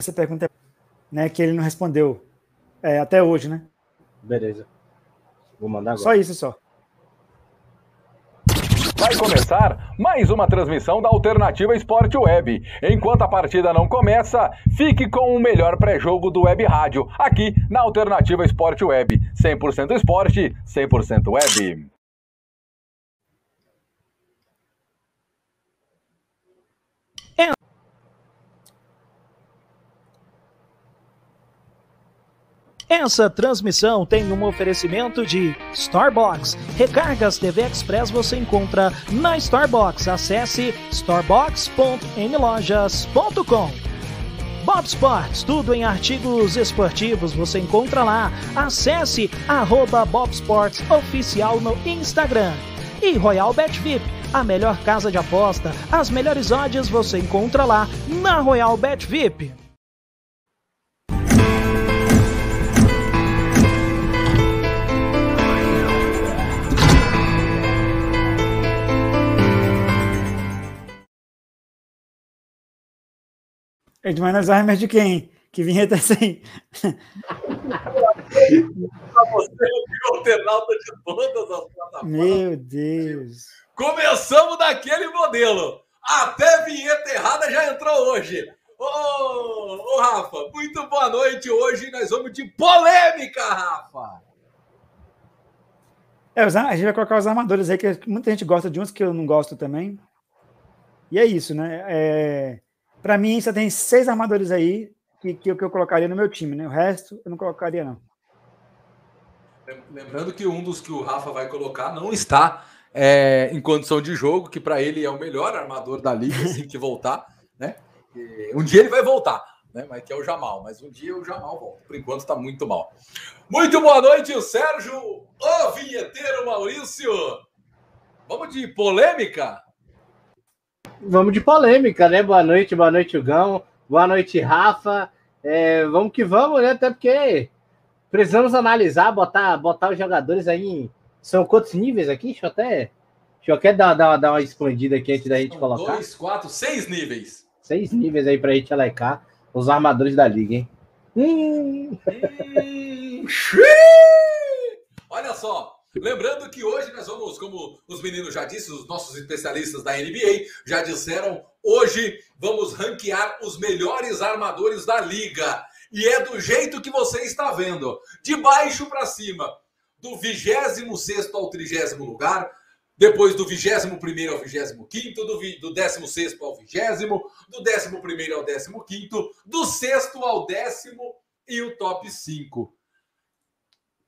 essa pergunta, né, que ele não respondeu é, até hoje, né? Beleza. Vou mandar agora. Só isso, só. Vai começar mais uma transmissão da Alternativa Esporte Web. Enquanto a partida não começa, fique com o melhor pré-jogo do Web Rádio, aqui na Alternativa Esporte Web. 100% esporte, 100% web. Essa transmissão tem um oferecimento de Starbucks. Recargas TV Express você encontra na Starbucks. Acesse starbucks.nlojas.com. Bob Sports, tudo em artigos esportivos você encontra lá. Acesse arroba Bob Sports Oficial no Instagram. E Royal Bet VIP, a melhor casa de aposta, as melhores odds você encontra lá na Royal Bet VIP. Edmar Alzheimer de quem? Que vinheta. Pra você, o internauta de todas as plataformas. Meu Deus. Começamos daquele modelo. Até vinheta errada já entrou hoje. Ô, ô, Rafa, muito boa noite. Hoje nós vamos de polêmica, Rafa. É, a gente vai colocar os armadores aí, que muita gente gosta de uns que eu não gosto também. E é isso, né? É... Para mim, só tem seis armadores aí que, que, que eu colocaria no meu time, né? O resto eu não colocaria, não. Lembrando que um dos que o Rafa vai colocar não está é, em condição de jogo, que para ele é o melhor armador da liga, assim que voltar, né? E um dia ele vai voltar, né? Mas que é o Jamal, mas um dia o Jamal volta. Por enquanto está muito mal. Muito boa noite, o Sérgio, o vinheteiro Maurício. Vamos de polêmica? Vamos de polêmica, né? Boa noite, boa noite, Hugão. Boa noite, Rafa. É, vamos que vamos, né? Até porque precisamos analisar, botar, botar os jogadores aí em. São quantos níveis aqui? Deixa eu até. Deixa eu até dar, dar, dar uma expandida aqui antes da gente colocar. Dois, quatro, seis níveis. Seis níveis aí pra gente alecar os armadores da liga, hein? Hum. Olha só, lembrando que hoje nós vamos, como os meninos já disseram, os nossos especialistas da NBA já disseram, hoje vamos ranquear os melhores armadores da liga. E é do jeito que você está vendo, de baixo para cima, do 26 ao 30 lugar, depois do 21 ao 25, do, do 16 ao 20, do 11 ao 15, do sexto ao décimo e o top 5.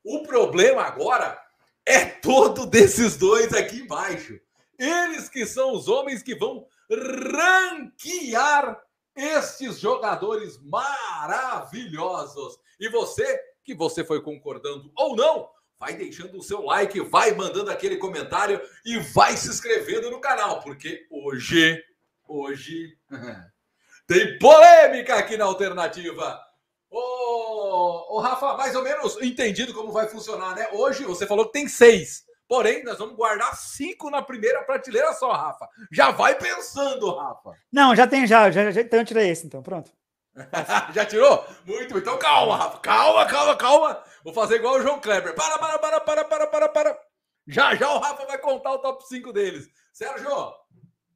O problema agora é todo desses dois aqui embaixo. Eles que são os homens que vão ranquear estes jogadores maravilhosos. E você, que você foi concordando ou não, vai deixando o seu like, vai mandando aquele comentário e vai se inscrevendo no canal, porque hoje, hoje tem polêmica aqui na alternativa. Ô, ô, Rafa, mais ou menos entendido como vai funcionar, né? Hoje você falou que tem seis. Porém, nós vamos guardar cinco na primeira prateleira só, Rafa. Já vai pensando, Rafa. Não, já tem, já. já, já então eu tirei esse, então. Pronto. Já tirou? Muito. Então calma, Rafa. Calma, calma, calma. Vou fazer igual o João Kleber. Para, para, para, para, para, para, para. Já, já o Rafa vai contar o top 5 deles. Sérgio,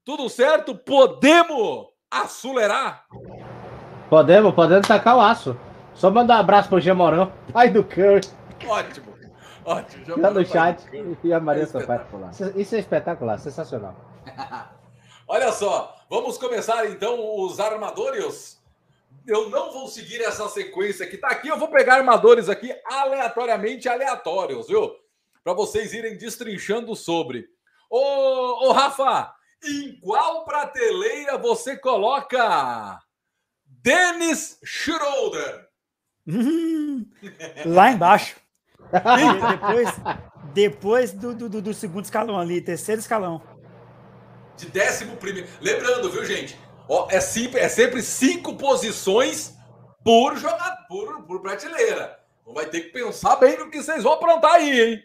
tudo certo? Podemos acelerar? Podemos, podemos tacar o aço. Só mandar um abraço pro Gemorão, pai do Curry, Ótimo. Ótimo. Já lá no chat. E a Maria É Sampaio. espetacular. Isso é espetacular, sensacional. Olha só, vamos começar então os armadores. Eu não vou seguir essa sequência que tá aqui. Eu vou pegar armadores aqui aleatoriamente aleatórios, viu? Para vocês irem destrinchando sobre. Ô, ô, Rafa, em qual prateleira você coloca Dennis Schroeder? Hum, lá embaixo. Depois depois do, do, do- do segundo escalão ali, terceiro escalão. De décimo primeiro. Lembrando, viu, gente? Ó, é, sempre, é sempre cinco posições por jogador, por, por prateleira. Então vai ter que pensar bem no que vocês vão aprontar aí, hein?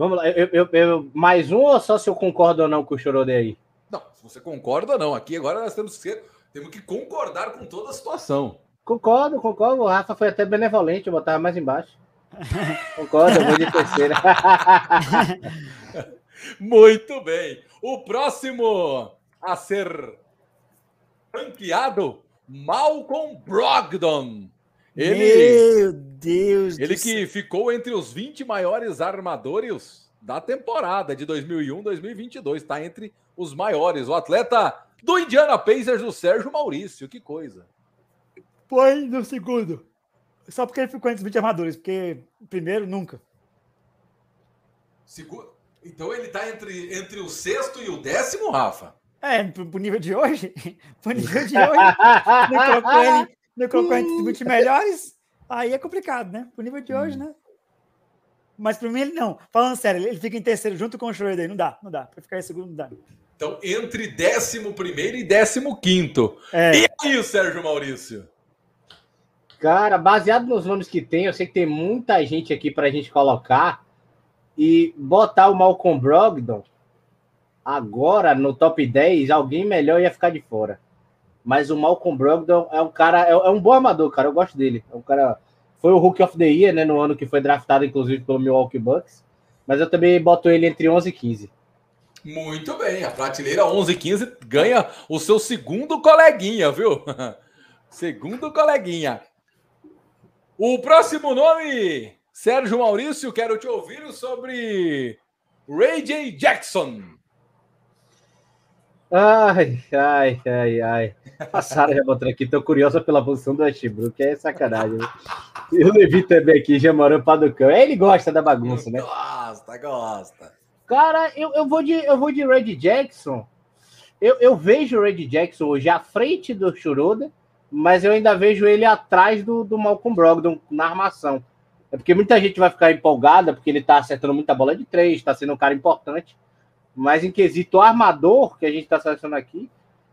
Vamos lá, eu, eu- eu- mais um ou só se eu concordo ou não com o Chorode aí? Não, se você concorda ou não. Aqui agora nós temos que, temos que concordar com toda a situação. Concordo, concordo. O Rafa foi até benevolente, eu botava mais embaixo. concordo, eu vou de terceira. Muito bem. O próximo a ser ranqueado, Malcolm Brogdon. Ele, Meu Deus Ele que ficou entre os 20 maiores armadores da temporada de 2001-2022. Está entre os maiores. O atleta do Indiana Pacers, o Sérgio Maurício. Que coisa. Põe no segundo. Só porque ele ficou entre os 20 armadores. Porque primeiro, nunca. Segundo. Então ele está entre, entre o sexto e o décimo, Rafa? É, pro, nível de hoje. Pro nível de hoje. ele, não colocou entre os 20 melhores. Aí é complicado, né? Pro nível de hoje, hum. né? Mas para mim, ele não. Falando sério, ele fica em terceiro junto com o Schroeder. Não dá, não dá. Para ficar em segundo, não dá. Então, entre décimo primeiro e décimo quinto. É. E aí, o Sérgio Maurício? Cara, baseado nos nomes que tem, eu sei que tem muita gente aqui para a gente colocar e botar o Malcolm Brogdon agora no top 10, alguém melhor ia ficar de fora. Mas o Malcolm Brogdon é um cara, é, é um bom amador, cara. Eu gosto dele. É um cara. Foi o Rookie of the Year, né? No ano que foi draftado, inclusive, pelo Milwaukee Bucks. Mas eu também boto ele entre 11 e 15. Muito bem. A prateleira 11 e 15 ganha o seu segundo coleguinha, viu? segundo coleguinha. O próximo nome Sérgio Maurício, quero te ouvir sobre Ray J. Jackson. Ai, ai, ai, ai. A Sara já botou aqui, tô curiosa pela posição do Westbrook, é sacanagem. Né? E o Levi também aqui já morou para do cão. Ele gosta da bagunça, né? Gosta, gosta. Cara, eu, eu, vou de, eu vou de Red Jackson. Eu, eu vejo o Red Jackson hoje à frente do Schroeder, mas eu ainda vejo ele atrás do, do Malcolm Brogdon na armação. É porque muita gente vai ficar empolgada porque ele tá acertando muita bola de três, está sendo um cara importante. Mas em quesito armador, que a gente está selecionando aqui,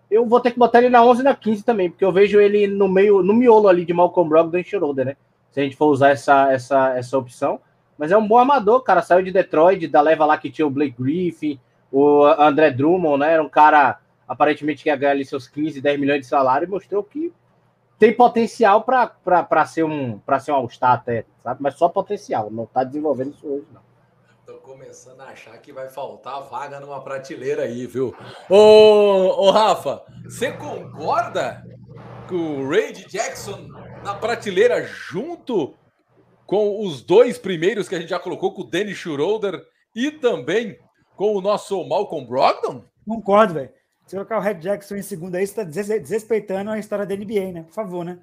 eu vou ter que botar ele na 11 e na 15 também, porque eu vejo ele no meio, no miolo ali de Malcolm Brogdon e Schroeder, né? Se a gente for usar essa, essa, essa opção. Mas é um bom armador, cara. Saiu de Detroit, da leva lá que tinha o Blake Griffin, o André Drummond, né? Era um cara aparentemente que ia ganhar ali seus 15, 10 milhões de salário e mostrou que tem potencial para ser um para ser um All-Star até, sabe? Mas só potencial, não está desenvolvendo isso hoje, não. Começando a achar que vai faltar vaga numa prateleira aí, viu? Ô, ô Rafa, você concorda com o Ray Jackson na prateleira junto com os dois primeiros que a gente já colocou, com o Danny Schroeder e também com o nosso Malcolm Brogdon? Concordo, velho. Se colocar o Red Jackson em segundo aí, você está desrespeitando a história da NBA, né? Por favor, né?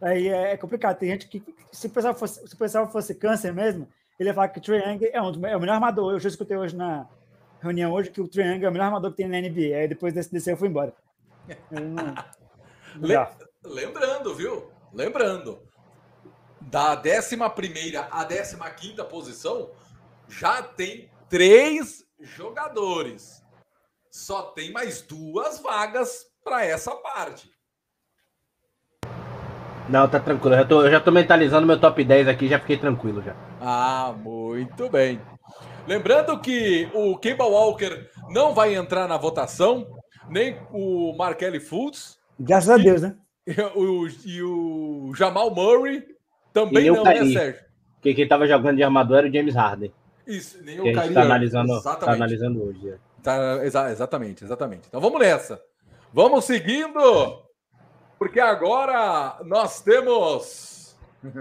Aí é, é complicado. Tem gente que, se o pessoal fosse, se o pessoal fosse câncer mesmo, ele ia falar que o Trae Young é, um, é o melhor armador. Eu já escutei hoje na reunião hoje que o Trae Young é o melhor armador que tem na NBA. Aí depois desse descer eu fui embora. Não... Lembrando, viu? Lembrando. Da 11 à 15 posição, já tem três jogadores só tem mais duas vagas para essa parte. Não, tá tranquilo. Eu, tô, eu já tô mentalizando meu top 10 aqui, já fiquei tranquilo já. Ah, muito bem. Lembrando que o Kemba Walker não vai entrar na votação, nem o Markelly Fultz. Graças a Deus, né? E o, e o Jamal Murray também não, né, Sérgio? Porque quem tava jogando de armador era o James Harden. Isso, nem o Kyrie. Tá analisando, tá analisando hoje. É. Tá, exa exatamente, exatamente. Então vamos nessa. Vamos seguindo, porque agora nós temos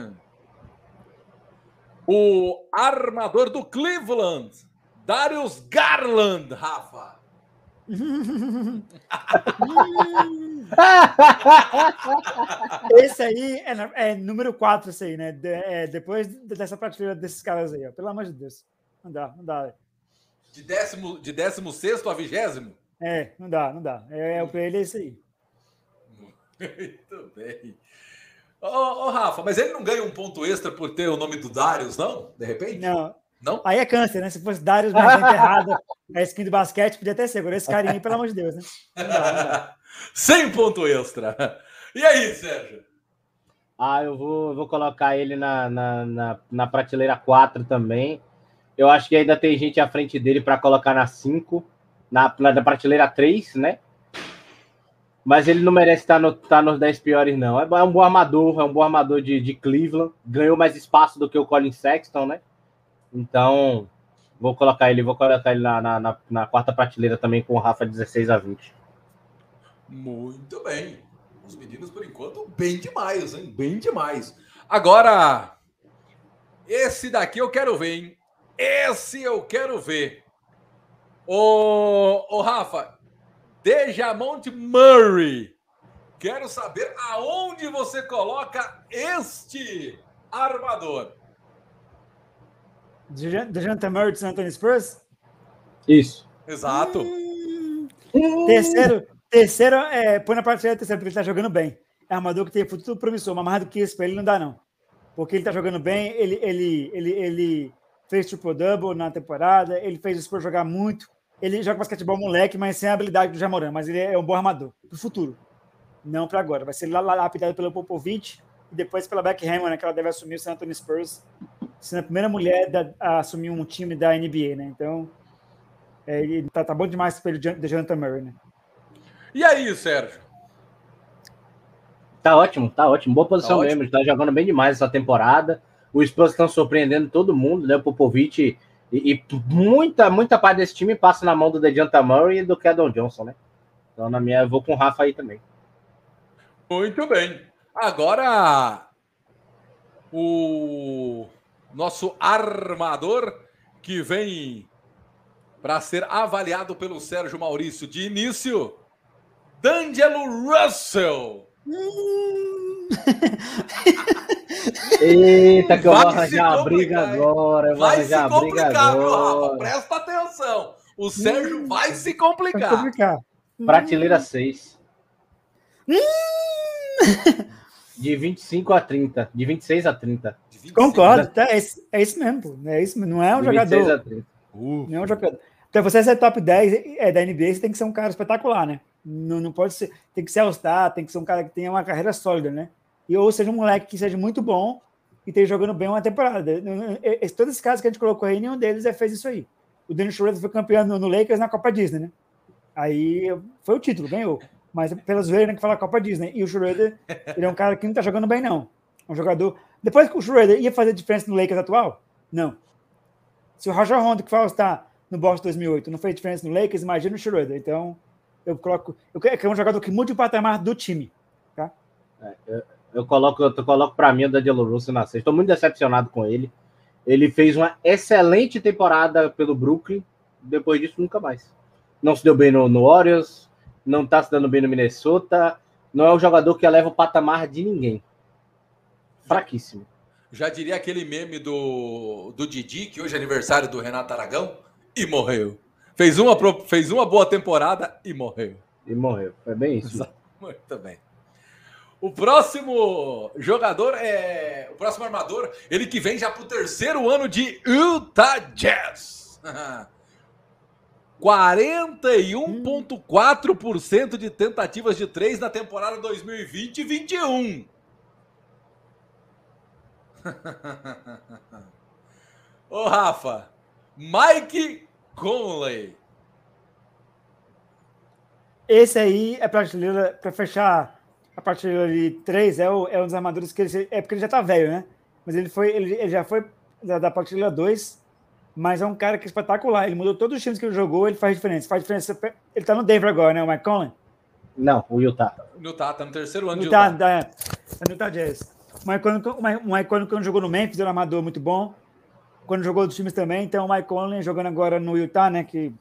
o armador do Cleveland, Darius Garland, Rafa. esse aí é, é, número 4, esse aí, né? De, é, depois dessa prateleira desses caras aí, ó. Pelo amor de Deus. Não dá, não dá. De décimo, de décimo sexto a vigésimo? É, não dá, não dá. É, é, para ele é isso aí. Muito bem. Ô, ô, Rafa, mas ele não ganha um ponto extra por ter o nome do Darius, não? De repente? Não. Não? Aí é câncer, né? Se fosse Darius mais enterrado, a skin do basquete podia até ser. Agora esse carinha, pelo amor de Deus, né? Não dá, não dá. Sem ponto extra. E aí, Sérgio? Ah, eu vou, vou colocar ele na, na, na, na prateleira 4 também. Eu acho que ainda tem gente à frente dele para colocar na 5, na, na prateleira 3, né? Mas ele não merece estar, no, estar nos 10 piores, não. É, é um bom armador, é um bom armador de, de Cleveland. Ganhou mais espaço do que o Colin Sexton, né? Então, vou colocar ele, vou colocar ele na, na, na, na quarta prateleira também com o Rafa 16 a 20. Muito bem. Os meninos, por enquanto, bem demais, hein? Bem demais. Agora, esse daqui eu quero ver, hein? Esse eu quero ver. Ô, ô Rafa, Dejamont Murray. Quero saber aonde você coloca este armador. Dejante Murray de San Antonio Spurs? Isso. Exato. Hum. Terceiro, terceiro é, põe na parte terceiro, porque ele tá jogando bem. É armador que tem futuro promissor, mas mais do que isso pra ele não dá, não. Porque ele tá jogando bem, ele, ele, ele, ele fez triple-double na temporada, ele fez o Spurs jogar muito. Ele joga basquetebol moleque, mas sem a habilidade do Jamoran. Mas ele é um bom armador pro futuro. Não para agora. Vai ser lapidado pelo Popovich e depois pela Beck Hammond, né, que ela deve assumir o San Antonio Spurs, sendo a primeira mulher da, a assumir um time da NBA, né? Então, é, ele tá, tá bom demais pelo de Jonathan Murray, né? E aí, Sérgio? Tá ótimo, tá ótimo. Boa posição tá mesmo. Está jogando bem demais essa temporada. Os Spurs estão surpreendendo todo mundo, né? O Popovich e, e, muita, muita parte desse time passa na mão do Dejanta Murray e do Keldon Johnson, né? Então, na minha, eu vou com o Rafa aí também. Muito bem. Agora, o nosso armador que vem para ser avaliado pelo Sérgio Maurício de início, D'Angelo Russell. Hum. Eita, que eu vou arranjar a briga agora. Eu vou vai arranjar se complicar, viu, Rafa? Presta atenção. O Sérgio hum, vai se complicar. Vai complicar. Prateleira 6. Hum. De 25 a 30. De 26 a 30. Concordo, tá, é, é, isso mesmo. É isso, não é um de jogador. Uh. Não é um jogador. Então, você ser top 10 é, da NBA, você tem que ser um cara espetacular, né? Não, não pode ser. Tem que ser All-Star, tem que ser um cara que tenha uma carreira sólida, né? Ou seja um moleque que seja muito bom e esteja jogando bem uma temporada. Todos esses casos que a gente colocou aí, nenhum deles fez isso aí. O Dennis Schroeder foi campeão no, Lakers na Copa Disney, né? Aí foi o título, ganhou. Mas pelas vezes né, que fala Copa Disney. E o Schroeder, ele é um cara que não tá jogando bem, não. Um jogador. Depois que o Schroeder ia fazer diferença no Lakers atual? Não. Se o Roger Rondo, que fala está no Boston 2008, não fez diferença no Lakers, imagina o Schroeder. Então, eu coloco. Eu quero que é um jogador que mude o patamar do time. Tá? É, coloco, eu coloco para mim o Danielo Russo na sexta. Estou muito decepcionado com ele. Ele fez uma excelente temporada pelo Brooklyn. Depois disso, nunca mais. Não se deu bem no, no Warriors, não está se dando bem no Minnesota. Não é um jogador que eleva o patamar de ninguém. Fraquíssimo. Já diria aquele meme do, do Didi, que hoje é aniversário do Renato Aragão, e morreu. Fez uma, fez uma boa temporada e morreu. E morreu. É bem isso. Muito bem. O próximo jogador é. O próximo armador, ele que vem já para o terceiro ano de Utah Jazz. 41,4% de tentativas de três na temporada 2020-21. Ô Rafa, Mike Conley. Esse aí é para fechar a partir de 3 é, o, é um dos armadores que ele, é porque ele já tá velho, né? Mas ele foi, ele, ele já foi da, da partilha 2, mas é um cara que é espetacular. Ele mudou todos os times que ele jogou, ele faz diferença. Faz diferença. Ele tá no Denver agora, né? O Mike Conley? Não, o Utah. O Utah tá no terceiro ano Utah, de Utah. Tá, tá no Utah Jazz. O Mike Conley, o Mike Conley quando jogou no Memphis, era um armador muito bom. Quando jogou dos times também, então o Mike Conley jogando agora no Utah, né? Que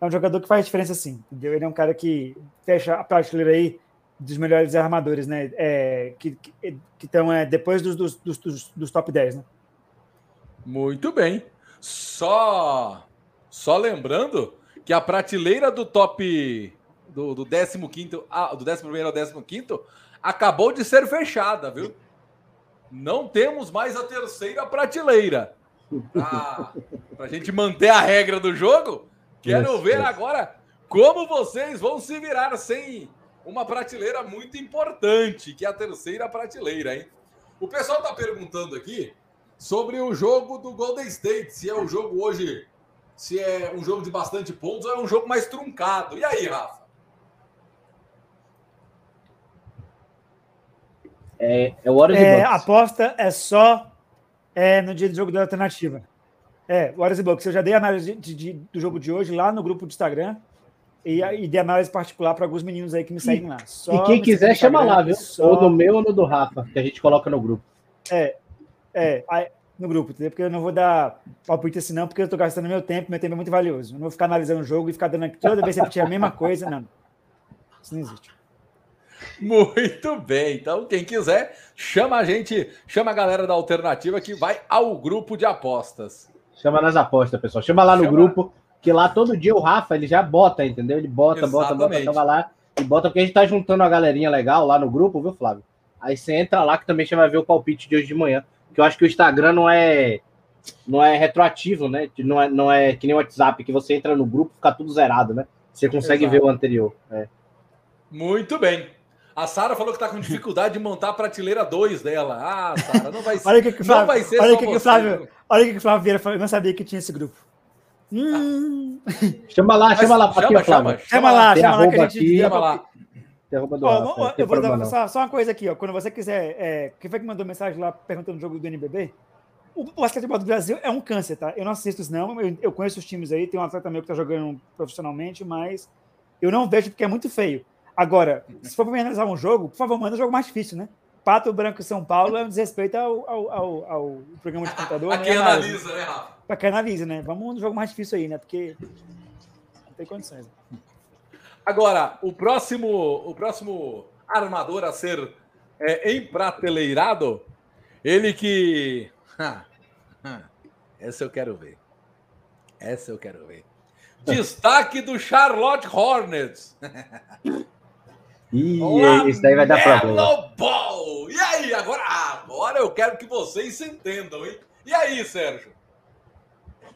é um jogador que faz diferença sim. Entendeu? Ele é um cara que fecha a prateleira aí dos melhores armadores, né? É, que estão é, depois dos, dos, dos, dos, top 10, né? Muito bem. Só, só lembrando que a prateleira do top do, do 15 ah, do 11 ao 15 acabou de ser fechada, viu? Não temos mais a terceira prateleira. Para a gente manter a regra do jogo, quero ver agora como vocês vão se virar sem uma prateleira muito importante, que é a terceira prateleira, hein? O pessoal está perguntando aqui sobre o jogo do Golden State, se é o jogo hoje se é um jogo de bastante pontos ou é um jogo mais truncado. E aí, Rafa? É, é hora de é, aposta é só é, no dia do jogo da alternativa. É, Horas e Box. Eu já dei análise de, de, do jogo de hoje lá no grupo do Instagram e, e de análise particular para alguns meninos aí que me seguem lá. Só e quem quiser, chama lá, viu? Só... Ou no meu ou no do Rafa, que a gente coloca no grupo. É, é, no grupo, entendeu? Porque eu não vou dar palpite assim, não, porque eu estou gastando meu tempo, meu tempo é muito valioso. Eu não vou ficar analisando o jogo e ficar dando aqui toda vez que a mesma coisa, não. Isso não existe. Muito bem. Então, quem quiser, chama a gente, chama a galera da alternativa que vai ao grupo de apostas. Chama nas apostas, pessoal. Chama lá no Chama... grupo, que lá todo dia o Rafa ele já bota, entendeu? Ele bota, Exatamente. bota, bota, tava lá e bota, porque a gente tá juntando a galerinha legal lá no grupo, viu, Flávio? Aí você entra lá que também você vai ver o palpite de hoje de manhã. Que eu acho que o Instagram não é não é retroativo, né? Não é, não é que nem o WhatsApp, que você entra no grupo fica tudo zerado, né? Você consegue Exato. ver o anterior. É. Muito bem. A Sara falou que tá com dificuldade de montar a prateleira 2 dela. Ah, Sara, não vai ser. olha o que, que, Flávio, não vai ser olha que, que o Flávio, Olha o que o Flávio Vieira falou. Eu não sabia que tinha esse grupo. Hum. Chama lá, chama lá. Chama, aqui, chama, chama, chama lá, chama lá que a gente aqui, chama lá. Do ó, ó, eu vou dar só, só, uma coisa aqui, ó. Quando você quiser. É, quem foi que mandou mensagem lá perguntando o jogo do NBB? O, o basquetebol do Brasil é um câncer, tá? Eu não assisto isso, não. Eu, eu conheço os times aí, tem um atleta meu que tá jogando profissionalmente, mas eu não vejo porque é muito feio. Agora, se for para me analisar um jogo, por favor, manda um jogo mais difícil, né? Pato Branco São Paulo é um desrespeito ao, ao, ao, ao programa de computador. Para quem analisa, né, Rafa? Para quem analisa, né? Vamos um jogo mais difícil aí, né? Porque não tem condições. Agora, o próximo, o próximo armador a ser é, emprateleirado, ele que. Essa eu quero ver. Essa eu quero ver. Destaque do Charlotte Hornets. Ih, isso daí vai dar problema. Ball. E aí, agora, agora eu quero que vocês se entendam, hein? E aí, Sérgio?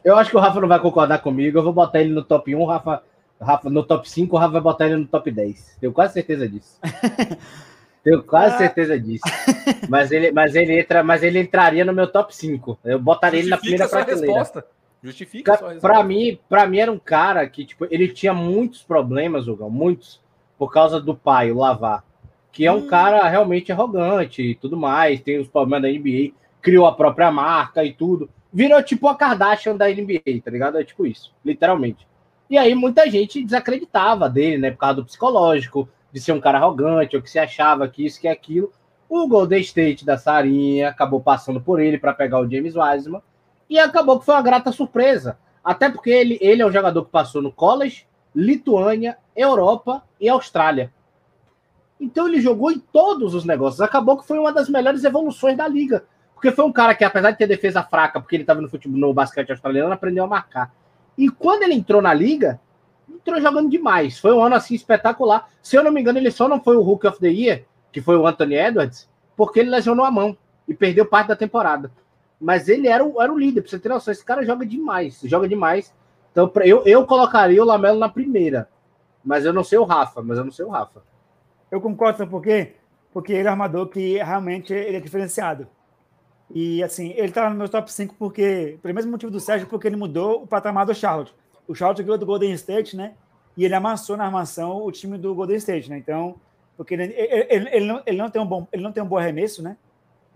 Eu acho que o Rafa não vai concordar comigo. Eu vou botar ele no top 1, Rafa, Rafa no top 5, o Rafa vai botar ele no top 10. Tenho quase certeza disso. Tenho quase ah. certeza disso. Mas ele, mas ele entra, mas ele entraria no meu top 5. Eu botaria ele na primeira prateleira. Resposta. Justifica Para mim, para mim era um cara que tipo, ele tinha muitos problemas, Hugo, muitos por causa do pai, o Lavar, que é um hum. cara realmente arrogante e tudo mais, tem os problemas da NBA, criou a própria marca e tudo. Virou tipo a Kardashian da NBA, tá ligado? É tipo isso, literalmente. E aí muita gente desacreditava dele, né, por causa do psicológico, de ser um cara arrogante, ou que se achava que isso, que aquilo. O Golden State da Sarinha acabou passando por ele para pegar o James Wiseman e acabou que foi uma grata surpresa. Até porque ele, ele é um jogador que passou no college, Lituânia, Europa e Austrália. Então ele jogou em todos os negócios. Acabou que foi uma das melhores evoluções da liga. Porque foi um cara que, apesar de ter defesa fraca, porque ele estava no futebol no basquete australiano, aprendeu a marcar. E quando ele entrou na liga, entrou jogando demais. Foi um ano assim espetacular. Se eu não me engano, ele só não foi o Rookie of the Year, que foi o Anthony Edwards, porque ele lesionou a mão e perdeu parte da temporada. Mas ele era o, era o líder, pra você ter noção. Esse cara joga demais, joga demais. Então, eu, eu colocaria o Lamelo na primeira. Mas eu não sei o Rafa, mas eu não sei o Rafa. Eu concordo, sabe por quê? Porque ele é armador que realmente ele é diferenciado. E assim, ele tá no meu top 5 porque, pelo mesmo motivo do Sérgio, porque ele mudou o patamar do Charlotte. O Charlotte ganhou do Golden State, né? E ele amassou na armação o time do Golden State, né? Então, porque ele, ele, ele, ele não, ele, não, tem um bom, ele não tem um bom arremesso, né?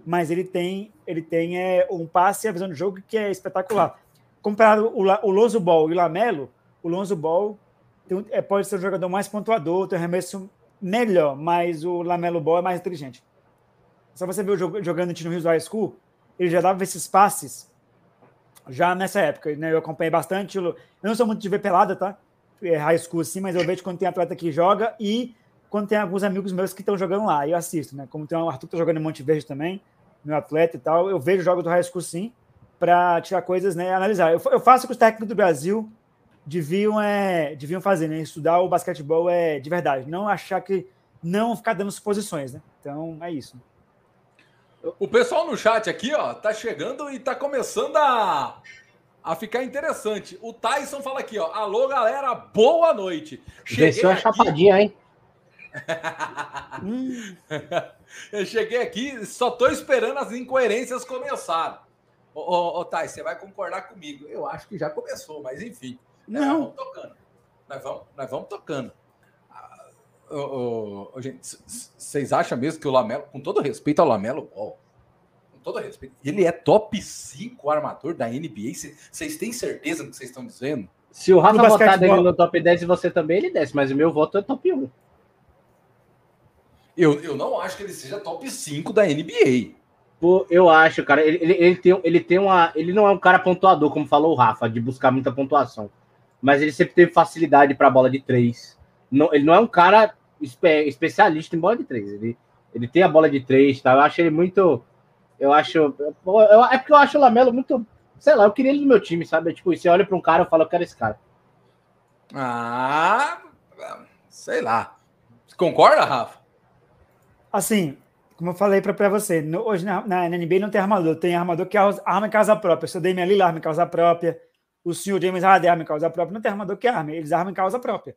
Mas ele tem, ele tem é, um passe e a visão de jogo que é espetacular comparado o, o Lonzo Ball e o Lamelo, o Lonzo Ball tem, é, pode ser o jogador mais pontuador, tem um arremesso melhor, mas o Lamelo Ball é mais inteligente. Só você ver o jogando no Rio High School, ele já dava esses passes já nessa época, né? Eu acompanhei bastante. Eu não sou muito de ver pelada, tá? É high school assim, mas eu vejo quando tem atleta que joga e quando tem alguns amigos meus que estão jogando lá, eu assisto, né? Como tem o Arthur que tá jogando em Monte Verde também, meu atleta e tal, eu vejo jogos do high school sim para tirar coisas, né, analisar. Eu, eu faço o que os técnicos do Brasil deviam, é, deviam fazer, né, estudar o basquetebol é, de verdade, não achar que não ficar dando suposições, né? Então é isso. O pessoal no chat aqui, ó, tá chegando e tá começando a, a ficar interessante. O Tyson fala aqui, ó, alô galera, boa noite. Cheguei uma chapadinha, hein? Eu cheguei aqui, só tô esperando as incoerências começar. Ô, ô, ô Thay, você vai concordar comigo. Eu acho que já começou, mas enfim. Não. Nós vamos tocando. Nós vamos, nós vamos tocando. Ah, ô, ô, gente, vocês acham mesmo que o Lamelo, com todo respeito ao Lamelo, com todo respeito, ele é top 5 armador da NBA? Vocês têm certeza do que vocês estão dizendo? Se o Rafa No votar dele no top 10 e você também, ele desce, mas o meu voto é top 1. Eu, eu não acho que ele seja top 5 da NBA. Pô, eu acho, cara, ele, ele, ele tem, ele tem uma. Ele não é um cara pontuador, como falou o Rafa, de buscar muita pontuação. Mas ele sempre teve facilidade para bola de três. Não, ele não é um cara espe- especialista em bola de três. Ele, ele tem a bola de três, tá? Eu acho ele muito. Eu acho. pô, eu- é porque eu acho o Lamelo muito. Sei lá, eu queria ele no meu time, sabe? Tipo, você olha para um cara e fala, eu quero esse cara. Ah, sei lá. Você concorda, Rafa? Assim, como eu falei para você, no- hoje na, na, na NBA não tem armador, tem armador que arma em casa própria. O seu Damian Lillard arma em casa própria, o senhor James Harden arma em casa própria, não tem armador que arma, eles armam em causa própria.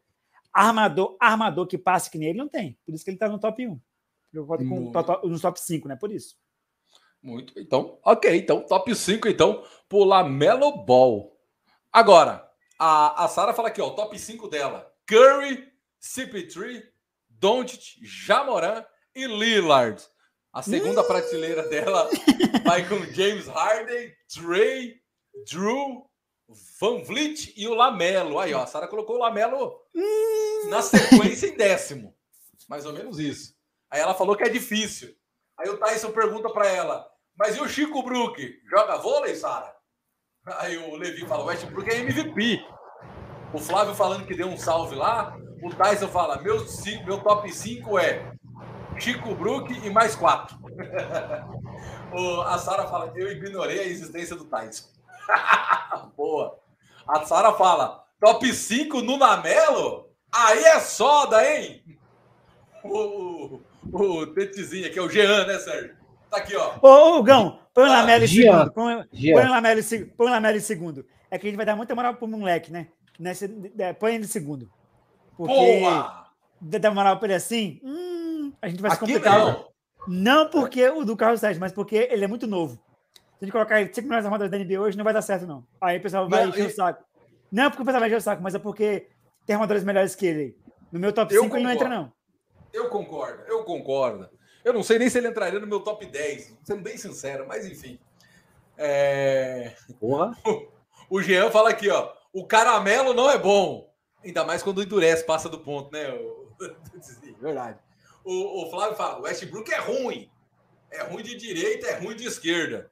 Armador, armador que passe que nem ele não tem, por isso que ele tá no top 1. Eu voto com, Muito. to- to- no top 5, né? Por isso. Muito. Então, ok. Então, top 5, então, pro Lamelo Ball. Agora, a, a Sara fala aqui, ó, o top 5 dela. Curry, CP3, Doncic, Jamoran e Lillard. A segunda prateleira dela vai com James Harden, Trey, Drew, Van Vliet e o Lamelo. Aí, ó, a Sara colocou o Lamelo na sequência em décimo. Mais ou menos isso. Aí ela falou que é difícil. Aí o Tyson pergunta pra ela, mas e o Chico Brook? Joga vôlei, Sara? Aí o Levi fala, o Westbrook é MVP. O Flávio falando que deu um salve lá. O Tyson fala, meu, meu top 5 é Chico Brook e mais quatro. O- a Sara fala, eu ignorei a existência do Tyson. Boa. A Sara fala, top 5 no Namelo? Aí é soda, hein? O, o, o Tetezinho aqui é o Jean, né, Sérgio? Tá aqui, ó. Ô, ô Gão, põe o Ah, Lamelo em Jean. segundo. Põe, Jean. põe o Lamelo em seg- põe o Lamelo em segundo. É que a gente vai dar muita moral pro moleque, né? Nesse, é, põe ele em segundo. Porque Boa! dar moral pra ele assim, hum, a gente vai se complicar. não. Não porque o do Carlos Sérgio, mas porque ele é muito novo. Se a gente colocar ele cinco melhores armadores da NBA hoje, não vai dar certo, não. Aí o pessoal vai Não, encher e- o saco. Não porque o pessoal vai encher o saco, mas é porque tem armadores melhores que ele. No meu top Eu 5 ele não entra, não. Eu concordo, eu concordo. Eu não sei nem se ele entraria no meu top 10, sendo bem sincero, mas enfim. É, Porra. O Jean fala aqui, ó. O caramelo não é bom. Ainda mais quando endurece, passa do ponto, né? o- Verdade. O, o Flávio fala: o Westbrook é ruim. É ruim de direita, é ruim de esquerda.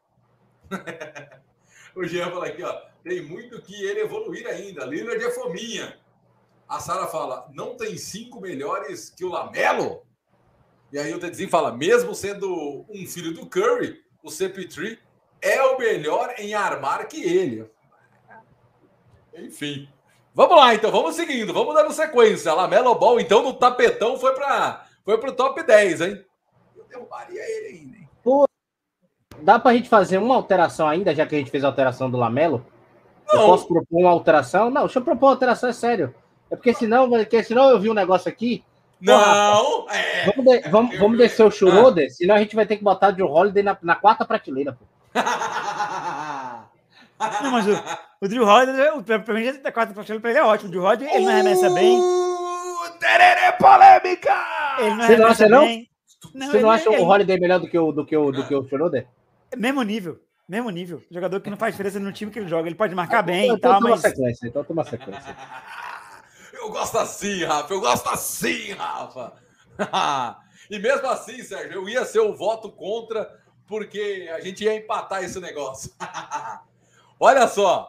o Jean fala aqui, ó. Tem muito que ele evoluir ainda. Lillard é fominha. A Sara fala: não tem cinco melhores que o Lamelo? E aí o Tedezinho fala: mesmo sendo um filho do Curry, o CP3 é o melhor em armar que ele. Enfim. Vamos lá, então, vamos seguindo, vamos dando sequência. Lamelo Ball, então, no tapetão foi para foi pro top 10, hein? Eu derrubaria ele ainda, hein? Dá pra gente fazer uma alteração ainda, já que a gente fez a alteração do Lamelo? Eu Não. posso propor uma alteração? Não, deixa eu propor uma alteração, é sério. É porque senão, porque senão eu vi um negócio aqui. Não! É. Vamos, de- vamos, vamos descer o Schroeder, senão a gente vai ter que botar o Joe Holiday na, na quarta prateleira. Pô. Não, mas o, o Drew Holiday, o- pra, pra mim, a quarta prateleira pra ele é ótimo. O Drew Holiday, ele não arremessa bem. Tererê polêmica! Ele não Você não arremessa acha, não? Não, Você não acha ele- o Holiday melhor do que o, do que o, do que o Schroeder? Mesmo nível. Mesmo nível. Jogador que não faz diferença no time que ele joga. Ele pode marcar bem então e tal, toma mas. sequência, então toma sequência. Eu gosto assim, Rafa. Eu gosto assim, Rafa. e mesmo assim, Sérgio, eu ia ser o voto contra, porque a gente ia empatar esse negócio. Olha só.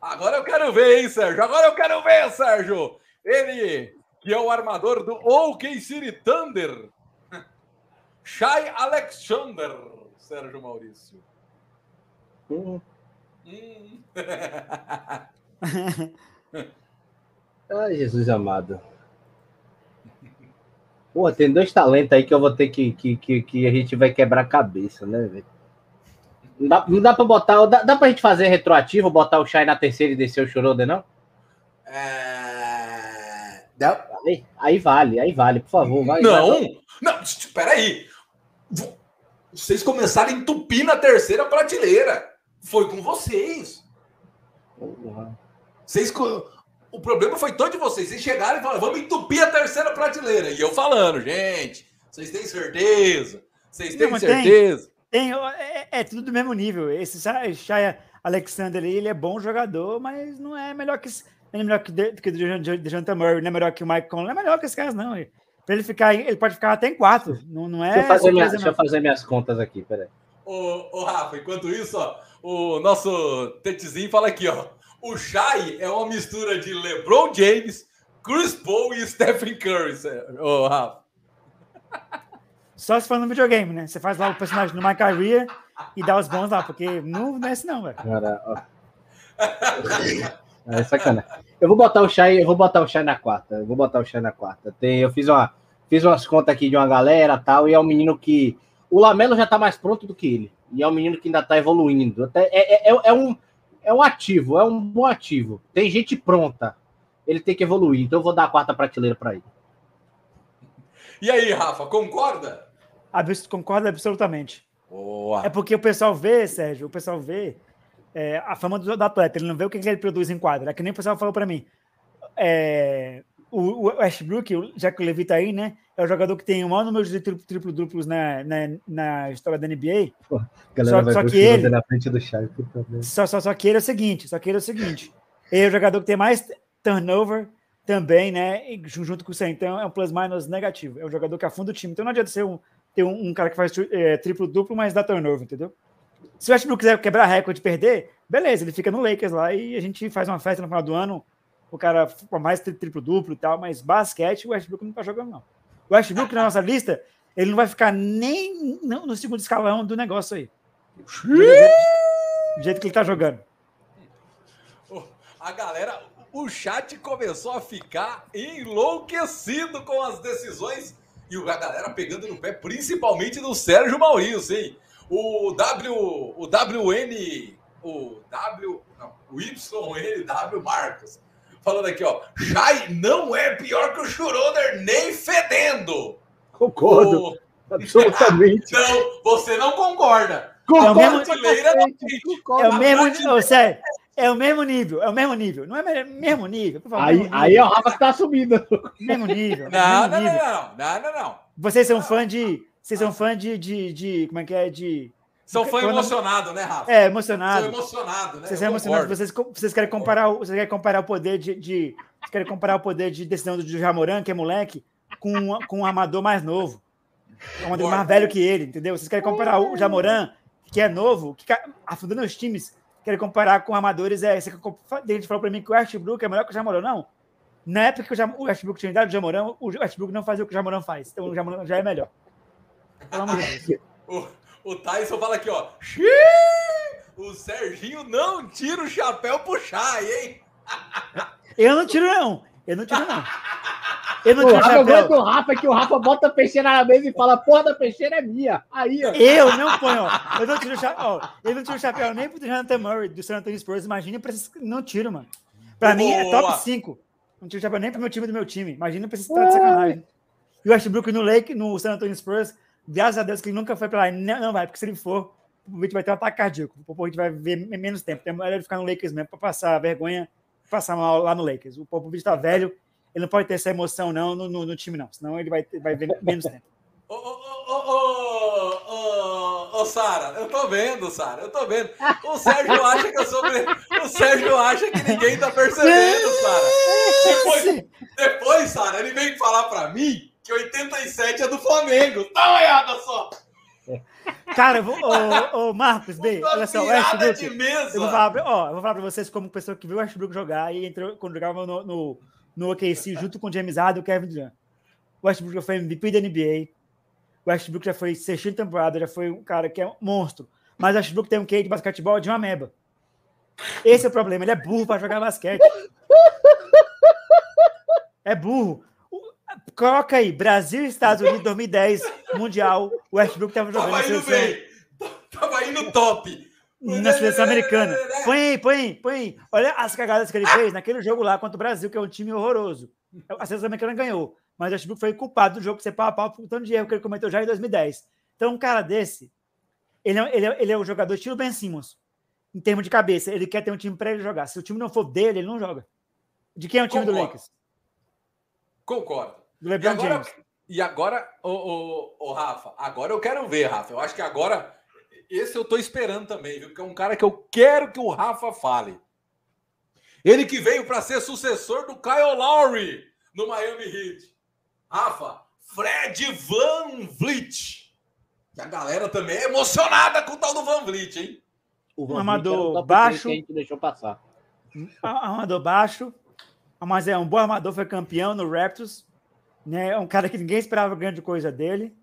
Agora eu quero ver, hein, Sérgio? Agora eu quero ver, Sérgio. Ele, que é o armador do OK City Thunder. Shai Alexander, Sérgio Maurício. Hum. Hum. Ai, Jesus amado. Pô, tem dois talentos aí que eu vou ter que, que, que, que a gente vai quebrar a cabeça, né, velho? Não dá, não dá pra botar. Dá, dá pra gente fazer retroativo, botar o Shai na terceira e descer o Schroeder, não? É... Não. Aí, aí vale, aí vale, por favor. Vai, não, vai. não, espera aí. Vo- Vocês começaram a entupir na terceira prateleira. Foi com vocês. Vocês. O problema foi todo de vocês. Vocês chegaram e falaram, vamos entupir a terceira prateleira. E eu falando, gente, vocês têm certeza? Vocês têm Não, certeza? Tem, é, é tudo do mesmo nível. Esse Shaya Alexander ele é bom jogador, mas não é melhor que não é melhor que, de, que o Dejanta Murray, não é melhor que o Mike Conley, não é melhor que esses caras, não. Para ele ficar, ele pode ficar até em quatro. Não, não é. Deixa eu fazer, minha, deixa eu fazer minhas contas aqui, peraí. Ô, ô, Rafa, enquanto isso, ó, o nosso Tetezinho fala aqui, ó. O Shai é uma mistura de LeBron James, Chris Paul e Stephen Curry, ô, Rafa. Só se for no videogame, né? Você faz lá o personagem no My Career e dá os bons lá, porque não, não é assim não, velho. Cara, ó. É sacanagem. Eu vou botar o Shai, eu vou botar o Shai na quarta. Eu vou botar o Shai na quarta. Tem, eu fiz uma fiz umas contas aqui de uma galera, tal, e é um menino que o Lamelo já tá mais pronto do que ele. E é um menino que ainda tá evoluindo. Até, é, é, é, é um é um ativo, é um bom ativo. Tem gente pronta. Ele tem que evoluir. Então eu vou dar a quarta prateleira para ele. E aí, Rafa, concorda? Concordo absolutamente. Boa. É porque o pessoal vê, Sérgio, o pessoal vê é, a fama do, do, atleta, ele não vê o que, que ele produz em quadra. É que nem o pessoal falou para mim. É, o, o Westbrook, já que o Levi tá aí, né? É o jogador que tem o maior número de triplo-duplos na, na, na, história da NBA. Pô, só, só que ele. Na frente do Shai, só, só, só que ele é o seguinte: só que ele é o seguinte. Ele é o jogador que tem mais turnover também, né? Junto com o Sam. Então é um plus-minus negativo. É um jogador que afunda o time. Então não adianta ser um, ter um, um cara que faz é, triplo-duplo, mas dá turnover, entendeu? Se o Westbrook quiser quebrar recorde e perder, beleza, ele fica no Lakers lá e a gente faz uma festa no final do ano. O cara com mais triplo-duplo e tal, mas basquete o Westbrook não tá jogando, não. O Westbrook na nossa lista, ele não vai ficar nem no segundo escalão do negócio aí. Do jeito que ele tá jogando. A galera, o chat começou a ficar enlouquecido com as decisões e a galera pegando no pé, principalmente do Sérgio Maurício, hein? O W, o WN, o W, não, o YNW Marcos, falando aqui, ó, Shai não é pior que o Schroeder, nem fedendo. Concordo, o... absolutamente. não, você não concorda. Concordo, é o mesmo, é o mesmo, é o mesmo nível, é o mesmo nível. Não é mesmo nível, por favor. Aí, aí é o Rafa que tá subindo. Mesmo nível. Não, mesmo não, nível. não, não, não, não, Vocês são fã de. Vocês são fã de, de, de. Como é que é? De. São fã emocionado, né, Rafa? É, emocionado. São emocionado, né? Vocês são emocionados. Vocês, vocês querem comparar, vocês querem comparar o poder de, de vocês querem comparar o poder de decisão do Jamoran, que é moleque, com, com um armador mais novo. Um armador mais velho que ele, entendeu? Vocês querem comparar o Jamoran, que é novo, que afundando os times, querem comparar com armadores. É, você, a gente falou para mim que o Westbrook é melhor que o Jamoran. Não. Na época que o Westbrook tinha idade do Jamoran, o Westbrook não fazia o que o Jamoran faz. Então o Jamoran já é melhor. Pelo amor de Deus. o, o Tyson fala aqui, ó. O Serginho não tira o chapéu pro Chay, hein? Eu não tiro, não. Eu não tiro, não. Eu não o tiro Rafa, chapéu. O Rafa que o Rafa bota a peixeira na mesa e fala, porra da peixeira é minha. Aí, ó. Eu não ponho, ó. Eu não tiro o chapéu. Eu não tiro o chapéu nem pro Jonathan Murray do San Antonio Spurs. Imagina pra esses... Não tiro, mano. Pra Boa. mim é top 5. Não tiro o chapéu nem pro meu time do meu time. Imagina pra esses caras de sacanagem. E o Westbrook no Lake, no San Antonio Spurs, graças a Deus que ele nunca foi pra lá. Não, não vai, porque se ele for, o Popovich vai ter um ataque cardíaco. O Popovich vai ver menos tempo. Tem melhor ele ficar no Lakers mesmo pra passar vergonha, passar mal lá no Lakers. O Popovich tá velho ele não pode ter essa emoção, não, no, no, no time, não. Senão ele vai, vai ver menos tempo. Ô, ô, ô, ô, ô, Sara, eu tô vendo, Sara, eu tô vendo. O Sérgio acha que eu sou. O Sérgio acha que ninguém tá percebendo, Sara. Depois, depois Sara, ele vem falar pra mim que 87 é do Flamengo. Tá uma olhada só. Cara, ô, ô, Marcos, bem, olha só, Westbrook. Eu vou, falar, ó, eu vou falar pra vocês como pessoa que viu o Westbrook jogar e entrou quando jogava no, no no OKC junto com o James Harden e o Kevin Durant. O Westbrook já foi MVP da NBA. O Westbrook já foi sexta temporada, já foi um cara que é um monstro. Mas o Westbrook tem um quê de basquetebol de uma meba. Esse é o problema, ele é burro para jogar basquete. É burro. Coloca aí, Brasil e Estados Unidos 2010, Mundial. O Westbrook estava jogando. Tava indo bem. Tava indo top na seleção americana. Põe aí, põe aí, põe aí. Olha as cagadas que ele fez naquele jogo lá contra o Brasil, que é um time horroroso. A seleção americana ganhou, mas o Westbrook foi culpado do jogo ser pau a pau por tanto de erro que ele cometeu já em 2010. Então, um cara desse, ele é, ele é, ele é o jogador estilo Ben Simmons. em termos de cabeça. Ele quer ter um time para ele jogar. Se o time não for dele, ele não joga. De quem é o time Concordo. do Lakers? Concordo. Do E LeBron agora, James. e agora ô, ô, ô, Rafa, agora eu quero ver, Rafa. Eu acho que agora, esse eu tô esperando também, viu? Porque é um cara que eu quero que o Rafa fale. Ele que veio para ser sucessor do Kyle Lowry no Miami Heat. Rafa, Fred Van Vliet. Que a galera também é emocionada com o tal do Van Vliet, hein? O Van Um o top baixo. que a gente deixou passar. Armador baixo, mas é um bom armador, foi campeão no Raptors. Né? É um cara que ninguém esperava grande coisa dele.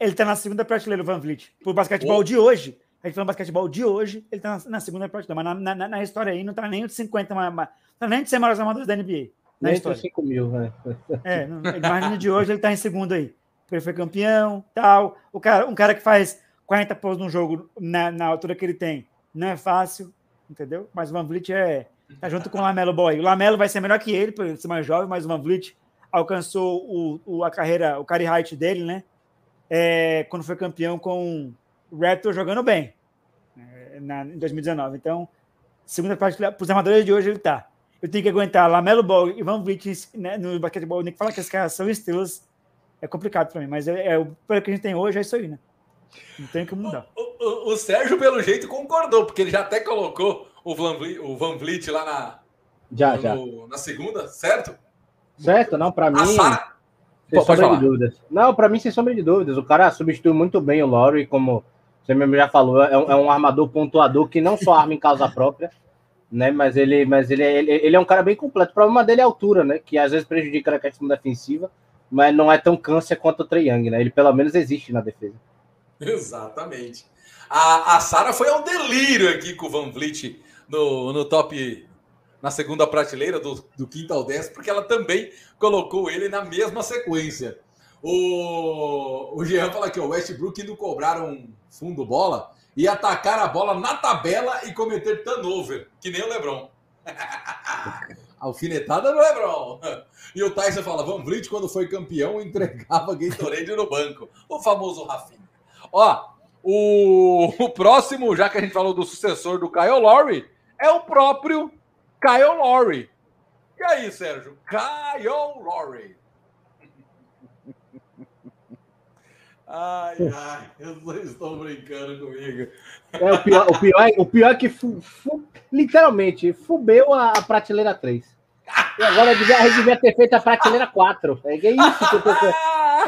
Ele tá na segunda prateleira, o Van Vliet. Por basquetebol Oh. de hoje. A gente falando basquetebol de hoje, ele tá na, na segunda prateleira. Mas na, na, na história aí não tá nem de 50, mas, mas, tá nem de 100 maiores armadores da NBA. Na Nem história. entre 5 mil, né? É, imagina de hoje ele tá em segundo aí. Porque Ele foi campeão, tal. O cara, um cara que faz 40 pontos num jogo na, na altura que ele tem, não é fácil, entendeu? Mas o Van Vliet é tá junto com o Lamelo Boy. O Lamelo vai ser melhor que ele, por ele ser mais jovem, mas o Van Vliet alcançou o, o- a carreira, o career height dele, né? É, quando foi campeão com o Raptor jogando bem é, na, em 2019. Então, segunda parte para os armadores de hoje ele tá. Eu tenho que aguentar Lamelo Ball e Van Vliet né, no basquetebol. Nick fala que esses caras são estrelas. É complicado para mim, mas é, é, o pelo que a gente tem hoje é isso aí, né? Não tem que mudar. O, o- o Sérgio, pelo jeito, concordou, porque ele já até colocou o Van Vliet, o Van Vliet lá na, Já, no- já. na segunda, certo? Certo? Não, pra mim. Sara. Sem Pô, sombra de dúvidas. Não, pra mim, sem sombra de dúvidas. O cara substitui muito bem o Lowry, como você mesmo já falou, é um, é um armador pontuador que não só arma em causa própria, né? Mas ele, mas ele, é- ele, ele é um cara bem completo. O problema dele é a altura, né? Que às vezes prejudica na questão defensiva, mas não é tão câncer quanto o Trae Young, né? Ele pelo menos existe na defesa. Exatamente. A, a Sara foi ao delírio aqui com o Van Vliet no, no top, na segunda prateleira, do, do quinto ao décimo, porque ela também colocou ele na mesma sequência. O, o Jean fala que o Westbrook indo cobrar um fundo bola e atacar a bola na tabela e cometer turnover, que nem o Lebron. Alfinetada no Lebron. E o Tyson fala: Van Vliet, quando foi campeão, entregava Gatorade no banco. O famoso Rafinha. Ó, o, o próximo, já que a gente falou do sucessor do Kyle Lowry, é o próprio Kyle Lowry. E aí, Sérgio? Kyle Lowry. Ai, ai, vocês estão brincando comigo. É, o, pior, o, pior, é- o pior é que fu- fu- literalmente fubeu a, a prateleira 3. E agora devia, a gente devia ter feito a prateleira 4. É, é isso que eu tô,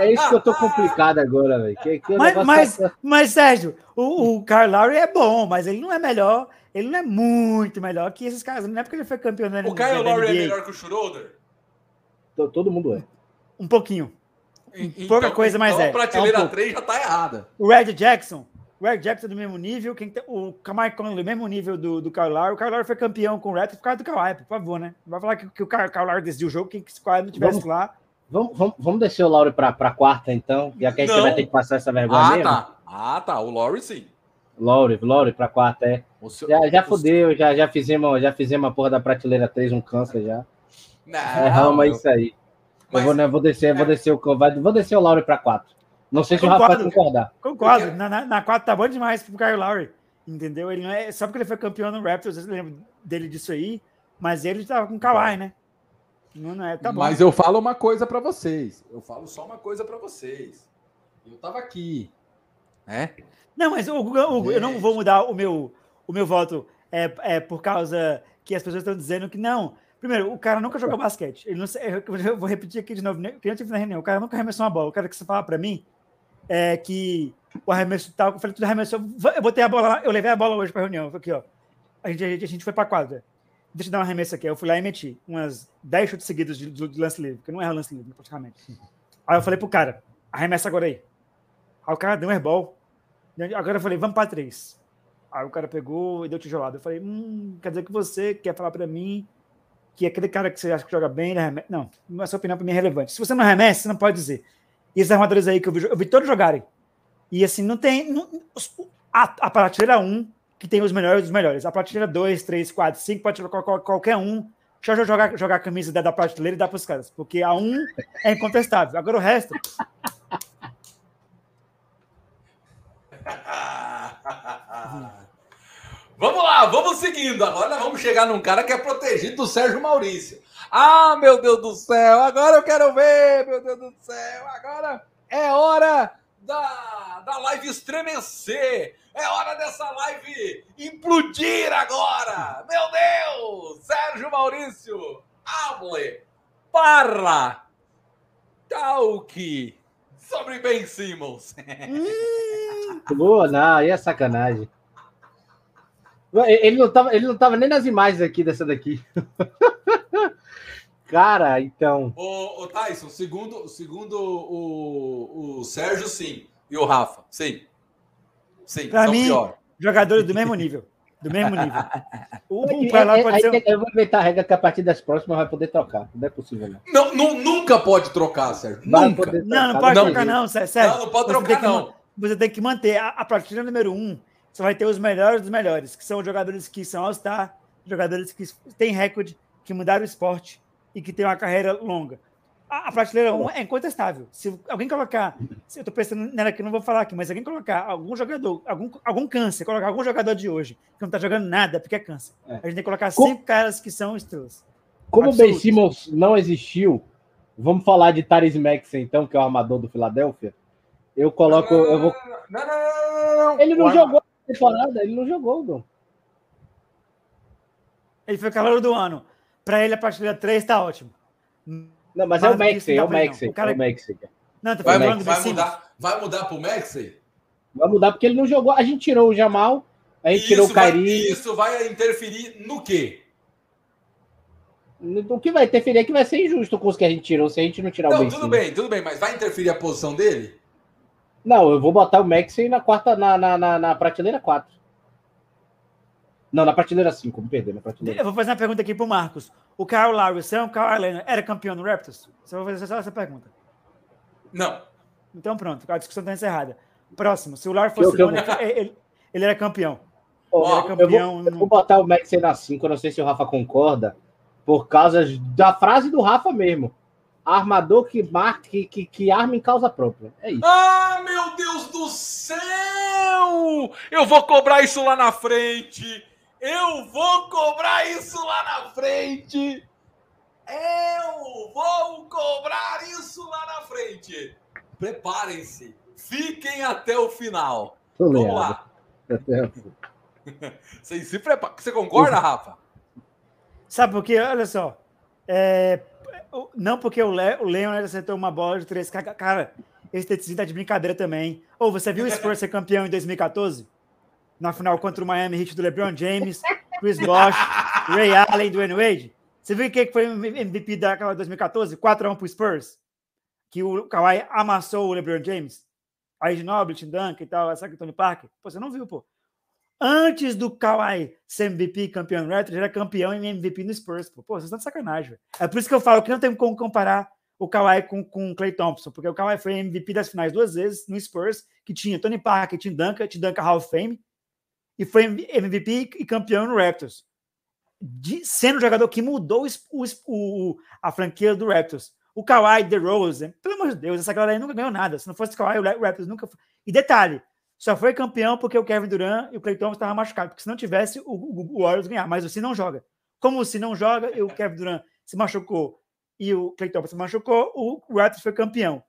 é isso que eu tô complicado agora, velho. Mas, mas, tá- mas, Sérgio, o, o Kyle Lowry é bom, mas ele não é melhor. Ele não é muito melhor que esses caras. Não é porque ele foi campeão da, O da Kyle Lowry é NBA. melhor que o Schroeder? to- todo mundo é. Um pouquinho. Então- Pouca coisa, mas então é. A prateleira É um pouco. 3 já tá errada. O Red Jackson. O Red Jackson é do mesmo nível. Quem tem, o Kamar Conley, mesmo nível do, do Kyle Lowry. O Kyle Lowry foi campeão com o Raptors por causa do Kawhi, por favor, né? Não vai falar que, que o Kyle Lowry decidiu o jogo, que se o Kawhi não tivesse Vamos- lá. Vamos, vamos, vamos descer o Lauro pra, pra quarta, então, já que a gente Não. vai ter que passar essa vergonha Ah, mesmo. tá. Ah, tá. O Lowry sim. Lauro, Lauro pra quarta, é. O seu- Já, já o- fudeu, já, já, fizemos, já fizemos a porra da prateleira 3, um câncer já. Não, Erramos, é eu- isso aí. Mas- eu vou, né, vou descer, vou descer o vai- vou descer o Lauro pra 4. Não sei se o Concordo. Rafa vai concordar. Concordo. Na, na, na tá bom demais pro Kyle Lowry. Entendeu? Ele não é. Só porque ele foi campeão no Raptors, eu lembro dele disso aí. Mas ele tava com o Kawhi, né? Não, não é, tá bom. Mas eu falo uma coisa pra vocês. Eu falo só uma coisa pra vocês. Eu tava aqui. Né? Não, mas o, o- eu não vou mudar o meu, o meu voto é, é por causa que as pessoas estão dizendo que não. Primeiro, o cara nunca jogou basquete. Ele não, eu vou repetir aqui de novo, que eu tive na reunião. O cara nunca arremessou uma bola. O cara que você fala pra mim é que o arremesso tal, eu falei, tudo arremessou. Eu botei a bola lá, eu levei a bola hoje pra reunião. Aqui, ó. A gente, a gente, foi pra quadra. Deixa eu dar um arremesso aqui. Eu fui lá e meti umas 10 chutes seguidos de, de lance livre, porque não é lance livre, praticamente. Aí eu falei pro cara, arremessa agora aí. Aí o cara deu um airball. Agora eu falei, vamos para três. Aí o cara pegou e deu tijolada. Eu falei, hum, quer dizer que você quer falar para mim que aquele cara que você acha que joga bem, arremessa. Não, a sua opinião para mim é relevante. Se você não arremessa, você não pode dizer. E esses armadores aí que eu vi, eu vi todos jogarem. E assim, não tem. Não, a, a prateleira 1, que tem os melhores dos melhores. A prateleira 2, 3, 4, 5, pode jogar qual- qualquer um. Deixa eu jogar, jogar a camisa da, da prateleira e dar para os caras. Porque a 1 é incontestável. Agora o resto. Lá, vamos seguindo. Agora vamos chegar num cara que é protegido do Sérgio Maurício. Ah, meu Deus do céu, agora eu quero ver, meu Deus do céu, agora é hora da, da live estremecer. É hora dessa live implodir agora. Meu Deus, Sérgio Maurício, hable, parla, talque sobre Ben Simmons. Hum, boa, não, aí é sacanagem. Ele não, tava, ele não tava nem nas imagens aqui dessa daqui. Cara, então. Ô, ô Tyson, segundo, segundo o, o Sérgio, sim. E o Rafa, sim. Sim, pra mim, pior. jogadores do mesmo nível. Do mesmo nível. O, o é, pode ser... Eu vou inventar a regra que a partir das próximas vai poder trocar. Não é possível, não. Não, não nunca pode trocar, Sérgio. Nunca. Trocar. Não, não pode não. trocar, não, Sérgio. Não, não pode trocar, não. Você tem que manter. A, a prateleira número um, você vai ter os melhores dos melhores, que são jogadores que são All-Star, jogadores que têm recorde, que mudaram o esporte e que têm uma carreira longa. A, a prateleira 1 é incontestável. Se alguém colocar, se eu estou pensando nela que não vou falar aqui, mas se alguém colocar algum jogador, algum, algum câncer, colocar algum jogador de hoje que não está jogando nada porque é câncer, é. a gente tem que colocar Como, cinco caras que são estrelas. Como o Ben Simmons não existiu, vamos falar de Taris Maxey, então, que é o armador do Philadelphia. Eu coloco. Não, não, eu vou... não, não, não, não, Ele não jogou temporada, ele não jogou, Dom. Ele foi calor do ano. Para ele, a partida 3 está ótimo. Não, mas, mas é o Maxey, é o Maxey. Cara... É o Maxey. Não, vai, vai, vai mudar, vai mudar pro Maxey? Vai mudar porque ele não jogou. A gente tirou o Jamal, a gente isso tirou o Kairi. Isso vai interferir no quê? O que vai interferir é que vai ser injusto com os que a gente tirou, se a gente não tirar não, o Ben Tudo bem, tudo bem, mas vai interferir a posição dele? Não, eu vou botar o Maxey na quarta, na, na, na, na prateleira 4. Não, na prateleira 5, me perder na prateleira. Eu vou fazer uma pergunta aqui pro Marcos. O Kyle Lowry, você é um Kyle Leonard, era campeão no Raptors? Só vou fazer só essa pergunta. Não. Então pronto, a discussão está encerrada. Próximo, se o Lowry fosse eu, eu, ele, ele, era campeão. Oh, ele era campeão eu, vou, no... eu vou botar o Maxey na 5, eu não sei se o Rafa concorda, por causa da frase do Rafa mesmo armador que marca, que, que, que arma em causa própria. É isso. Ah, meu Deus do céu! Eu vou cobrar isso lá na frente! Eu vou cobrar isso lá na frente! Eu vou cobrar isso lá na frente! Preparem-se! Fiquem até o final! Tô Vamos leado. lá! Você se prepara. Você concorda, Rafa? Sabe por quê? Olha só. É, não porque o, Le, o Leonard acertou uma bola de três. Cara, esse TTzinho tá de brincadeira também. Ou oh, você viu o Spurs ser campeão em 2014? Na final contra o Miami Heat do LeBron James, Chris Bosh, Ray Allen, Dwayne Wade? Você viu quem foi o MVP daquela 2014? 4x1 pro Spurs? Que o Kawhi amassou o LeBron James? Aí de Noble, Tim Duncan e tal, essa aqui, Tony Parker? Pô, você não viu, pô. Antes do Kawhi ser MVP campeão no Raptors, era campeão em MVP no Spurs. Pô, vocês estão de sacanagem. É por isso que eu falo que não tem como comparar o Kawhi com, com o Clay Thompson, porque o Kawhi foi MVP das finais duas vezes no Spurs, que tinha Tony Parker, Tim Duncan, Tim Duncan Hall of Fame, e foi MVP e campeão no Raptors. De, sendo o jogador que mudou o, o, a franquia do Raptors. O Kawhi, The Rose, pelo amor de Deus, essa galera aí nunca ganhou nada. Se não fosse o Kawhi, o Raptors nunca foi. E detalhe, só foi campeão porque o Kevin Durant e o Clay Thompson estavam machucados. Porque se não tivesse, o, o, o Warriors ganhar. Mas o Se não joga. Como o Se não joga e o Kevin Durant se machucou e o Clay Thompson se machucou, o Raptors foi campeão.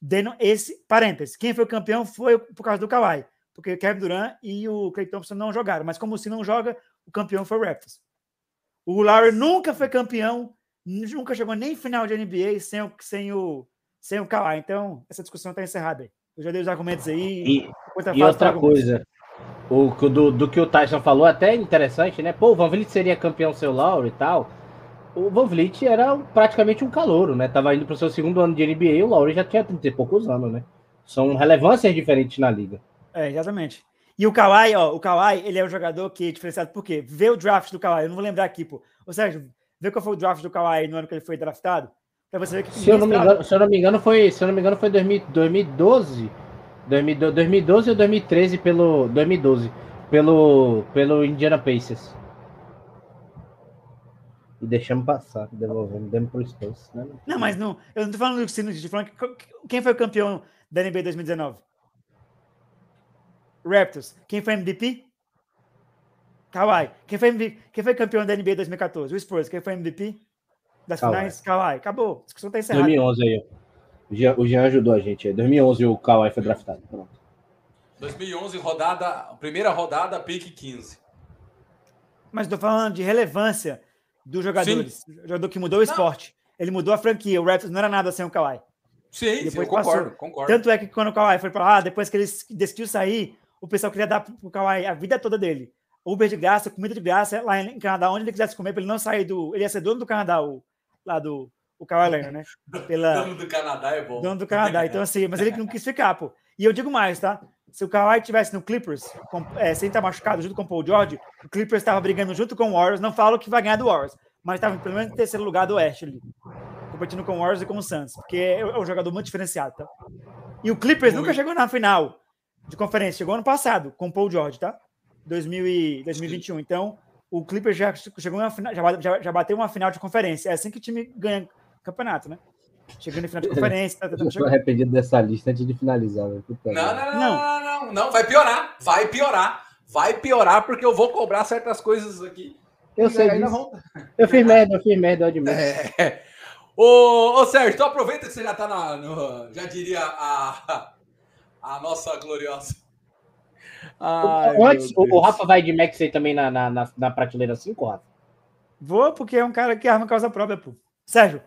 Dando esse parênteses. Quem foi campeão foi por causa do Kawhi. Porque o Kevin Durant e o Clay Thompson não jogaram. Mas como o Se não joga, o campeão foi o Raptors. O Lowry nunca foi campeão, nunca chegou nem final de NBA sem o, sem o, sem o Kawhi. Então, essa discussão está encerrada aí. Eu já dei os argumentos aí. E, e outra coisa, o, do, do que o Tyson falou, é até interessante, né? Pô, o Van Vliet seria campeão seu Lauro e tal. O Van Vliet era praticamente um calouro, né? Tava indo para o seu segundo ano de NBA e o Lauro já tinha 30 e poucos anos, né? São relevâncias diferentes na liga. É, exatamente. E o Kawhi, ó, o Kawhi, ele é um jogador que é diferenciado por quê? Vê o draft do Kawhi, eu não vou lembrar aqui, pô. Ou seja, vê qual foi o draft do Kawhi no ano que ele foi draftado. Pra você ver que se, eu não me engano, se eu não me engano, foi, se eu não me engano, foi 2012. 2012 ou 2013 pelo 2012 pelo pelo Indiana Pacers. E deixamos passar, devolvendo, demos pro Spurs. Né? Não, mas não, eu não tô falando do Sino, tô falando que, quem foi o campeão da NBA 2019? Raptors. Quem foi MVP? Kawhi. Quem foi, MVP, quem foi campeão da NBA 2014? O Spurs. Quem foi MVP das Kawhi. finais? Kawhi. Acabou. A discussão tá encerrada. 2011 aí, ó. O Jean, o Jean ajudou a gente aí. 2011 o Kawhi foi draftado. Pronto. 2011, rodada, primeira rodada, pique 15. Mas estou falando de relevância dos jogadores. O jogador que mudou o esporte. Ele mudou a franquia. O Raptors não era nada sem o Kawhi. Sim, sim, Depois concordo, concordo. Tanto é que quando o Kawhi foi para lá, depois que ele decidiu sair, o pessoal queria dar pro Kawhi a vida toda dele. Uber de graça, comida de graça, lá em Canadá, onde ele quisesse comer, para ele não sair do. Ele ia ser dono do Canadá, o, lá do o Kawhi Leonard, né? Pela, Dono do Canadá é bom. dono do Canadá. Então, assim, mas ele não quis ficar, pô. E eu digo mais, tá? Se o Kawhi tivesse no Clippers, com, é, sem estar machucado junto com o Paul George, o Clippers estava brigando junto com o Warriors. Não falo que vai ganhar do Warriors, mas estava pelo menos em terceiro lugar do Oeste ali. Competindo com o Warriors e com o Suns, porque é é um jogador muito diferenciado, tá? E o Clippers nunca Muito. chegou na final de conferência, chegou ano passado com o Paul George, tá? 2000 e 2021. Então, o Clippers já chegou na final, já, já, já bateu uma final de conferência. É assim que o time ganha campeonato, né? Chegando em final de conferência, tá Eu tentando tô chegar. arrependido dessa lista antes de finalizar. Não, não, não, não, não, não, vai piorar, vai piorar, vai piorar, porque eu vou cobrar certas coisas aqui. Eu sei disso. vão- Eu fiz merda, eu fiz merda, eu admito. É. Ô, ô Sérgio, então aproveita que você já tá na. no- já diria a, a nossa gloriosa. Ai, O- Antes, o, o. Rafa vai de Maxey também na, na, na, na prateleira 5, Rafa? Vou, porque é um cara que arma causa própria, pô. Sérgio,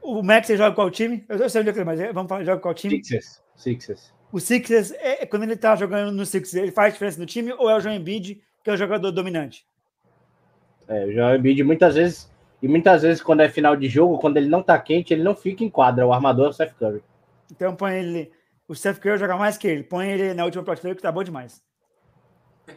o Max joga qual time? Eu sei onde é que ele mas vamos falar, joga qual time? Sixers. Sixers. O Sixers, é, é quando ele tá jogando no Sixers, ele faz diferença no time ou é o João Embiid, que é o jogador dominante? É, o Joel Embiid muitas vezes, e muitas vezes quando é final de jogo, quando ele não tá quente, ele não fica em quadra. O armador é o Seth Curry. Então põe ele. O Steph Curry joga mais que ele. Põe ele na última prateleira que tá bom demais.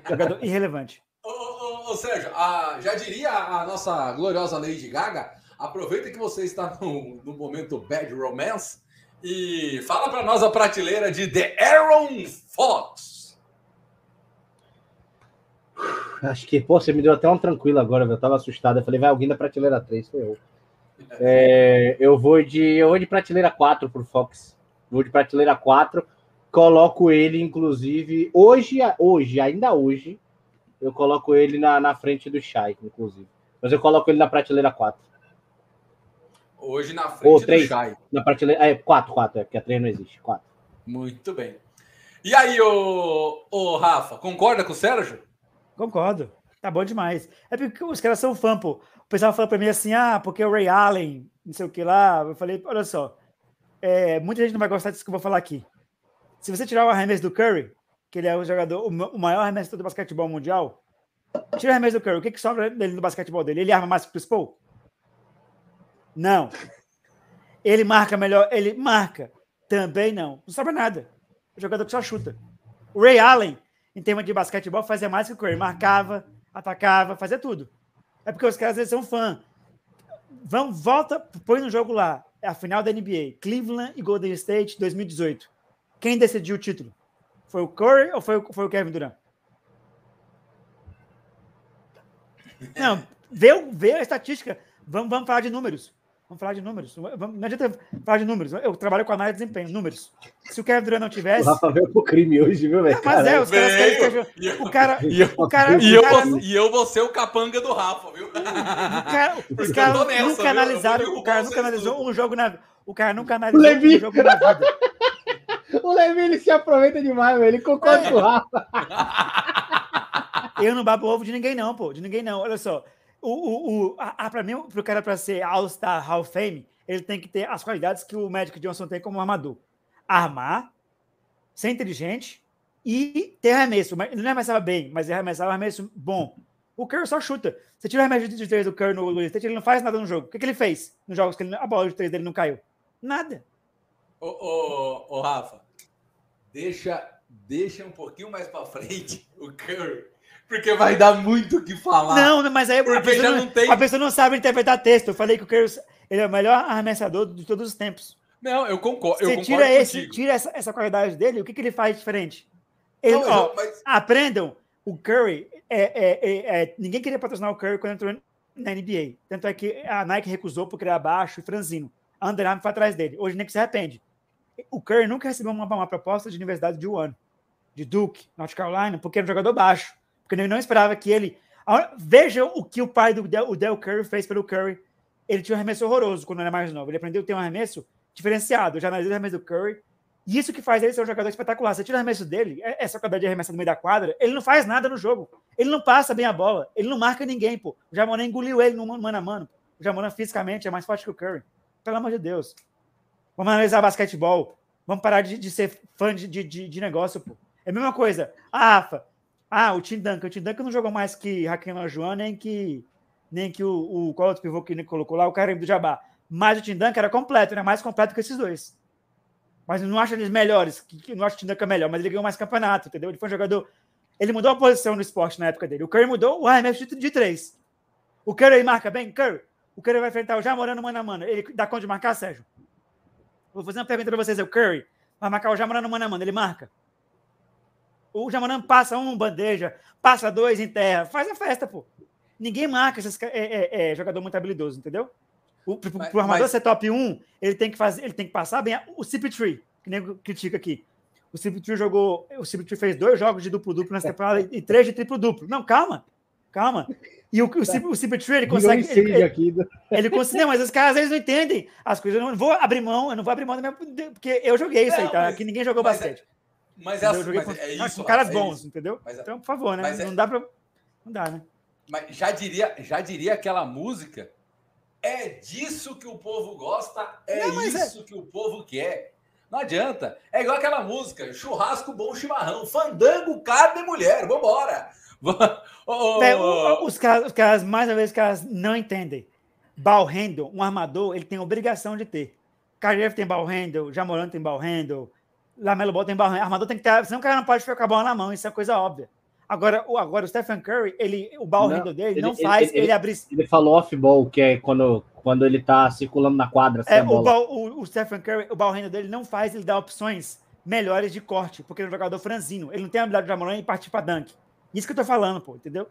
Jogador irrelevante. Ô, ô, ô, ô, Sérgio, a- já diria a nossa gloriosa Lady Gaga, aproveita que você está no, no momento Bad Romance e fala para nós a prateleira de The Aaron Fox. Acho que, pô, você me deu até um tranquilo agora. Eu tava assustado. Eu falei, vai alguém da prateleira 3, foi eu. É, eu vou de. Eu vou de prateleira 4 pro Fox. Vou de prateleira 4. Coloco ele, inclusive, hoje, hoje, ainda hoje, eu coloco ele na, na frente do Shai, inclusive. Mas eu coloco ele na prateleira 4. Hoje na frente do três. Shai. Na prateleira. É, 4, 4, é, porque a 3 não existe. 4. Muito bem. E aí, ô, ô Rafa, concorda com o Sérgio? Concordo. Tá bom demais. É porque os caras são fã, pô. O pessoal fala pra mim assim, ah, porque o Ray Allen, não sei o que lá. Eu falei, olha só, é, muita gente não vai gostar disso que eu vou falar aqui. Se você tirar o arremesso do Curry, que ele é o jogador, o ma- o maior arremessador do basquetebol mundial, tira o arremesso do Curry, o que, que sobra dele no basquetebol dele? Ele arma mais que o Chris Paul? Não. Ele marca melhor? Ele marca. Também não. Não sobra nada. É um jogador que só chuta. O Ray Allen, em termos de basquetebol, fazia mais que o Curry. Marcava, atacava, fazia tudo. É porque os caras às vezes são fã. Vamos, volta, põe no jogo lá. É a final da NBA. Cleveland e Golden State 2018. Quem decidiu o título? Foi o Curry ou foi foi o Kevin Durant? Não, vê, vê a estatística. Vamos, vamos falar de números. Vamos falar de números. Vamos- não adianta falar de números. Eu trabalho com análise de desempenho, números. Se o Kevin Durant não O tivesse. Rafa veio pro crime hoje, viu, velho? Mas é, os caras querem que eu- o cara, E eu, o cara, e o eu, cara, vou, e eu vou ser o capanga do Rafa, viu? o cara, os caras nunca viu? Analisaram, o cara nunca analisou tudo. um jogo na o cara nunca analisou Levi. um jogo na vida. O Levi, ele se aproveita demais, velho. Ele concorda com o Rafa. Eu não babo ovo de ninguém não, pô, de ninguém não. Olha só, o, o, a, a, para mim, pro cara para ser All-Star Hall of Fame, ele tem que ter as qualidades que o Magic Johnson tem como armador: armar, ser inteligente e ter arremesso. Ele não arremessava bem, mas arremessava arremesso bom. O Curry só chuta. Você tira o arremesso de três do Curry no Golden State, ele não faz nada no jogo. O que, que ele fez nos jogos que ele, a bola de três dele não caiu? Nada. Ô, ô, ô, Rafa, deixa, deixa um pouquinho mais pra frente o Curry, porque vai dar muito o que falar. Não, mas aí a pessoa não, não tem- a pessoa não sabe interpretar texto. Eu falei que o Curry ele é o melhor arremessador de todos os tempos. Não, eu concordo. Eu Você concordo tira esse, contigo. tira essa, essa qualidade dele, o que, que ele faz diferente? Ele, Não, eu- mas- Aprendam, o Curry, é, é- é- é- ninguém queria patrocinar o Curry quando entrou na NBA. Tanto é que a Nike recusou ele era baixo e franzino. A Under Armour foi atrás dele. Hoje nem que se arrepende. O Curry nunca recebeu uma, uma proposta de universidade de One, de Duke, North Carolina, porque era um jogador baixo. Porque ele não esperava que ele. Veja o que o pai do Del, o Del Curry fez pelo Curry. Ele tinha um arremesso horroroso quando era mais novo. Ele aprendeu a ter um arremesso diferenciado. Eu já analisei o arremesso do Curry. E isso que faz ele ser um jogador espetacular. Você tira o arremesso dele, é, essa quantidade de arremesso no meio da quadra, ele não faz nada no jogo. Ele não passa bem a bola. Ele não marca ninguém, pô. O Jamoran engoliu ele no mano a mano. O Jamoran fisicamente é mais forte que o Curry. Pelo amor de Deus. Vamos analisar basquetebol. Vamos parar de, de ser fã de, de, de, negócio, pô. É a mesma coisa. Ah, Rafa. Ah, o Tim Duncan. O Tim Duncan não jogou mais que Raquel Lajuan, nem que, nem que o, o qual outro pivô que colocou lá, o cara do Jabá. Mas o Tim Duncan era completo, era mais completo que esses dois. Mas não acho eles melhores, que, não acho o Tim Duncan melhor, mas ele ganhou mais campeonato, entendeu? Ele foi um jogador. Ele mudou a posição no esporte na época dele. O Curry mudou o arremesso de, três. O Curry marca bem? Curry. O Curry vai enfrentar o Jamorano mano a mano. Ele dá conta de marcar, Sérgio? Vou fazer uma pergunta para vocês. O Curry vai marcar o Jamoran no mano a mano. Ele marca. O Jamoran passa um, bandeja, passa dois em terra. Faz a festa, pô. Ninguém marca esses é, é, é, jogador muito habilidoso, entendeu? O, pro, mas, pro armador mas... ser top 1, ele tem que fazer, ele tem que passar bem o CP3, que nem critica aqui. O CP3 jogou, o CP3 fez dois jogos de duplo-duplo nessa temporada e três de triplo-duplo. Não, calma. Calma. E o, o, CP3, ele consegue. Ele, ele, né? ele consegue. Não, mas os caras eles não entendem as coisas. Eu não vou abrir mão, eu não vou abrir mão da minha. Porque eu joguei isso não, aí, tá? Mas, Aqui ninguém jogou é- basquete. É, mas é, assim, mas é isso. Com caras é bons, entendeu? Mas, é- então, por favor, né? Não dá pra. Não dá, né? Mas já diria, já diria aquela música. É disso que o povo gosta, é não, isso que o povo quer. Não adianta. É igual aquela música: churrasco, bom chimarrão, fandango, carne e mulher. Vambora! oh, é, os, caras, os caras, mais uma vez, os caras não entendem. Ball handle, um armador, ele tem obrigação de ter. Kyrie tem ball handle, tem ball handle, Lamelo Ball tem handle. Armador tem que ter, senão o cara não pode ficar com a bola na mão, isso é coisa óbvia. Agora, o, agora o Stephen Curry, ele, o ball não, handle dele ele, não faz ele, ele, ele abrir. Ele falou off-ball, que é quando, quando ele tá circulando na quadra. É, o, ball, o, o, Stephen Curry, o ball handle dele não faz ele dar opções melhores de corte, porque ele é um jogador franzino. Ele não tem a habilidade de Jamoran e partir para dunk. Isso que eu tô falando, pô, entendeu?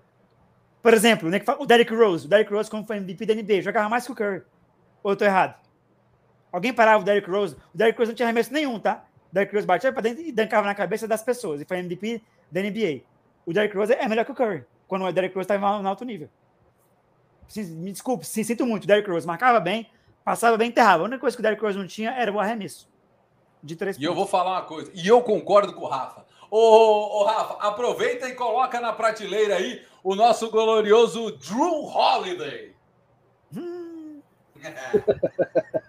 Por exemplo, o Derrick Rose. O Derrick Rose, como foi MVP da NBA, jogava mais que o Curry. Ou eu tô errado? Alguém parava o Derrick Rose? O Derrick Rose não tinha arremesso nenhum, tá? Derrick Rose batia para dentro e dancava na cabeça das pessoas. E foi MVP da NBA. O Derrick Rose é melhor que o Curry, quando o Derrick Rose estava no alto nível. Me desculpe, sim, sinto muito. O Derrick Rose marcava bem, passava bem, enterrava. A única coisa que o Derrick Rose não tinha era o arremesso. De três e pontos. eu vou falar uma coisa, e eu concordo com o Rafa. Ô, ô, Rafa, aproveita e coloca na prateleira aí o nosso glorioso Drew Holiday. Hum.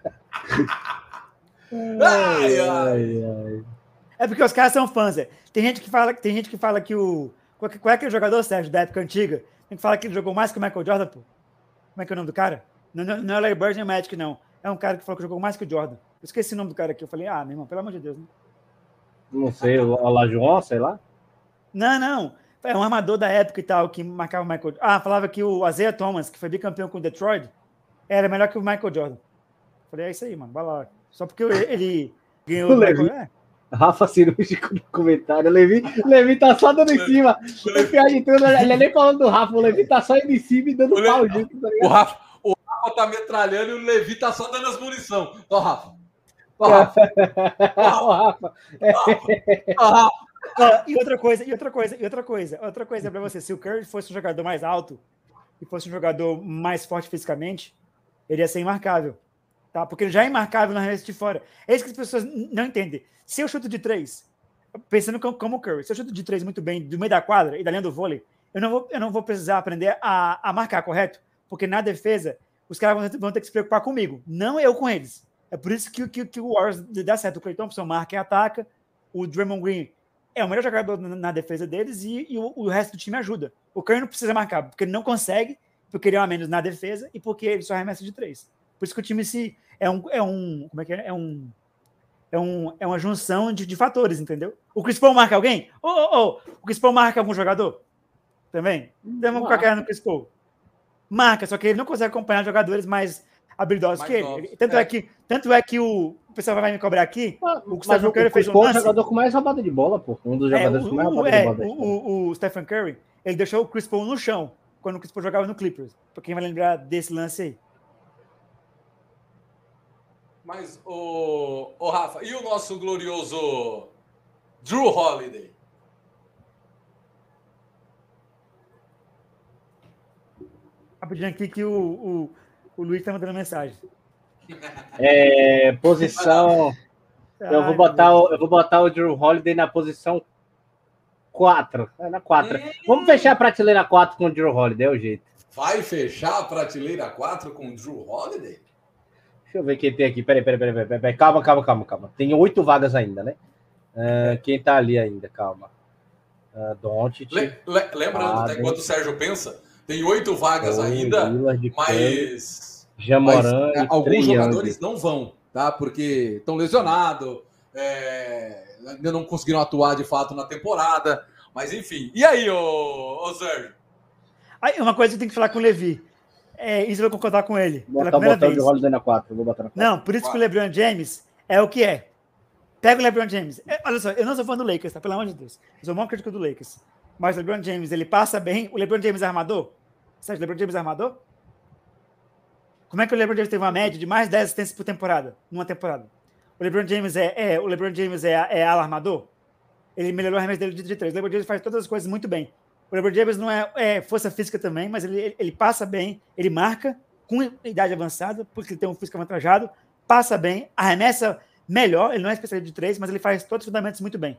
ai, ai, ai. É porque os caras são fãs. É. Tem gente que fala, tem gente que fala que o qual, é aquele jogador Sérgio da época antiga? Tem que falar que ele jogou mais que o Michael Jordan, pô. Como é que é o nome do cara? Não, não, não é o Larry Bird nem o Magic, não. É um cara que falou que jogou mais que o Jordan. Eu esqueci o nome do cara aqui. Eu falei, ah, meu irmão, pelo amor de Deus. Né? Não sei, o Alajuan, sei lá. Não, não. É um armador da época e tal, que marcava o Michael Ah, falava que o Isaiah Thomas, que foi bicampeão com o Detroit, era melhor que o Michael Jordan. Falei, é isso aí, mano, vai lá. Só porque ele ganhou o Levi. É. Rafa cirúrgico no comentário. Levi, Levi tá só dando em cima. O pior de tudo, ele é nem falando do Rafa, o Levi tá só indo em cima e dando o pau junto. Tá o, Rafa, o Rafa tá metralhando e o Levi tá só dando as munição. Ó, Rafa. Ó, Rafa. Ó, Rafa. Ó, Rafa. e outra coisa, e outra coisa, e outra coisa, outra coisa para você. Se o Curry fosse um jogador mais alto e fosse um jogador mais forte fisicamente, ele ia ser imarcável. Tá? Porque ele já é imarcável na rede de fora. É isso que as pessoas não entendem. Se eu chuto de três, pensando como, o Curry, se eu chuto de três muito bem do meio da quadra e da linha do vôlei, eu não vou, eu não vou precisar aprender a, a marcar, correto? Porque na defesa, os caras vão, ter que se preocupar comigo, não eu com eles. É por isso que, que, que o Warriors dá certo. O Clay Thompson marca e ataca, o Draymond Green é o melhor jogador na defesa deles e, e o, o, resto do time ajuda. O Curry não precisa marcar, porque ele não consegue, porque ele é a menos na defesa e porque ele só arremessa de três. Por isso que o time se é um, é um como é que é? É um é, um, é uma junção de, de fatores, entendeu? O Chris Paul marca alguém? Ô, oh, oh, oh. O Chris Paul marca algum jogador? Também? Demos com a cara no Chris Paul. Marca, só que ele não consegue acompanhar jogadores mais habilidosos mais que ele. Tanto é. é. que, tanto é que o, o pessoal vai me cobrar aqui. Ah, o Stephen Curry fez um lance. É o jogador com mais roubada de bola, pô. Um dos é, jogadores é, o, com mais roubada é, de bola. O, o, Stephen Curry, ele deixou o Chris Paul no chão quando o Chris Paul jogava no Clippers. Pra quem vai lembrar desse lance aí. Mas, o, o Rafa, e o nosso glorioso Drew Holiday? Rapidinho aqui que o, o, o Luiz tá mandando mensagem. É, posição. Eu vou, botar o, eu vou botar o Drew Holiday na posição 4. É na 4. Vamos fechar a prateleira 4 com o Drew Holiday, é o jeito. Vai fechar a prateleira 4 com o Drew Holiday? Deixa eu ver quem tem aqui. Peraí, peraí, peraí, peraí, peraí. Calma, calma, calma, calma. Tem oito vagas ainda, né? Uh, quem tá ali ainda? Calma. Uh. Le, le, lembrando, até enquanto o Sérgio pensa, tem oito vagas ainda, mas, Jamoran mas é, alguns jogadores não vão, tá? Porque estão lesionados, é, ainda não conseguiram atuar de fato na temporada. Mas enfim. E aí, ô, ô Sérgio? Aí, uma coisa que tem que falar com o Levi. É, isso eu vou concordar com ele. Vou pela primeira vez. De na 4, vou botar na 4. Não, por isso que o LeBron James é o que é. Pega o LeBron James. É, olha só, eu não sou fã do Lakers, tá? Pelo amor de Deus. Eu sou o maior crítico do Lakers. Mas o LeBron James, ele passa bem. O LeBron James é armador? Sérgio, o LeBron James é armador? Como é que o LeBron James teve uma média de mais 10 assistências por temporada? Numa temporada. O LeBron James é, é o LeBron James é, é alarmador? Ele melhorou o arremesso dele de, de três. O LeBron James faz todas as coisas muito bem. O LeBron James não é, é força física também, mas ele, ele, passa bem, ele marca com idade avançada, porque ele tem um físico avantajado, passa bem, arremessa melhor, ele não é especialista de três, mas ele faz todos os fundamentos muito bem.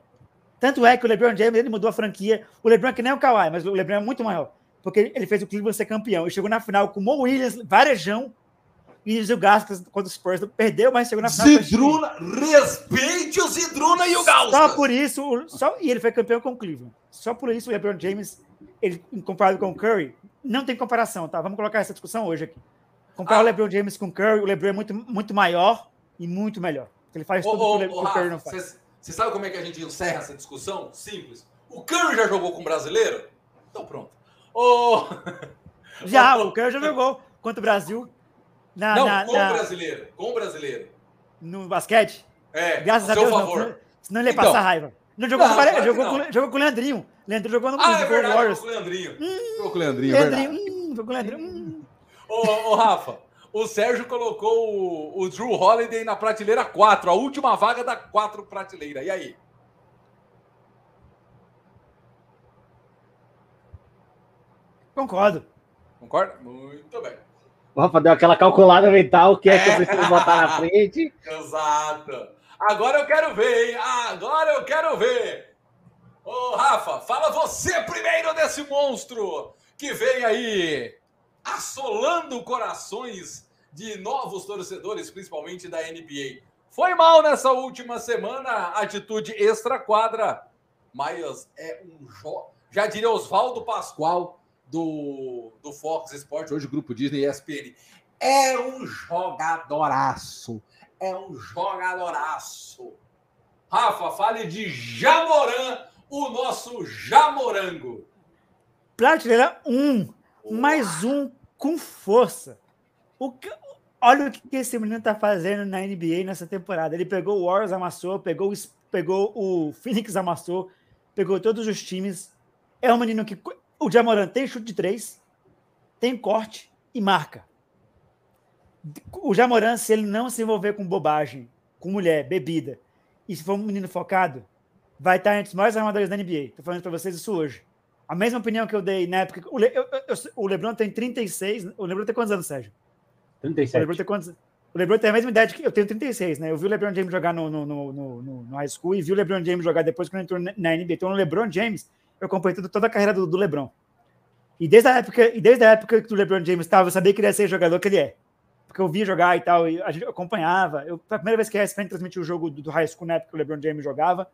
Tanto é que o LeBron James ele mudou a franquia. O LeBron é que nem o Kawhi, mas o LeBron é muito maior, porque ele fez o Cleveland ser campeão. Ele chegou na final com o Mo Williams, varejão, e o Gaskas contra o Spurs perdeu, mas chegou na final. Zidruna, respeite o Zidruna e o Gaskas. Só por isso, só, e ele foi campeão com o Cleveland. Só por isso o LeBron James, ele, comparado com o Curry, não tem comparação, tá? Vamos colocar essa discussão hoje aqui. Comparar ah. o LeBron James com o Curry, o LeBron é muito, muito maior e muito melhor. Ele faz tudo ô, que o, Curry não faz. Você sabe como é que a gente encerra essa discussão? Simples. O Curry já jogou com o brasileiro? Então pronto. Ô... Já, o Curry já jogou contra o Brasil na, não, na, com o brasileiro. Com o brasileiro. No basquete? É, Graças a Deus, favor. Não, senão ele ia então, passar raiva. Não jogou, não, com, claro jogou, com, jogou com o Leandrinho. Leandrinho jogou no ah, é verdade, Warriors. Jogou com o Leandrinho. Hum, jogou com o Leandrinho, é Leandrinho hum, jogou com o Leandrinho. Hum. Ô, ô, Rafa, o Sérgio colocou o, o Drew Holiday na prateleira 4, a última vaga da 4 prateleira. E aí? Concordo. Concorda? Muito bem. O Rafa deu aquela calculada mental, o que é, é que eu preciso botar na frente. Exato. Agora eu quero ver, hein? Agora eu quero ver. Ô, Rafa, fala você primeiro desse monstro que vem aí assolando corações de novos torcedores, principalmente da NBA. Foi mal nessa última semana, atitude extra-quadra, mas é um jogo. Já diria Oswaldo Pascoal, do, do Fox Sport, hoje Grupo Disney e ESPN. É um jogadoraço. É um jogadoraço. Rafa, fale de Jamoran, o nosso Jamorango. Prateleira 1. Um, mais um com força. O que, olha o que esse menino tá fazendo na NBA nessa temporada. Ele pegou o Warriors, amassou, pegou, pegou o Phoenix, amassou, pegou todos os times. É um menino que o Jamoran tem chute de três, tem corte e marca. O Jamoran, se ele não se envolver com bobagem, com mulher, bebida, e se for um menino focado, vai estar entre os maiores armadores da NBA. Estou falando para vocês isso hoje. A mesma opinião que eu dei na época. O, Le, eu, eu, o Lebron tem 36. O Lebron tem quantos anos, Sérgio? 37. O Lebron tem quantos? O LeBron tem a mesma idade que eu tenho 36, né? Eu vi o LeBron James jogar no, no, no, no, no high school e vi o LeBron James jogar depois quando entrou na NBA. Então, o LeBron James eu acompanhei toda a carreira do, do LeBron. E desde a época, e desde a época que o LeBron James estava, eu sabia que ele ia ser o jogador que ele é. Porque eu via jogar e tal, e a gente acompanhava. Eu, a primeira vez que a ESPN transmitiu o jogo do, do high school na época que o LeBron James jogava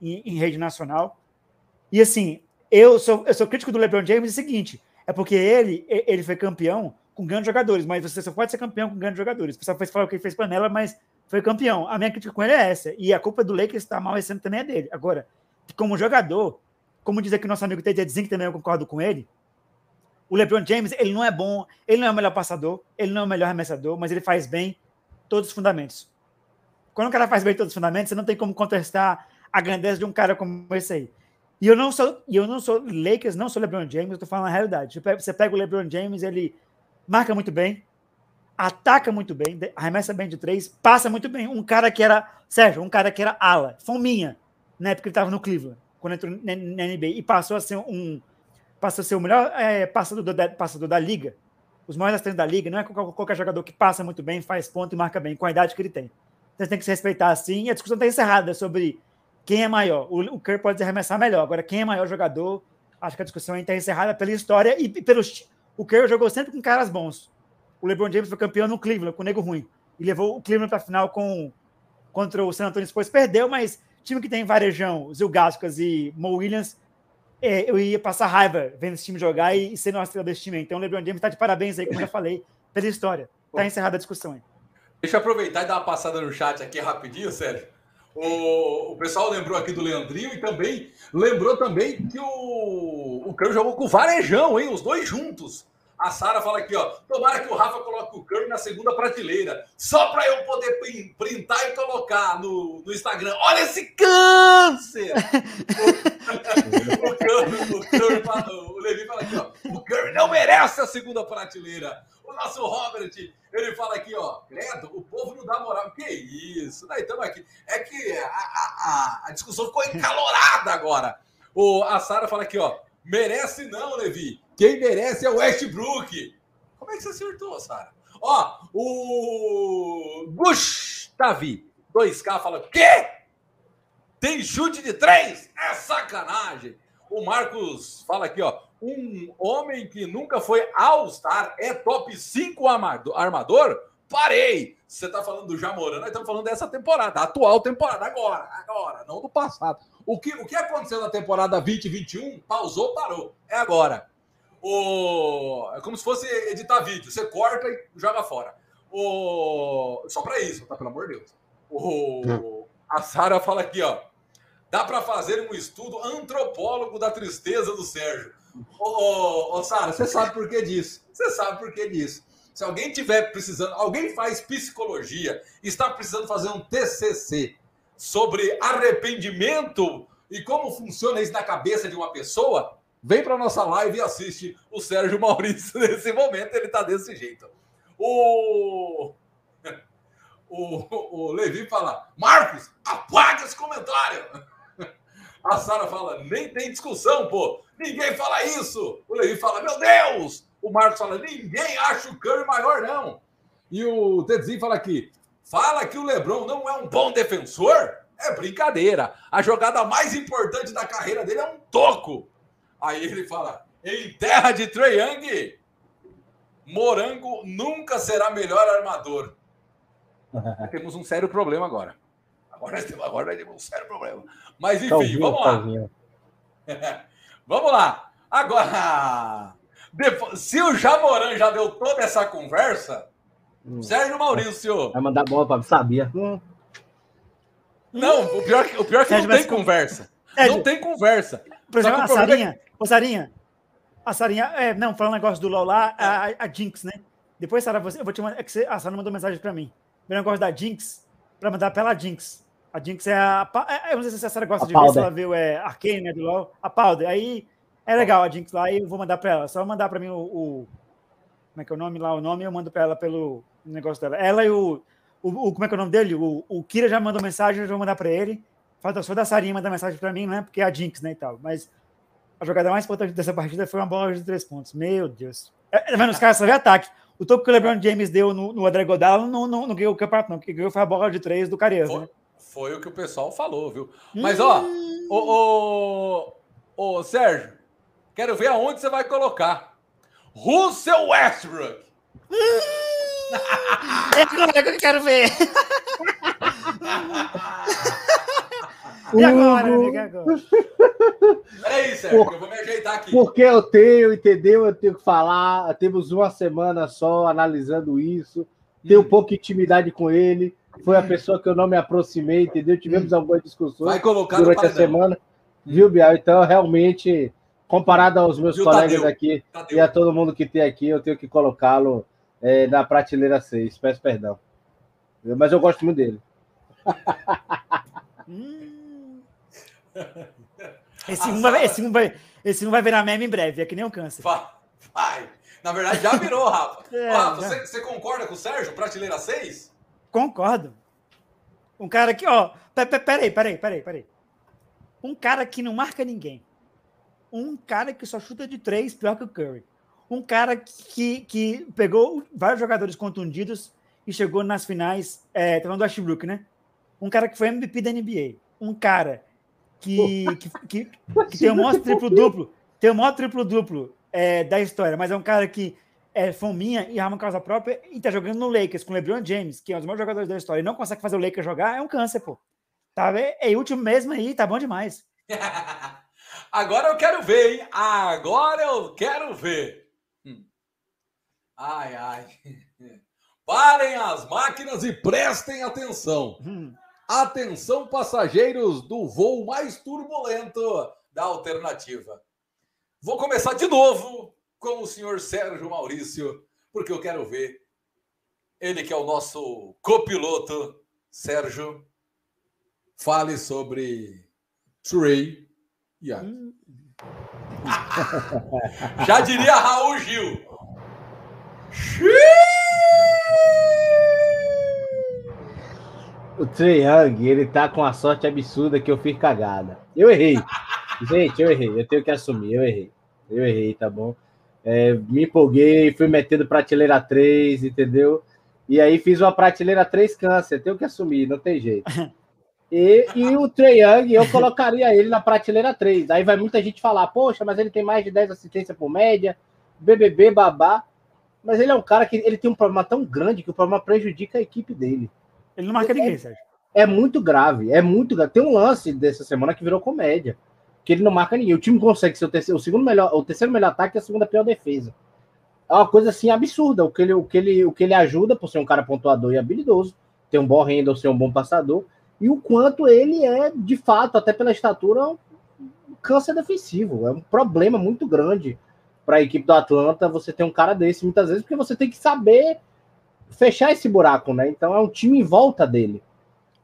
em, em rede nacional. E assim, eu sou, eu sou crítico do LeBron James é o seguinte, é porque ele, ele foi campeão com grandes jogadores, mas você só pode ser campeão com grandes jogadores. O pessoal fez falar que ele fez panela, mas foi campeão. A minha crítica com ele é essa. E a culpa do Lakers estar mal esse ano também é dele. Agora, como jogador, como diz aqui nosso amigo TJ Zink, também eu concordo com ele, o LeBron James, ele não é bom, ele não é o melhor passador, ele não é o melhor arremessador, mas ele faz bem todos os fundamentos. Quando o cara faz bem todos os fundamentos, você não tem como contestar a grandeza de um cara como esse aí. E eu não sou, eu não sou Lakers, não sou LeBron James, eu tô falando a realidade. Você pega o LeBron James, ele marca muito bem, ataca muito bem, arremessa bem de três, passa muito bem. Um cara que era, Sérgio, um cara que era ala, fominha, na época que ele tava no Cleveland quando entrou na, NBA e passou a ser um passou a ser o melhor é, passador, da, passador da liga. os maiores assinantes da liga, não é qualquer jogador que passa muito bem, faz ponto e marca bem, com a idade que ele tem. Então tem que se respeitar assim, e a discussão está encerrada sobre quem é maior. O, o Curry pode arremessar melhor, agora quem é maior jogador, acho que a discussão está encerrada pela história e pelos. O Curry jogou sempre com caras bons. O LeBron James foi campeão no Cleveland, com o nego ruim. E levou o Cleveland para a final com, contra o San Antonio Spurs. Perdeu, mas time que tem Varejão, Zilgascas e Mo Williams é, eu ia passar raiva vendo esse time jogar e, e ser nosso estrela desse time. Então o LeBron James está de parabéns aí, como eu já falei, pela história. Está encerrada a discussão aí. Deixa eu aproveitar e dar uma passada no chat aqui rapidinho, Sérgio. O, o pessoal lembrou aqui do Leandrinho e também lembrou também que o, o Cano jogou com o Varejão, hein? Os dois juntos. A Sara fala aqui, ó. Tomara que o Rafa coloque o Curry na segunda prateleira. Só para eu poder printar e colocar no, no Instagram. Olha esse câncer! o, o, Curry, o, Curry fala, o Levi fala aqui, ó. O Curry não merece a segunda prateleira. O nosso Robert, ele fala aqui, ó. Credo, o povo não dá moral. Que isso? Daí estamos aqui. É que a, a, a discussão ficou encalorada agora. O, a Sara fala aqui, ó. Merece não, Levi. Quem merece é o Westbrook. Como é que você acertou, Sara? Ó, o Gustavi 2K fala: quê? Tem chute de três? É sacanagem. O Marcos fala aqui, ó. Um homem que nunca foi All-Star é top 5 armador? Parei! Você tá falando do Jamoran, nós estamos falando dessa temporada, atual temporada, agora, agora, não do passado. O que, o que aconteceu na temporada 2021? Pausou, parou. É agora. O... É como se fosse editar vídeo. Você corta e joga fora. O... Só para isso, tá? Pelo amor de Deus. O... A Sara fala aqui, ó. Dá para fazer um estudo antropólogo da tristeza do Sérgio. Ô, ô, Sara, você sabe por que disso? Você sabe por que disso? Se alguém tiver precisando, alguém faz psicologia, está precisando fazer um TCC sobre arrependimento e como funciona isso na cabeça de uma pessoa, Vem para nossa live e assiste o Sérgio Maurício nesse momento, ele está desse jeito. O... o, o Levi fala: Marcos, apaga esse comentário. A Sara fala: nem tem discussão, pô. Ninguém fala isso. O Levi fala: meu Deus. O Marcos fala: ninguém acha o Curry maior, não. E o Tedzinho fala aqui: fala que o Lebron não é um bom defensor? É brincadeira. A jogada mais importante da carreira dele é um toco. Aí ele fala: em terra de Trae Young, Morango nunca será melhor armador. temos um sério problema agora. Agora nós temos, agora nós temos um sério problema. Mas enfim, talvinho, vamos lá. vamos lá. Agora, depois, se o Jamoran já deu toda essa conversa, hum. Sérgio Maurício. Vai mandar bola para sabia. Não, o pior, o pior é que não tem conversa. Não tem conversa. Por exemplo, a Sarinha, Ô, Sarinha, a Sarinha, é, não, falando um negócio do LOL lá, a, a Jinx, né? Depois, Sara, você, eu vou te mandar, é que você, a Sara mandou mensagem pra mim. O negócio da Jinx, pra mandar pela Jinx. A Jinx é a. É, eu não sei se a Sara gosta a de Powder. ver, se ela viu é, Arcane, né, do LOL. A Powder. Aí é legal a Jinx lá e eu vou mandar pra ela. Só mandar pra mim o, o. como é que é o nome lá? O nome eu mando pra ela pelo negócio dela. Ela e o. o, o como é que é o nome dele? O, o Kira já mandou mensagem, eu vou mandar pra ele. Falta só da Sarinha mandar mensagem pra mim, né? Porque é a Jinx, né? E tal. Mas a jogada mais importante dessa partida foi uma bola de três pontos. Meu Deus. É, vendo, os caras só vê ataque. O topo que o LeBron James deu no, no André Godal não, não, não ganhou o campeonato, não. O que ganhou foi a bola de três do Carias, foi, né? Foi o que o pessoal falou, viu? Mas, ó, hum. o, o, o Sérgio, quero ver aonde você vai colocar. Russell Westbrook. Hum. é agora que eu quero ver. E agora, E agora? Peraí, Sérgio, Por, eu vou me ajeitar aqui. Porque eu tenho, entendeu? Eu tenho que falar. Temos uma semana só analisando isso. Tenho hum. pouca intimidade com ele. Foi a pessoa que eu não me aproximei, entendeu? Tivemos hum. algumas discussões durante a semana. Viu, Bial? Então, realmente, comparado aos meus Viu, colegas Tadeu? aqui Tadeu. e a todo mundo que tem aqui, eu tenho que colocá-lo é, na prateleira 6. Peço perdão. Mas eu gosto muito dele. Hum. Esse um, vai, esse, um vai, esse um vai virar meme em breve, é que nem o câncer. Vai. Na verdade, já virou, Rafa. É, Rafa, Você, você, concorda com o Sérgio? Prateleira 6? Concordo. Um cara que, ó. Peraí, peraí, peraí, peraí. Um cara que não marca ninguém. Um cara que só chuta de três, pior que o Curry. Um cara que, que pegou vários jogadores contundidos e chegou nas finais. É, tá falando do Ashbrook, né? Um cara que foi MVP da NBA. Um cara que, que, que, que tem o maior triplo-duplo. Tem o maior triplo-duplo é, da história, mas é um cara que é fominha e arma causa própria e tá jogando no Lakers com o LeBron James, que é um dos maiores jogadores da história, e não consegue fazer o Lakers jogar, é um câncer, pô. Tá, é, é último mesmo aí, tá bom demais. Agora eu quero ver, hein? Agora eu quero ver. Hum. Ai, ai. Parem as máquinas e prestem atenção. Hum. Atenção, passageiros do voo mais turbulento da alternativa. Vou começar de novo com o senhor Sérgio Maurício, porque eu quero ver ele que é o nosso copiloto, Sérgio, fale sobre Trey Young. Hum. Já diria Raul Gil. O Trey Young, ele tá com a sorte absurda que eu fiz cagada. Eu errei. Gente, eu errei. Eu tenho que assumir. Eu errei. Eu errei, tá bom? É, me empolguei, fui metendo prateleira 3, entendeu? E aí fiz uma prateleira 3 câncer, tenho que assumir, não tem jeito. E, e o Trey Young, eu colocaria ele na prateleira 3. Aí vai muita gente falar, poxa, mas ele tem mais de 10 assistências por média, BBB, babá. Mas ele é um cara que ele tem um problema tão grande que o problema prejudica a equipe dele. Ele não marca é, ninguém, Sérgio. É muito grave, é muito grave. Tem um lance dessa semana que virou comédia que ele não marca ninguém. O time consegue ser o terceiro, o segundo melhor, o terceiro melhor ataque e a segunda pior defesa. É uma coisa assim absurda o que ele, o que ele, o que ele ajuda por ser um cara pontuador e habilidoso, ter um bom handle, ser um bom passador, e o quanto ele é, de fato, até pela estatura, um câncer defensivo. É um problema muito grande para a equipe do Atlanta você ter um cara desse muitas vezes, porque você tem que saber fechar esse buraco, né? Então é um time em volta dele.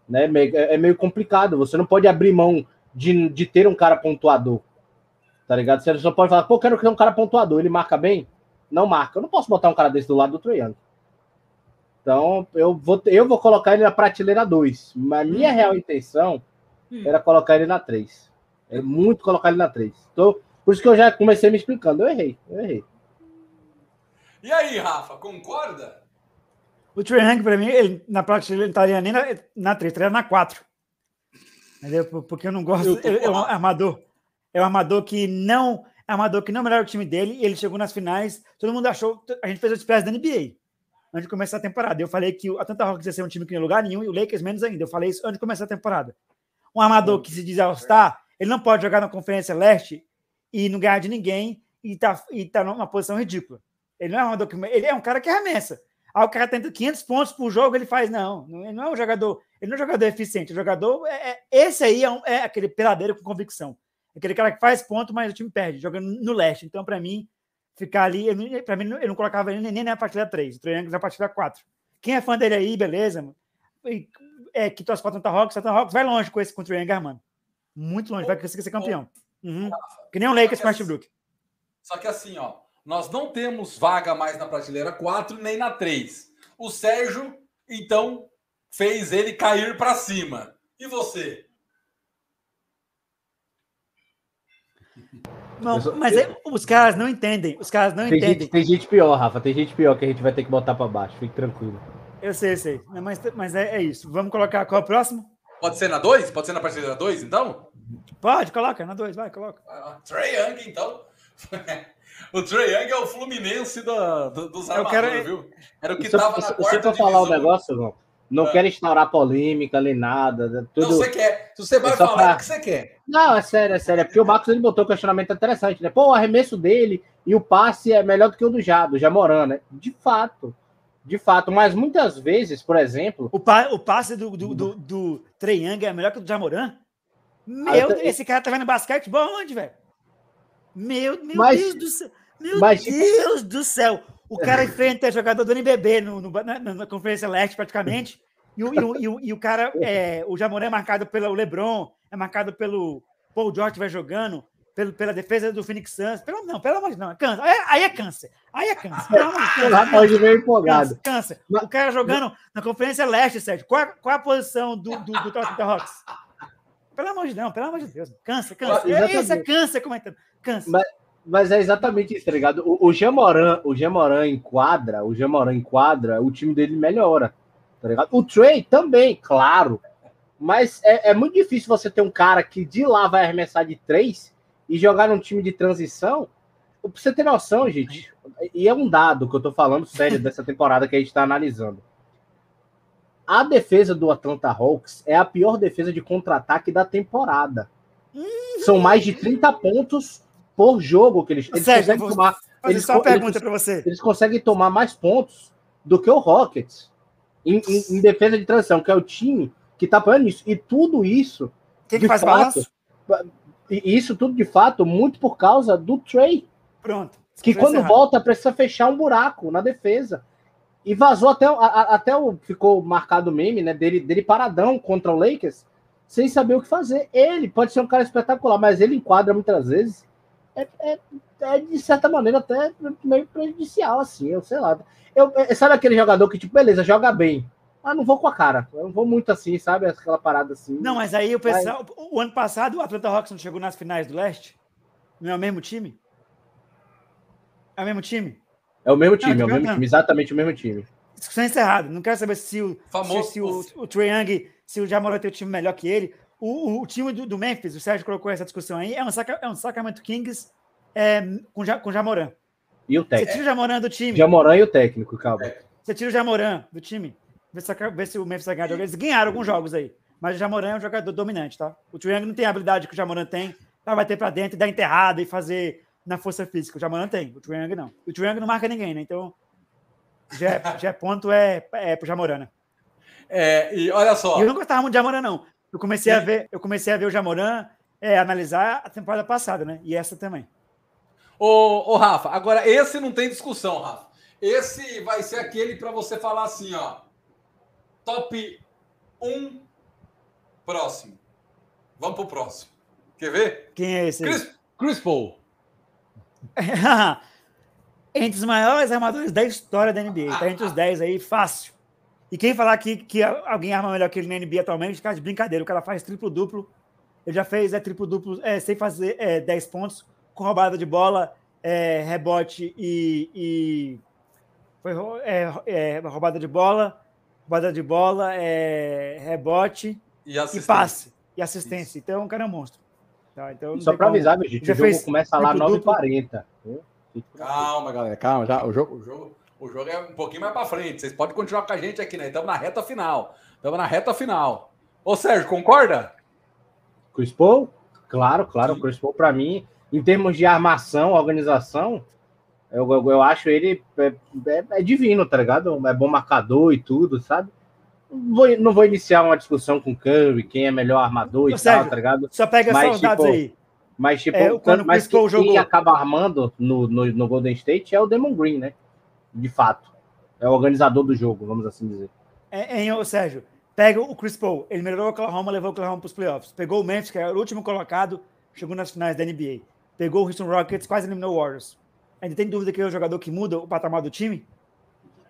Né? É meio complicado. Você não pode abrir mão de, de ter um cara pontuador. Tá ligado? Você só pode falar, pô, quero ter um cara pontuador. Ele marca bem? Não marca. Eu não posso botar um cara desse do lado do Troiano. Então, eu vou, eu vou colocar ele na prateleira 2. Mas minha real intenção hum. era colocar ele na 3. É muito colocar ele na 3. Então, por isso que eu já comecei me explicando. Eu errei, eu errei. E aí, Rafa, concorda? O Trey Hank, para mim, ele, na prateleira ele estaria nem na, na 3, estaria na 4. Entendeu? Porque eu não gosto. Eu é um armador. É um armador que não. É um armador que não melhora o time dele. E ele chegou nas finais. Todo mundo achou. A gente fez o espécie da NBA antes de começar a temporada. Eu falei que o Atlanta Hawks ia ser um time que não ia lugar nenhum e o Lakers menos ainda. Eu falei isso antes de começar a temporada. Um armador que se diz All-Star, ele não pode jogar na Conferência Leste e não ganhar de ninguém e tá, e tá numa posição ridícula. Ele não é um armador que. Ele é um cara que arremessa. Aí o cara tenta 500 pontos por jogo, ele faz, não. Ele não é um jogador. Ele não é um jogador eficiente. O jogador. É, é, esse aí é, um, é, aquele peladeiro com convicção. Aquele cara que faz ponto, mas o time perde, jogando no leste. Então, para mim, ficar ali. Para mim, eu não colocava ele nem na partida 3, o Triângulo na partida 4. Quem é fã dele aí, beleza, mano. É, que torce para Atlanta Hawks, Atlanta Hawks vai longe com esse com o Triângulo, mano. Muito longe, vai conseguir ser campeão. Uhum. Que nem um Lakers com o Westbrook. Só que assim, ó, nós não temos vaga mais na prateleira 4 nem na 3. O Sérgio, então, fez ele cair para cima. E você? Não, mas é, os caras não entendem. Os caras não tem entendem. Gente, tem gente pior, Rafa. Tem gente pior que a gente vai ter que botar para baixo. Fique tranquilo. Eu sei, eu sei. Mas, mas é, é isso. Vamos colocar qual é o próximo? Pode ser na 2? Pode ser na partida 2, então? Pode, coloca. Na 2, vai, coloca. Ah, Trey Young, então. O Trey Young é o Fluminense do, do, dos armadores, quero... viu? Era o que estava na quarta Se for falar o um negócio, não, não é. quero instaurar polêmica nem nada. Né? Tudo... Não, você quer. Se você vai é falar, pra... o que você quer. Não, é sério, é sério. É porque o Marcos ele botou um questionamento interessante, né? Pô, o arremesso dele e o passe é melhor do que o do Jado, Jamoran, né? De fato. De fato, mas muitas vezes, por exemplo. O, pa o passe do, do, do, do é melhor que o do Jamoran? Meu, esse cara tá vendo basquete bom onde, velho? Meu, meu mas, Deus do céu. Meu mas, Deus do céu. O cara enfrenta jogador do NBB no, no, na, na, Conferência Leste, praticamente. E o, e o, e o, e o cara, é, o Jamoré é marcado pelo LeBron, é marcado pelo Paul George, vai jogando, pelo, pela defesa do Phoenix Suns. Pelo, não, pelo amor de Deus, câncer. Aí, aí é câncer. Aí é câncer. Pelo amor de Deus. Empolgado. Câncer. O cara jogando na Conferência Leste, Sérgio. Qual, qual a posição do, do, do Toronto Hawks? Pelo amor de Deus, pelo amor de Deus. Câncer, câncer. Esse é câncer comentando. Câncer. Mas, Mas é exatamente isso, tá ligado? O, o Jamoran, o Jamoran enquadra, o Jamoran enquadra, o time dele melhora, tá ligado? O Trey também, claro. Mas é, é muito difícil você ter um cara que de lá vai arremessar de três e jogar num time de transição. Pra você ter noção, gente, e é um dado que eu tô falando sério dessa temporada que a gente tá analisando. A defesa do Atlanta Hawks é a pior defesa de contra-ataque da temporada. São mais de 30 pontos por jogo que eles, eles Sérgio, conseguem tomar. Eles, só uma pergunta para você. Eles conseguem tomar mais pontos do que o Rockets em, em, em defesa de transição, que é o time que tá apoiando isso. E tudo isso. Quem que faz fato, balanço? Isso tudo, de fato, muito por causa do Trey. Pronto. Que quando errado. volta precisa fechar um buraco na defesa. E vazou até, a, até o. Ficou marcado o meme, né? Dele, dele paradão contra o Lakers, sem saber o que fazer. Ele pode ser um cara espetacular, mas ele enquadra muitas vezes. É, é, é de certa maneira até meio prejudicial, assim, eu sei lá. Eu, é, sabe aquele jogador que, tipo, beleza, joga bem. Ah, não vou com a cara. Eu não vou muito assim, sabe? Aquela parada assim. Não, mas aí o pessoal. O ano passado, o Atlanta Hawks não chegou nas finais do leste? Não é o mesmo time? É o mesmo time? É o mesmo time, não, é o mesmo time, exatamente o mesmo time. Discussão encerrada. Não quero saber se o, Famoso. se, se o, o Young, se o Jamoran tem um time melhor que ele. O, o, o time do, do, Memphis, o Sérgio colocou essa discussão aí, é um, saca, é um Sacramento Kings é, com, com Jamoran. E o técnico. Você tira o Jamoran do time. Jamoran e o técnico, calma. Você tira o Jamoran do time. Vê se, vê se o Memphis vai ganhar. Eles ganharam alguns jogos aí. Mas o Jamoran é um jogador dominante, tá? O Young não tem a habilidade que o Jamoran tem. Tá, vai ter pra dentro e dar enterrada e fazer na força física. O Jamoran tem, o Triang não. O Triang não marca ninguém, né? Então, já, é, já é ponto é, é pro Jamoran, né? É, e olha só. Eu não gostava muito de Jamoran, não. Eu comecei a ver, eu comecei a ver o Jamoran é, analisar a temporada passada, né? E essa também. Ô, ô, Rafa, agora esse não tem discussão, Rafa. Esse vai ser aquele para você falar assim, ó. Top 1 próximo. Vamos pro próximo. Quer ver? Quem é esse? Chris, Chris Paul. entre os maiores armadores da história da NBA. Tá entre os 10 aí, fácil. E quem falar que, que alguém arma melhor que ele na NBA atualmente, cara, de brincadeira. O cara faz triplo-duplo. Ele já fez é, triplo-duplo é, sem fazer é, 10 pontos, com roubada de bola, é, rebote e. e foi é, é, roubada de bola, roubada de bola, é, rebote e, e passe. E assistência. Isso. Então, o cara é um monstro. Tá, então Só para avisar, meu gente, já o jogo começa lá 9h40. Calma, galera, calma. Já, o, jogo, o, jogo, o jogo é um pouquinho mais para frente. Vocês podem continuar com a gente aqui, né? Estamos na reta final. Estamos na reta final. Ô, Sérgio, concorda? Chris Paul? Claro, claro. O Chris Paul, para mim, em termos de armação, organização, eu, eu, eu acho ele é, é, é, divino, tá ligado? É bom marcador e tudo, sabe? Vou, não vou iniciar uma discussão com o Curry, quem é melhor armador e Sérgio, tal, tá ligado? Só pega mas, só os dados tipo, aí. Mas, tipo, é, quando mas quem, jogou... quem acaba armando no, no, no, Golden State é o Demon Green, né? De fato. É o organizador do jogo, vamos assim dizer. É, é, Sérgio, pega o Chris Paul, ele melhorou o Oklahoma, levou o Oklahoma para os playoffs. Pegou o Memphis, que era o último colocado, chegou nas finais da NBA. Pegou o Houston Rockets, quase eliminou o Warriors. Ainda tem dúvida que é o jogador que muda o patamar do time?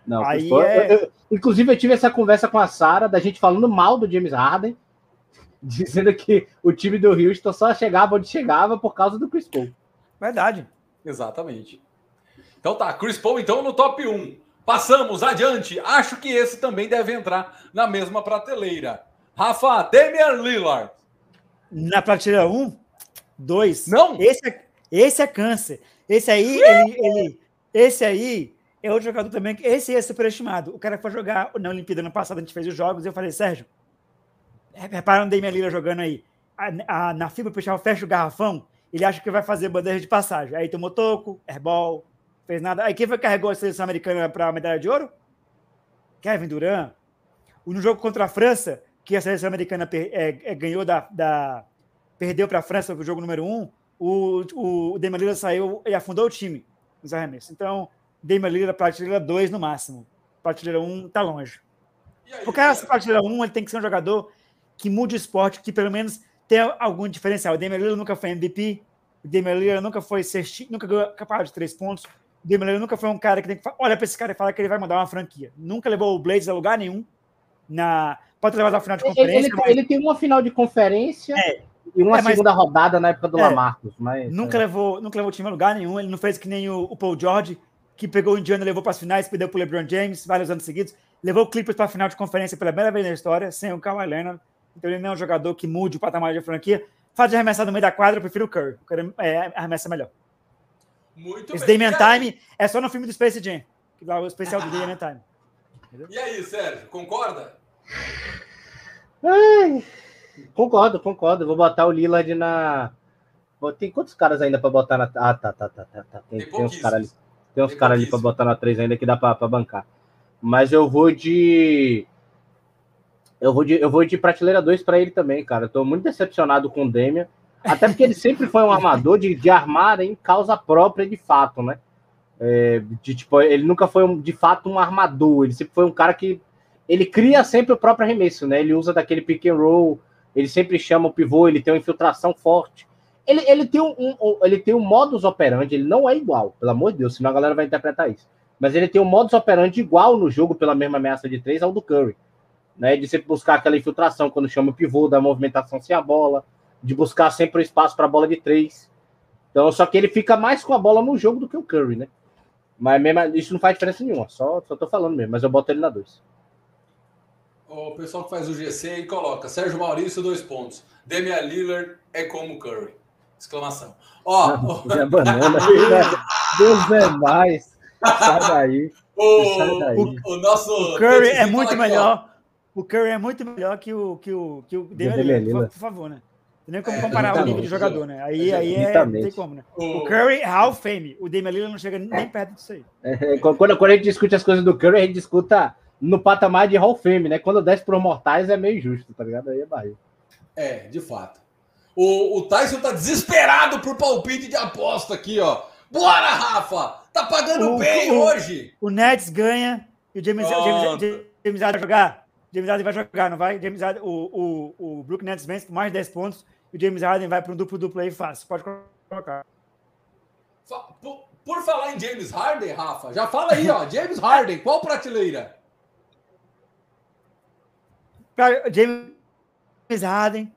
Não, Aí é... eu, eu, inclusive, eu tive essa conversa com a Sara, da gente falando mal do James Harden, dizendo que o time do Houston só chegava onde chegava por causa do Chris Paul. Verdade. Exatamente. Então tá, Chris Paul então no top 1. Passamos adiante. Acho que esse também deve entrar na mesma prateleira. Rafa, Damian Lillard. Na prateleira 1? 2. Não? Esse é, esse é câncer. Esse aí, ele, ele, esse aí, é outro jogador também que esse é superestimado. O cara foi jogar na Olimpíada no passado, a gente fez os jogos, eu falei, Sérgio, repara no Damian Lillard jogando aí. A, a, na FIBA, o pessoal fecha o garrafão, ele acha que vai fazer bandeja de passagem. Aí tomou toco, airball, fez nada. Aí quem foi que carregou a seleção americana para a medalha de ouro? Kevin Durant. No jogo contra a França, que a seleção americana é, é, ganhou da, da perdeu para a França o jogo número um, o, o, Lillard saiu e afundou o time nos arremessos. Então, Damian Lillard prateleira 2 no máximo. Prateleira 1 um, tá longe. Aí, Porque essa prateleira 1 um, ele tem que ser um jogador que mude o esporte, que pelo menos tenha algum diferencial. O Damian Lillard nunca foi MVP, o Damian Lillard nunca foi sexti, nunca ganhou capaz de três pontos. O Damian Lillard nunca foi um cara que tem que olha para esse cara e falar que ele vai mandar uma franquia. Nunca levou o Blazers a lugar nenhum. Na, pode levar ao final de conferência. Ele, ele, mas... ele, tem uma final de conferência. É. e uma É, mas- segunda rodada na época do É. Lamarcus. Mas, Nunca é. levou, nunca levou o time a lugar nenhum. Ele não fez que nem o, o Paul George, que pegou o Indiana e levou para as finais, perdeu para o LeBron James vários anos seguidos. Levou o Clippers para a final de conferência pela primeira vez na história, sem o Kawhi Leonard. Então ele não é um jogador que mude o patamar de franquia. Faz de arremessar no meio da quadra, eu prefiro o Curry. O Curry é, arremessa melhor. Muito Esse bem. Damian aí- Time é só no filme do Space Jam. Que é o especial do Damian Time. E aí, Sérgio, concorda? Ai, concordo, concordo. Vou botar o Lillard na. Tem quantos caras ainda pra botar na. Ah, tá, tá, tá, tá. tá. Tem, Tem tem uns caras ali. Tem uns caras ali pouquíssimos. botar na 3 ainda que dá pra bancar. Mas eu vou de. Eu vou de, eu vou de prateleira 2 pra ele também, cara. Eu tô muito decepcionado com o Demian. Até porque ele sempre foi um armador de, de armar em causa própria, de fato, né? É, de, tipo, ele nunca foi, um, de fato, um armador. Ele sempre foi um cara que. Ele cria sempre o próprio arremesso, né? Ele usa daquele pick and roll, ele sempre chama o pivô, ele tem uma infiltração forte. Ele, ele, tem um, um- ele tem um modus operandi, ele não é igual, pelo amor de Deus, senão a galera vai interpretar isso. Mas ele tem um modus operandi igual no jogo, pela mesma ameaça de três, ao do Curry. Né? De sempre buscar aquela infiltração quando chama o pivô, da movimentação sem a bola, de buscar sempre o espaço para a bola de três. Então, só que ele fica mais com a bola no jogo do que o Curry, né? Mas mesmo, isso não faz diferença nenhuma, só, só tô falando mesmo, mas eu boto ele na 2. O pessoal que faz o GC aí coloca Sérgio Maurício, dois pontos. Damian Lillard é como Curry. Exclamação. Ó, Minha banana. Deus é mais. Sai daí. Sai o, daí. o, o nosso. O Curry é muito aqui, ó. melhor. O Curry é muito melhor que o que o que o Lillard. por, favor, né? Não tem nem como É, comparar o nível de jogador, né? Aí, aí é, não Exatamente. tem como, né? O- O Curry é Hall of Fame. O Damian Lillard não chega nem perto disso aí. É, quando, quando a gente discute as coisas do Curry, a gente discuta no patamar de Hall of Fame, né? Quando desce pro mortais é meio justo, tá ligado? Aí é barril. É, de fato. O, o Tyson tá desesperado por palpite de aposta aqui, ó. Bora, Rafa! Tá pagando O- bem o- hoje! O Nets ganha e o James, o James. James, James Harden vai jogar. James Harden vai jogar, não vai? James Harden, o, o, o Brooklyn Nets vence com mais de 10 pontos e o James Harden vai para um duplo-duplo aí fácil. Pode colocar. Por, por falar em James Harden, Rafa, já fala aí, ó. James Harden, qual prateleira? Pra- James Harden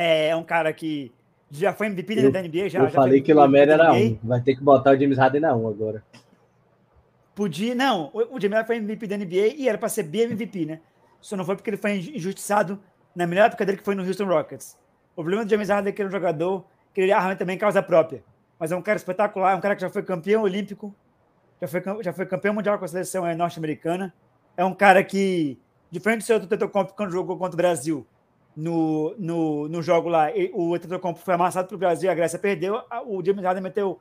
é um cara que já foi MVP Eu- da NBA. Já, eu já falei que o da era um. Vai ter que botar o James Harden na 1 agora. Podia, não, o o James Harden foi MVP da NBA e era para ser BMVP, né? Só não foi porque ele foi injustiçado na melhor época dele, que foi no Houston Rockets. O problema do James Harden é que ele é um jogador que ele arma também causa própria. Mas é um cara espetacular, é um cara que já foi campeão olímpico, já foi, já foi campeão mundial com a seleção eh, norte-americana. É um cara que, diferente do seu Tetocompo, quando jogou contra o Brasil, no, no, no jogo lá, o Tetocompo foi amassado pelo Brasil e a Grécia perdeu. O James Harden meteu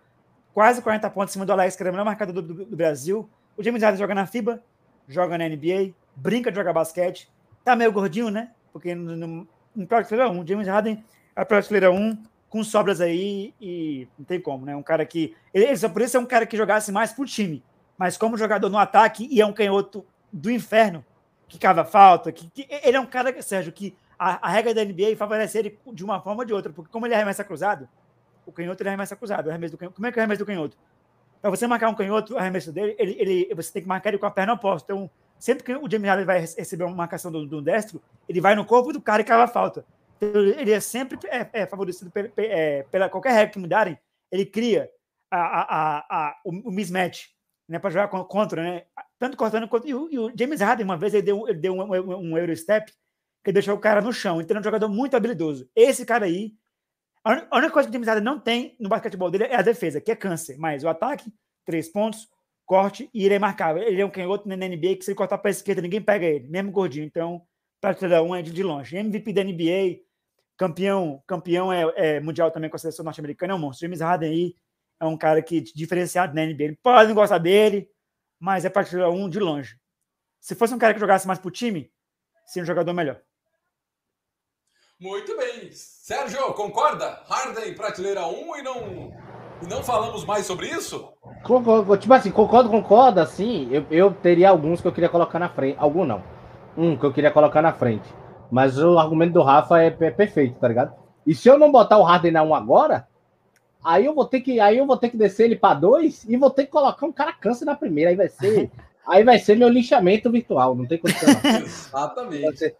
quase 40 pontos em cima do Alex, que era o melhor marcador do, do- do Brasil. O James Harden joga na FIBA, joga na NBA, brinca de jogar basquete. Tá meio gordinho, né? Porque no, no, no prateleira 1, James Harden é prateleira 1 com sobras aí e não tem como, né? Um cara que. Ele só por isso é um cara que jogasse mais pro time. Mas como jogador no ataque e é um canhoto do inferno, que cava falta, que, que- ele é um cara, Sérgio, que a, a regra da NBA favorece ele de uma forma ou de outra, porque como ele arremessa cruzado, o canhoto ele arremessa cruzado. Arremesso do canhoto, como é que é o arremesso do canhoto? Para você marcar um canhoto, o arremesso dele, ele, ele, você tem que marcar ele com a perna oposta. Então, sempre que o James Harden vai receber uma marcação do, do destro, ele vai no corpo do cara e cava a falta. Então, ele é sempre é, é favorecido é, pela qualquer regra que mudarem, ele cria a, a, a, a- o, o mismatch né, para jogar con- contra, né? Tanto cortando quanto. E o, e o James Harden, uma vez, ele deu, ele deu um, um, um Eurostep que deixou o cara no chão. Então, é um jogador muito habilidoso. Esse cara aí. A única coisa que o Harden não tem no basquetebol dele é a defesa, que é câncer. Mas o ataque, três pontos, corte e ele é marcável. Ele é um canhoto na NBA que se ele cortar para a esquerda, ninguém pega ele, mesmo gordinho. Então, prateleira 1 é de, longe. MVP da NBA, campeão, campeão é, é mundial também com a seleção norte-americana, é um monstro. James Harden aí é um cara que diferenciado na NBA. Pode não gostar dele, mas é prateleira 1 de longe. Se fosse um cara que jogasse mais pro time, seria um jogador melhor. Muito bem. Sérgio, concorda? Harden, prateleira 1 e não, e não falamos mais sobre isso? Concordo, tipo assim, concordo, concordo, assim, eu, eu teria alguns que eu queria colocar na frente. Algum não. Um que eu queria colocar na frente. Mas o argumento do Rafa é, é perfeito, tá ligado? E se eu não botar o Harden na 1 agora, aí eu vou ter que, aí eu vou ter que descer ele para 2 e vou ter que colocar um cara câncer na primeira. Aí vai ser, aí vai ser meu linchamento virtual, não tem condição. Exatamente.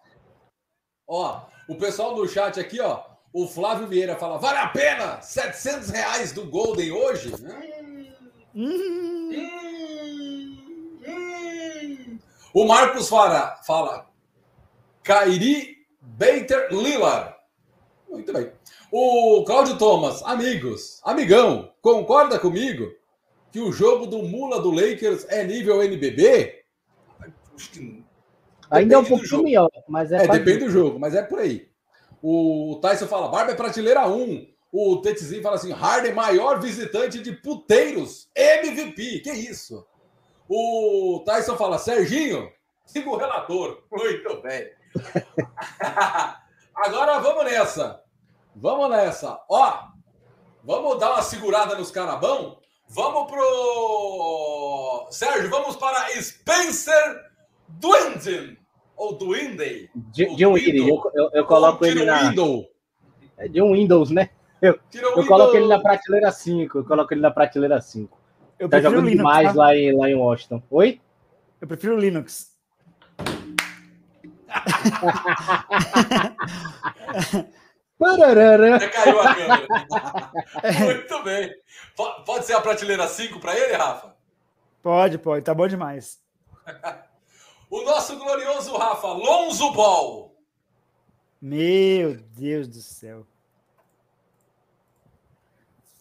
Ó, o pessoal do chat aqui, ó. O Flávio Vieira fala: vale a pena 700 reais do Golden hoje? Hum. O Marcos fala, fala Kairi Bater Lillard. Muito bem. O Cláudio Thomas, amigos, amigão, concorda comigo que o jogo do Mula do Lakers é nível NBB? Ainda é um pouquinho melhor, mas é. É, depende do jogo, mas é por aí. O Tyson fala, Barba é prateleira 1. O Tetezinho fala assim, Harden maior visitante de puteiros, MVP. Que isso? O Tyson fala, Serginho, siga o relator. Muito bem. Agora vamos nessa. Vamos nessa. Ó, vamos dar uma segurada nos carabão. Vamos pro. Sérgio, vamos para Spencer Dwindle. Ou Dwindle. De, de um Windows. Eu, eu, eu coloco ele na. Windows. É de um Windows, né? Eu, eu coloco ele na prateleira 5. Eu coloco ele na prateleira 5. Eu tá jogando Linux, demais tá? lá, em, lá em Washington. Oi? Eu prefiro Linux. Pararara. caiu a câmera. Muito bem. Pode ser a prateleira 5 para ele, Rafa? Pode, pode. Tá bom demais. o nosso glorioso Rafa, Lonzo Ball. Meu Deus do céu.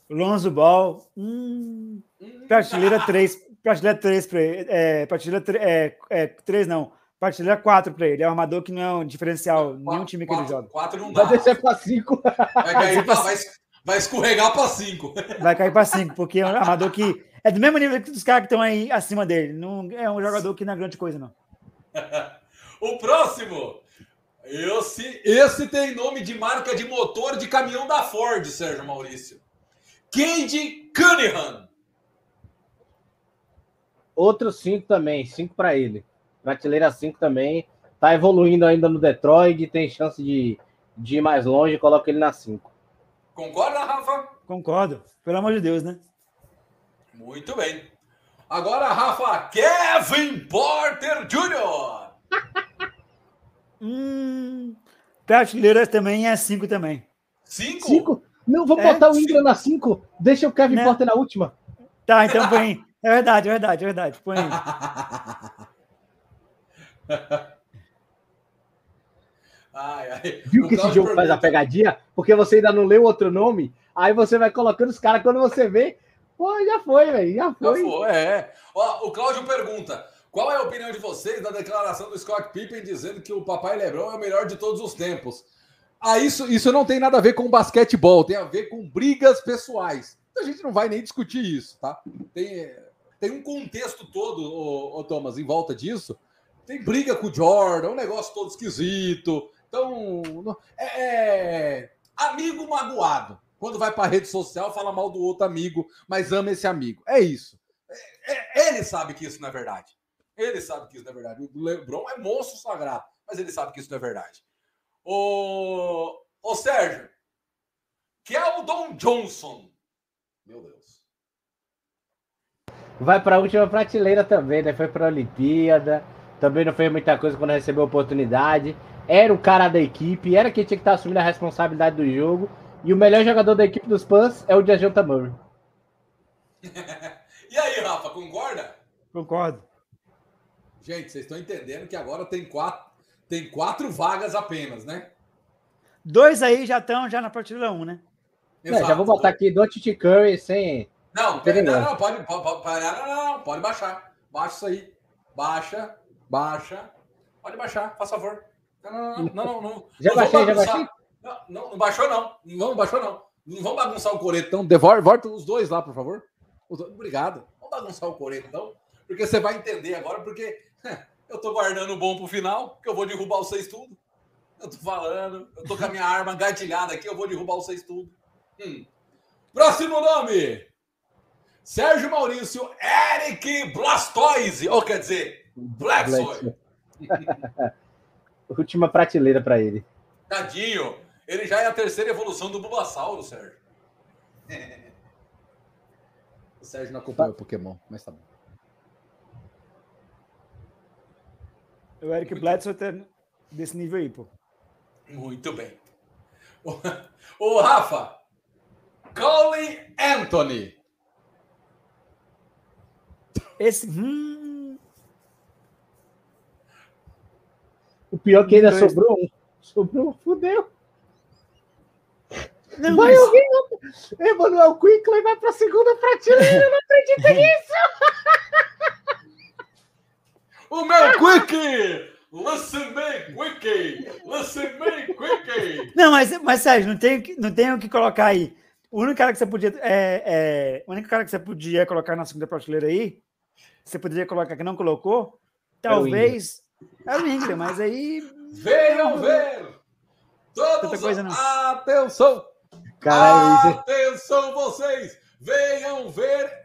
Lonzo Ball. Hum, hum. Prateleira 3. Prateleira 3 para ele. É, prateleira 3, é, é, 3 não. Prateleira 4 para ele. É um armador que não é um diferencial. Quatro, nenhum time que quatro, ele joga. 4 não dá. Vai descer para 5. Vai, cair pra, vai, vai escorregar para 5. Vai cair para 5, porque é um armador que é do mesmo nível dos caras que estão aí acima dele. Não é um jogador que não é grande coisa, não. o próximo. Esse, esse tem nome de marca de motor de caminhão da Ford, Sérgio Maurício. Cade Cunningham. Outro 5 também, 5 para ele. Prateleira 5 também. Tá evoluindo ainda no Detroit, tem chance de, de ir mais longe, coloca ele na 5. Concorda, Rafa? Concordo. Pelo amor de Deus, né? Muito bem. Agora, Rafa, Kevin Porter Jr. hum, prateleira também é 5 também. 5? 5? Não, vou é, botar o Ingram na 5. Deixa o Kevin né? Porter na última. Tá, então põe. É verdade, é verdade, é verdade. Põe aí. Ai, ai. Viu que esse jogo faz a pegadinha? Porque você ainda não leu outro nome, aí você vai colocando os caras, quando você vê, pô, já foi, velho, já foi. Já foi, é. Ó, o Cláudio pergunta, qual é a opinião de vocês da declaração do Scott Pippen dizendo que o papai Lebron é o melhor de todos os tempos? Ah, isso, isso não tem nada a ver com basquetebol, tem a ver com brigas pessoais. A gente não vai nem discutir isso, tá? Tem, tem um contexto todo, ô, ô Thomas, em volta disso, tem briga com o Jordan, um negócio todo esquisito. Então, é, é amigo magoado. Quando vai para rede social, fala mal do outro amigo, mas ama esse amigo. É isso. É, é, ele sabe que isso não é verdade. Ele sabe que isso não é verdade. O Lebron é monstro sagrado, mas ele sabe que isso não é verdade. Ô, ô Sérgio, Keldon Johnson. Meu Deus. Vai para a última prateleira também, né? Foi para a Olimpíada também não fez muita coisa quando recebeu a oportunidade. Era o cara da equipe, era quem tinha que estar assumindo a responsabilidade do jogo. E o melhor jogador da equipe dos Pans é o Diajanta Murray. e aí, Rafa, concorda? Concordo. Gente, vocês estão entendendo que agora tem quatro, tem quatro vagas apenas, né? Dois aí já estão já na partida 1, um, né? É, já vou botar aqui Don't Curry sem. Não, não, não, não, pode, pode, não, não, pode baixar. Baixa isso aí. Baixa. Baixa. Pode baixar, faz favor. Não, não, não. não, não já não baixei, já baixei? Não, não, não, baixou, não. Não baixou, não. Não vamos bagunçar o coreto, então. Devor, volta os dois lá, por favor. Obrigado. Vamos bagunçar o coreto, então. Porque você vai entender agora, porque eu tô guardando o bom pro final, que eu vou derrubar seis tudo. Eu tô falando, eu tô com a minha arma gatilhada aqui, eu vou derrubar seis tudo. Hum. Próximo nome! Sérgio Maurício Eric Blastoise, ou quer dizer, Blacksoy. Última prateleira para ele. Tadinho. Ele já é a terceira evolução do Bulbasauro, Sérgio. o Sérgio não acompanha o Pokémon, mas tá bom. O Eric Bledsoe tá desse nível aí, pô. Muito bem. Ô, Rafa, Cole Anthony. Esse. Hum, O pior é que ainda Dois. sobrou um. Sobrou fudeu. Não, Vai mas- alguém. Emanuel Quickley vai pra segunda prateleira, eu não acredito nisso. O meu Quick! Listen me, Quick! Listen me, Quick! Não, mas, mas Sérgio, não tem, o que- não tem o que colocar aí. O único cara que você podia. É, é, o único cara que você podia colocar na segunda prateleira aí, você poderia colocar que não colocou, talvez. É o Ingram, mas aí. Venham ver! Todos, coisa não. atenção! Caralho, isso- Atenção vocês! Venham ver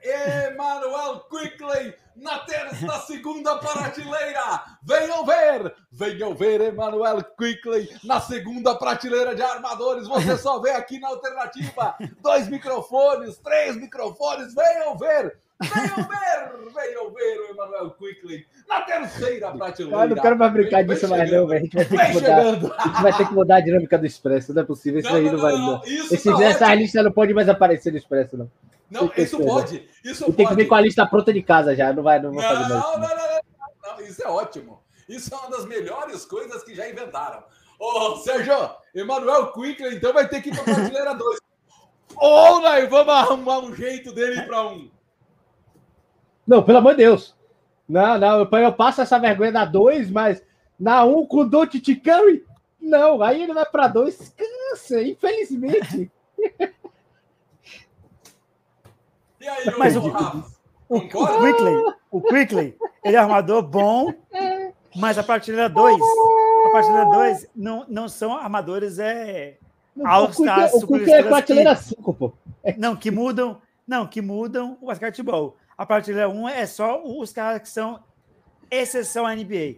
Emmanuel Quickley na, ter- na segunda prateleira! Venham ver! Venham ver Emmanuel Quickley na segunda prateleira de armadores! Você só vê aqui na alternativa! Dois microfones, três microfones! Venham ver! Venham ver! Venham ver o Emmanuel Quickley na terceira prateleira! Ah, não quero mais brincar disso mais, não, velho. A gente vai ter que mudar. chegando! A gente vai ter que mudar a dinâmica do Expresso, não é possível. Isso aí não, vai. Não. Isso Esse, tá essa lista não pode mais aparecer no Expresso, não. Não, Tem isso pode. Isso E tem que pode. vir com a lista pronta de casa já. Não vai, não Não, fazer não, mais. não, não, não, não, Isso é ótimo. Isso é uma das melhores coisas que já inventaram. Ô, Sérgio, Emanuel Quickler, então vai ter que ir para prateleira 2. Ou nós vamos arrumar um jeito dele para um. Não, pelo amor de Deus. Não, não, eu, eu passo essa vergonha na 2, mas na 1 um, com o Don't Curry, não, aí ele vai pra 2, cansa, infelizmente. E aí, Mas o- Rafa? O, o? Quickley, o Quickley, ele é armador bom, mas a prateleira 2, a prateleira 2 não, não são armadores é, All-Stars, o Quick é prateleira 5, pô. não que mudam, não que mudam o basquetebol. A prateleira 1 é só os caras que são exceção à NBA.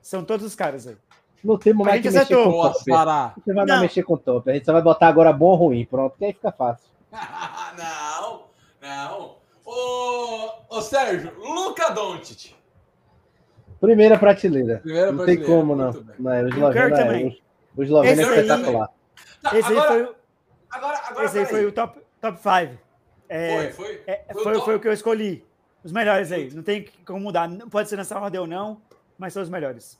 São todos os caras aí. Não tem gente que mexer com Boa, top. Pará. Você vai Não. não mexer com top. A gente só vai botar agora bom ou ruim, pronto, que aí fica fácil. não, não. Ô, ô Sérgio, Luca Doncic. Primeira prateleira. Primeira não tem prateleira, como, não. não é, o E o esloveno Curry é, o- o esloveno é Esse aí- espetacular. Tá, Esse aí foi, o- agora, agora, esse aí foi o top 5. Top five. É, Foi, foi. é, Foi o foi, foi o que eu escolhi. Os melhores aí. Não tem como mudar. Não pode ser nessa ordem ou não, mas são os melhores.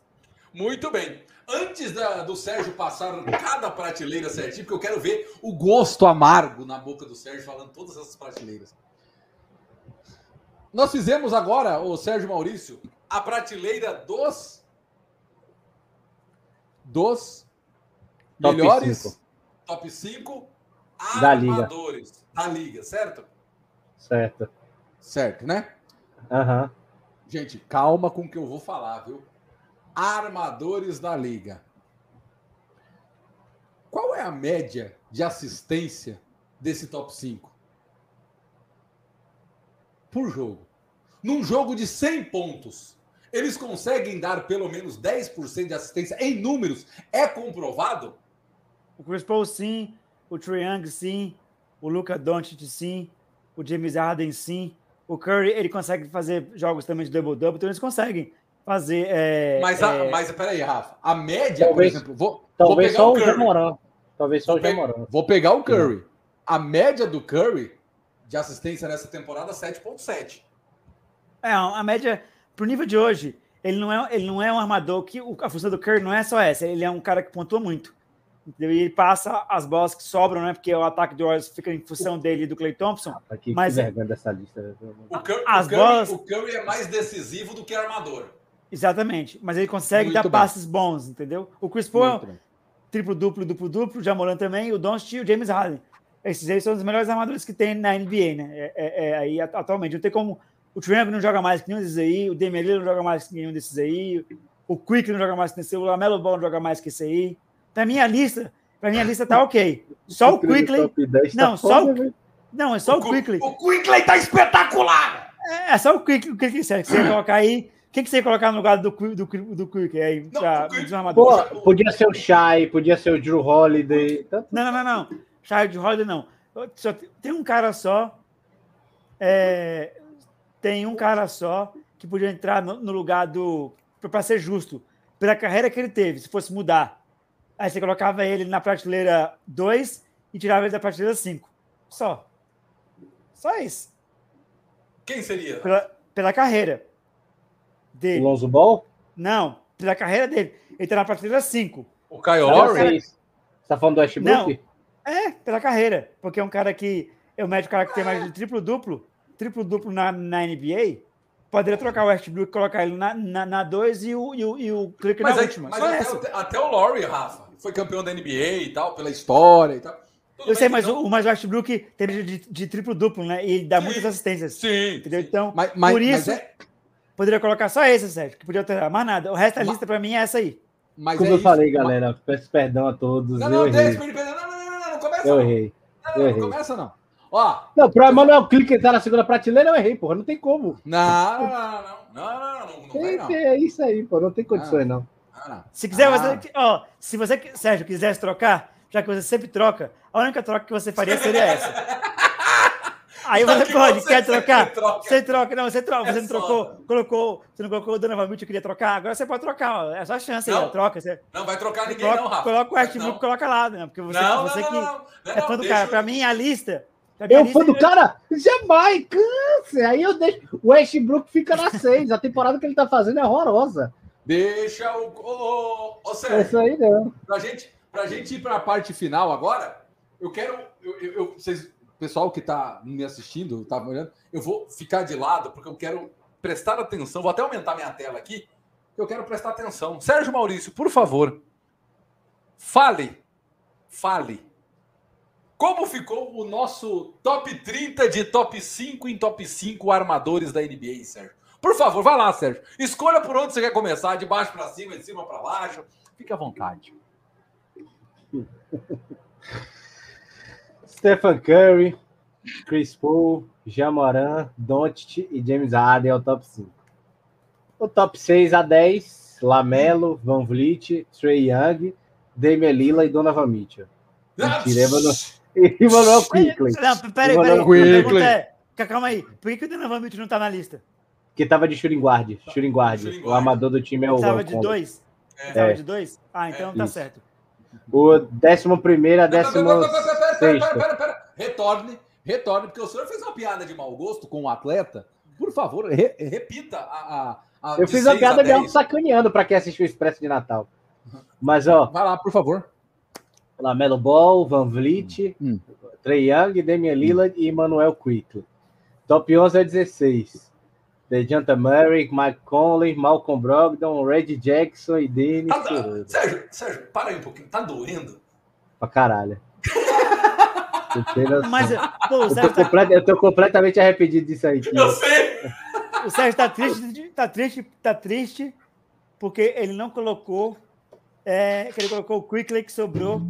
Muito bem. Antes da- do Sérgio passar cada prateleira certinho, porque eu quero ver o gosto amargo na boca do Sérgio falando todas essas prateleiras. Nós fizemos agora, o Sérgio Maurício, a prateleira dos dos Top melhores cinco. top 5 Da liga. armadores da liga, certo? Certo. Certo, né? Aham. Gente, calma com o que eu vou falar, viu? Armadores da liga. Qual é a média de assistência desse top 5? Por jogo. Num jogo de 100 pontos, eles conseguem dar pelo menos 10% de assistência em números? É comprovado? O Chris Paul, sim. O Young, sim. O Luca Doncic, sim. O James Harden, sim. O Curry, ele consegue fazer jogos também de double-double, então eles conseguem fazer... é, Mas, a, é, mas peraí, Rafa. A média, Talvez- por exemplo, vou, vou Talvez pegar só o o Curry. Jamoran. Talvez só o Vou pe- Jamoran. Vou pegar o Curry. A média do Curry de assistência nessa temporada 7.7. É, a média, pro nível de hoje, ele não é, ele não é um armador que o- a função do Curry não é só essa, ele é um cara que pontua muito. Entendeu? E ele passa as bolas que sobram, né? Porque o ataque do Warriors fica em função dele e do Clay Thompson. Tá Aqui, Mas- que vergonha dessa lista. velho. O Curry, As o Curry- bolas- o Curry é mais decisivo do que armador. Exatamente. Mas ele consegue Muito dar bem. passes bons, entendeu? O Chris Paul é triplo-duplo, duplo-duplo, o Jamoran também, o Doncic e o James Harden. Esses aí são os melhores armadores que tem na NBA, né? É, é- é aí atu- atualmente. Não tem como. O Triangle não joga mais que nenhum desses aí, o Damian Lillard não joga mais que nenhum desses aí, o Quick não joga mais que esse, o Lamelo Ball não joga mais que esse aí. Pra minha lista, pra minha lista tá ok. Só o Quickly. Top 10 tá Não, só foda, o- velho. Não, é só o Qu- Quickly. O Quickley tá espetacular! É, é só o Quick, o Quick sério, que você ia colocar aí. Quem que você ia colocar no lugar do, do, do Quick aí? Não, pra- o? Pô, podia ser o Shai, podia ser o Drew Holiday. Tanto... Não, não, não, não. Child Holiday não. Só tem- tem um cara só. é, tem um cara só que podia entrar no, no lugar do. Para ser justo, pela carreira que ele teve, se fosse mudar. Aí você colocava ele na prateleira 2 e tirava ele da prateleira 5. Só. Só isso. Quem seria? Pela, pela carreira O dele. Lonzo Ball? Não, pela carreira dele. Ele tá na prateleira 5. O Kyle Não, Lowry? Você tá falando do Westbrook? É, pela carreira. Porque é um cara que. É o médico cara que tem mais de triplo-duplo. Triplo-duplo na, na NBA. Poderia trocar o Westbrook e colocar ele na 2 na, na dois e o, e o, e o Click Mas, na aí- última. mas até, essa. o- até o Lowry, Rafa, foi campeão da NBA e tal, pela história e tal. Tudo Eu sei, mas não- o, mas o Westbrook tem de, de triplo-duplo, né? E ele dá Sim. muitas assistências. Sim. Entendeu? Então, Mas, mas, por mas isso, é, poderia colocar só esse, Sérgio, que podia alterar mais nada. O resto da lista, pra mim, é essa aí. mas Como é eu isso. falei, galera, peço perdão a todos. Não, eu não, errei. ele perder. Não, não, não, não, não, começa Eu não. errei. Não, eu não, errei. começa não. Ó. Não, pro Emanuel Clique entrar na segunda prateleira, eu errei, porra. Não tem como. Não, não, não. Não, não, não, É isso aí, pô. Não tem condições, ah, ah, não. Se quiser, ah. você. Ó, se você, Sérgio, quisesse trocar, já que você sempre troca, a única troca que você faria seria essa. Aí você que pode, você quer trocar? Troca. Você troca, não, você troca, é você não trocou, só. colocou, você não colocou o Dona Donovan eu queria trocar, agora você pode trocar, ó, é só a chance não, aí, troca. Você, não vai trocar ninguém troca, não, Rafa. Coloca o Westbrook, coloca lá, né, porque você, não, você não, que é fã do cara. Pra mim, a lista, eu fã do cara? Jamais, câncer. Aí eu deixo. O Westbrook fica na 6. A temporada que ele tá fazendo é horrorosa. Deixa o. Ô, ô, ô, É Sérgio, isso aí, não. pra gente, pra gente ir para a parte final agora, eu quero. Eu, eu, eu- vocês, o pessoal que está me assistindo, tá me olhando, eu vou ficar de lado, porque eu quero prestar atenção. Vou até aumentar minha tela aqui. Eu quero prestar atenção. Sérgio Maurício, por favor, fale. Fale. Como ficou o nosso top 30 de top 5 em top 5 armadores da NBA, Sérgio? Por favor, vai lá, Sérgio. Escolha por onde você quer começar, de baixo para cima, de cima para baixo. Fique à vontade. Stephen Curry, Chris Paul, Jamoran, Doncic e James Harden é o top 5. O top 6 a 10, Lamelo, Van Vliet, Trey Young, Damian Lillard e Donovan Mitchell. Mentira, Emmanuel- E Emmanuel Quickly, Não, peraí, peraí, pergunta é, calma aí, por que, que o Donovan Mitchell não tá na lista? que tava de shooting guard. Shooting guard. Shooting O armador do time é o Van de dois? É. de dois? Ah, então tá Isso. certo. O décimo primeiro a décimo Pera, pera, pera, pera, pera. Retorne, retorne, porque o senhor fez uma piada de mau gosto com o atleta. Por favor, re- repita a. a, a Eu fiz a seis piada de 10. algo sacaneando pra quem assistiu o Expresso de Natal. Mas, ó, Vai lá, por favor. Lamelo Ball, Van Vliet, Hum. Trey Young, Damian Lillard e Emmanuel Quickly. Top 11 a 16. DeJounte Murray, Mike Conley, Malcolm Brogdon, Red Jackson e Dennis Tá- tá-. Sérgio, Sérgio, para aí um pouquinho. Tá doendo? Pra caralho. Mas, pô, o eu, tô tá, complet- eu tô completamente arrependido disso aí. Eu sei. o Sérgio tá triste, tá triste, tá triste, porque ele não colocou, é, que ele colocou o Quickly que sobrou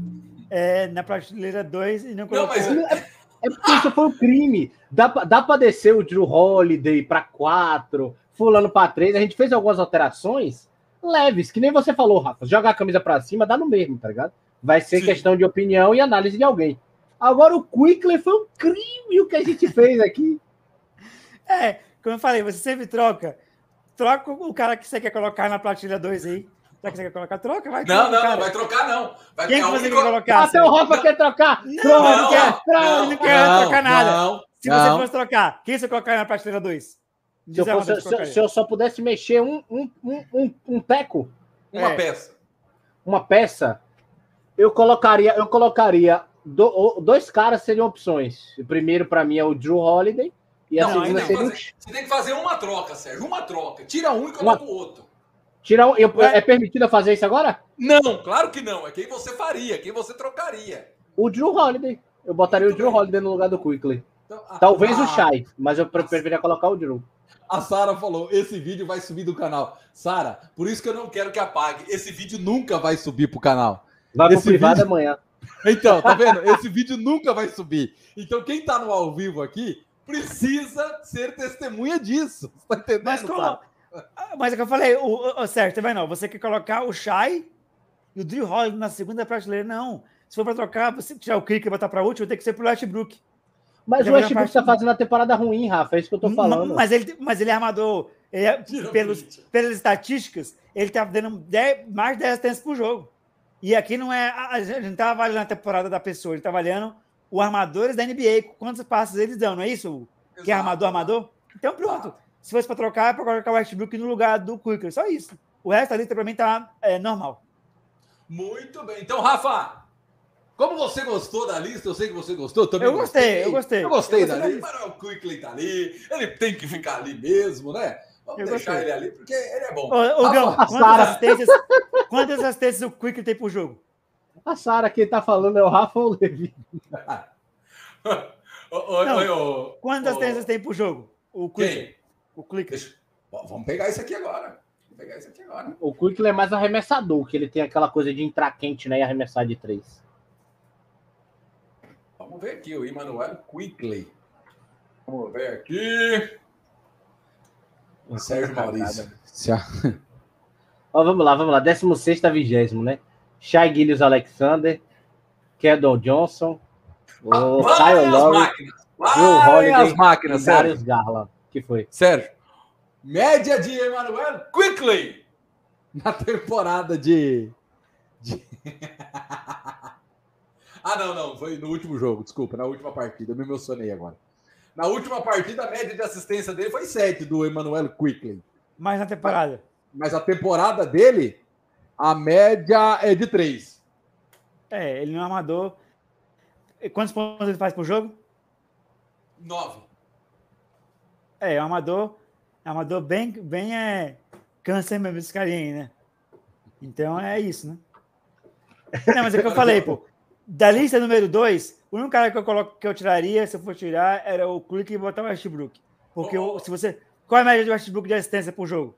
é, na prateleira 2 e não Não, colocou... mas É porque isso foi um crime. Dá, pra- dá pra descer o Drew Holiday pra 4, fulano pra 3. A gente fez algumas alterações leves, que nem você falou, Rafa. Jogar a camisa pra cima dá no mesmo, tá ligado? Vai ser Sim. questão de opinião e análise de alguém. Agora o Quickly foi um crime o que a gente fez aqui. É, como eu falei, você sempre troca. Troca o cara que você quer colocar na prateleira 2 aí. Já que você quer colocar, troca, vai. Não, troca o não, cara. não vai trocar, não. Vai Quem que a você quer colocar? Até o Sérgio? Rafa quer trocar. Não, Troca, não quer. ele não quer trocar nada. Não, Se não. você fosse trocar, quem você colocar na prateleira 2? Se eu, fosse- se- se eu só pudesse mexer um, um, um, um, um teco, Uma É. peça. uma peça, eu colocaria, eu colocaria do- o- dois caras seriam opções. O primeiro para mim é o Drew Holiday e a Não, segunda tem que seria o fazer- Você tem que fazer uma troca, Sérgio. Uma troca. Tira um e Uma- coloca o outro. Tirar um, eu- Ué? é permitido eu fazer isso agora? Não, claro que não. É quem você faria, quem você trocaria. O Drew Holiday. Eu botaria Muito o Drew bem. Holiday no lugar do Quickly. Então, a- Talvez a- o Shai, mas eu pre- preferia colocar o Drew. A Sara falou: esse vídeo vai subir do canal. Sara, por isso que eu não quero que apague. Esse vídeo nunca vai subir pro canal. Vai pro Esse privado vídeo- amanhã. Então, tá vendo? Esse vídeo nunca vai subir. Então, quem tá no ao vivo aqui precisa ser testemunha disso. Você tá entendendo? Mas, como? Mas é que eu falei, o, o, o Sérgio, tá vendo? não? Você quer colocar o Shai e o Drew Holiday na segunda prateleira? Não. Se for para trocar, você tirar o clique e botar para último, tem que ser pro Westbrook. Mas o vai Westbrook parte- tá fazendo a temporada ruim, Rafa. É isso que eu tô falando. Mas ele, mas ele é armador. Ele é- pelos, pelas estatísticas, ele tá dando 10 mais de 10 assistências por jogo. E aqui não é. A gente não tá avaliando a temporada da pessoa, ele tá avaliando os armadores da NBA, quantos passes eles dão, não é isso? Exato. Que é armador, armador? Então pronto. Se fosse para trocar, é para colocar o Westbrook no lugar do Quicker. Só isso. O resto ali, para mim, tá é, normal. Muito bem. Então, Rafa, como você gostou da lista, eu sei que você gostou também. Eu gostei, eu gostei. Eu gostei, eu gostei da lista. Mas o Quickly tá ali, ele tem que ficar ali mesmo, né? Vamos eu deixar gostei. ele ali, porque ele é bom. Ô, ô Gão, quantas, assistências, quantas assistências o Quickly tem por jogo? A Sara, quem tá falando é o Rafa ou o Levi. Não, quantas assistências tem por jogo? O Quickly. O Quickly. Deixa... Vamos pegar isso aqui agora. Vamos pegar isso aqui agora. O Quickly é mais arremessador, que ele tem aquela coisa de entrar quente né, e arremessar de três. Vamos ver aqui o Emmanuel Quickly. Vamos ver aqui. O Sérgio Maurício. Ó, vamos lá, vamos lá. 16 a 20, né? Shai Gillius Alexander, Kendall Johnson, o Kyle Lowry, Will Holiday as máquinas, e Darius Garland. Que foi? Sérgio, média de Emmanuel Quickly na temporada de... de... Ah, não, não. Foi no último jogo, desculpa, na última partida. Eu me emocionei agora. Na última partida, a média de assistência dele foi 7 do Emmanuel Quickly. Mas na temporada? Mas a temporada dele, a média é de 3. É, ele não é amador. Quantos pontos ele faz por jogo? 9. É, é um amador. É amador bem, bem é, câncer mesmo, esse carinha aí, né? Então é isso, né? Não, mas é o que eu falei, pô. Da lista número 2, o único cara que eu, coloco, que eu tiraria, se eu for tirar, era o Clique e botar o Westbrook. Porque oh, oh. se você. Qual é a média de Westbrook de assistência por jogo?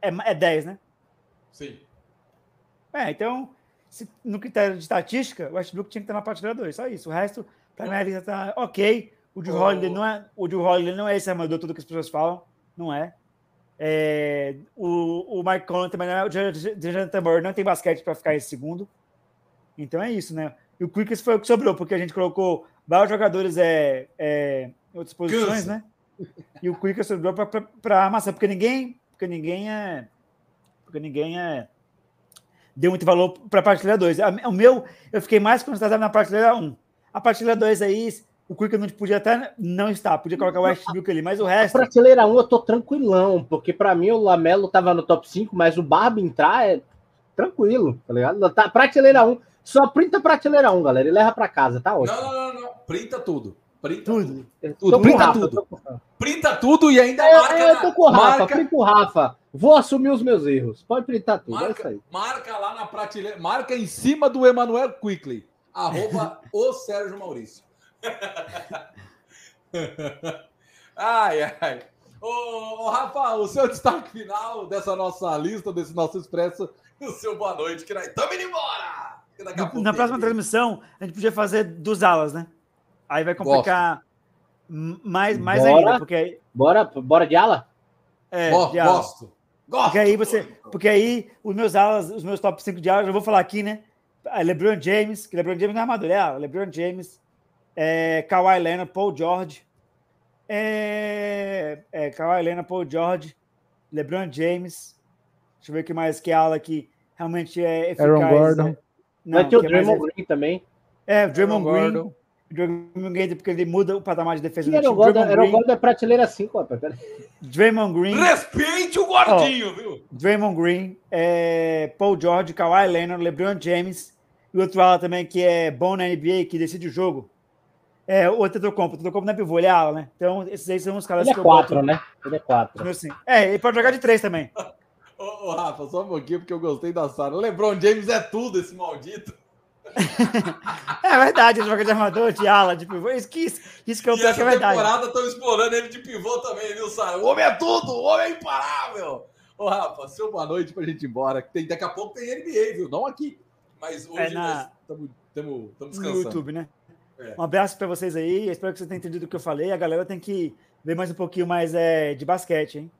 É, é 10, né? Sim. É, então, se, no critério de estatística, o Westbrook tinha que estar na prateleira 2. Só isso. O resto, pra minha lista tá ok. O de oh. Holiday não é. O de Holiday não é esse armador, tudo que as pessoas falam. Não é. é o, o Mike Conlon também não é. O Jonathan Moore não tem basquete para ficar em segundo. Então é isso, né? E o Quickest foi o que sobrou, porque a gente colocou vários jogadores é, é, em outras posições, né? E o Quickest sobrou para a massa, porque ninguém, porque ninguém é, porque ninguém é deu muito valor para a prateleira 2. O meu, eu fiquei mais concentrado na prateleira 1. A prateleira 2 aí, o Quick não podia até não estar, podia colocar o Westbrook ali, mas o resto. A prateleira 1 eu tô tranquilão, porque para mim o Lamelo tava no top 5, mas o Barbie entrar é tranquilo, tá ligado? Tá, prateleira 1. Só printa prateleira 1, galera, e leva para casa, tá ótimo. Não, não, não, não. Printa tudo. Printa tudo. tudo. Printa Rafa, tudo. Printa tudo e ainda marca. Eu tô com o Rafa, marca... printa o Rafa. Vou assumir os meus erros. Pode printar tudo. É marca, é marca lá na prateleira. Marca em cima do Emanuel Quickly. Arroba o Sérgio Maurício. ai, ai. Ô, ô, Rafa, o seu destaque final dessa nossa lista, desse nosso expresso, e o seu boa noite, que nós estamos indo embora! Na próxima transmissão, a gente podia fazer dos alas, né? Aí vai complicar Gosto. mais, mais bora, ainda, porque aí... Bora, bora de ala? É, Gosto. de ala. Gosto. Porque aí você, porque aí os meus alas, os meus top 5 de alas, eu vou falar aqui, né? LeBron James, que LeBron James não é armador, é ala. LeBron James, é, Kawhi Leonard, Paul George, é, é, Kawhi Leonard, Paul George, LeBron James, deixa eu ver o que mais que ala que realmente é eficaz. Aaron Gordon. Né? Não, Vai ter o Draymond Green também. É, o Draymond Green. Gordon. Draymond Green, porque ele muda o patamar de defesa do time. Gordon, Green. Gordon é prateleira 5, rapaz. Draymond Green. Respeite o gordinho, oh, viu? Draymond Green, é, Paul George, Kawhi Leonard, LeBron James. E outro ala também que é bom na NBA, que decide o jogo. É, o Tetocompo. O Tetocompo não é pivô, ele é ala, né? Então, esses aí são os caras ele é que é quatro, né? Ele é quatro. Assim. É, ele pode jogar de três também. Ô, ô, Rafa, só um pouquinho, porque eu gostei da Sara. LeBron James é tudo, esse maldito. é verdade, ele joga de armador, de ala, de pivô. Isso que, isso que é o pior que é verdade. temporada estão explorando ele de pivô também, viu, Sara? O homem é tudo, o homem é imparável. Ô, Rafa, seu boa noite pra gente ir embora. Tem, daqui a pouco tem NBA, viu? Não aqui. Mas hoje é na... nós estamos descansando. No YouTube, né? É. Um abraço para vocês aí. Espero que vocês tenham entendido o que eu falei. A galera tem que ver mais um pouquinho mais é, de basquete, hein?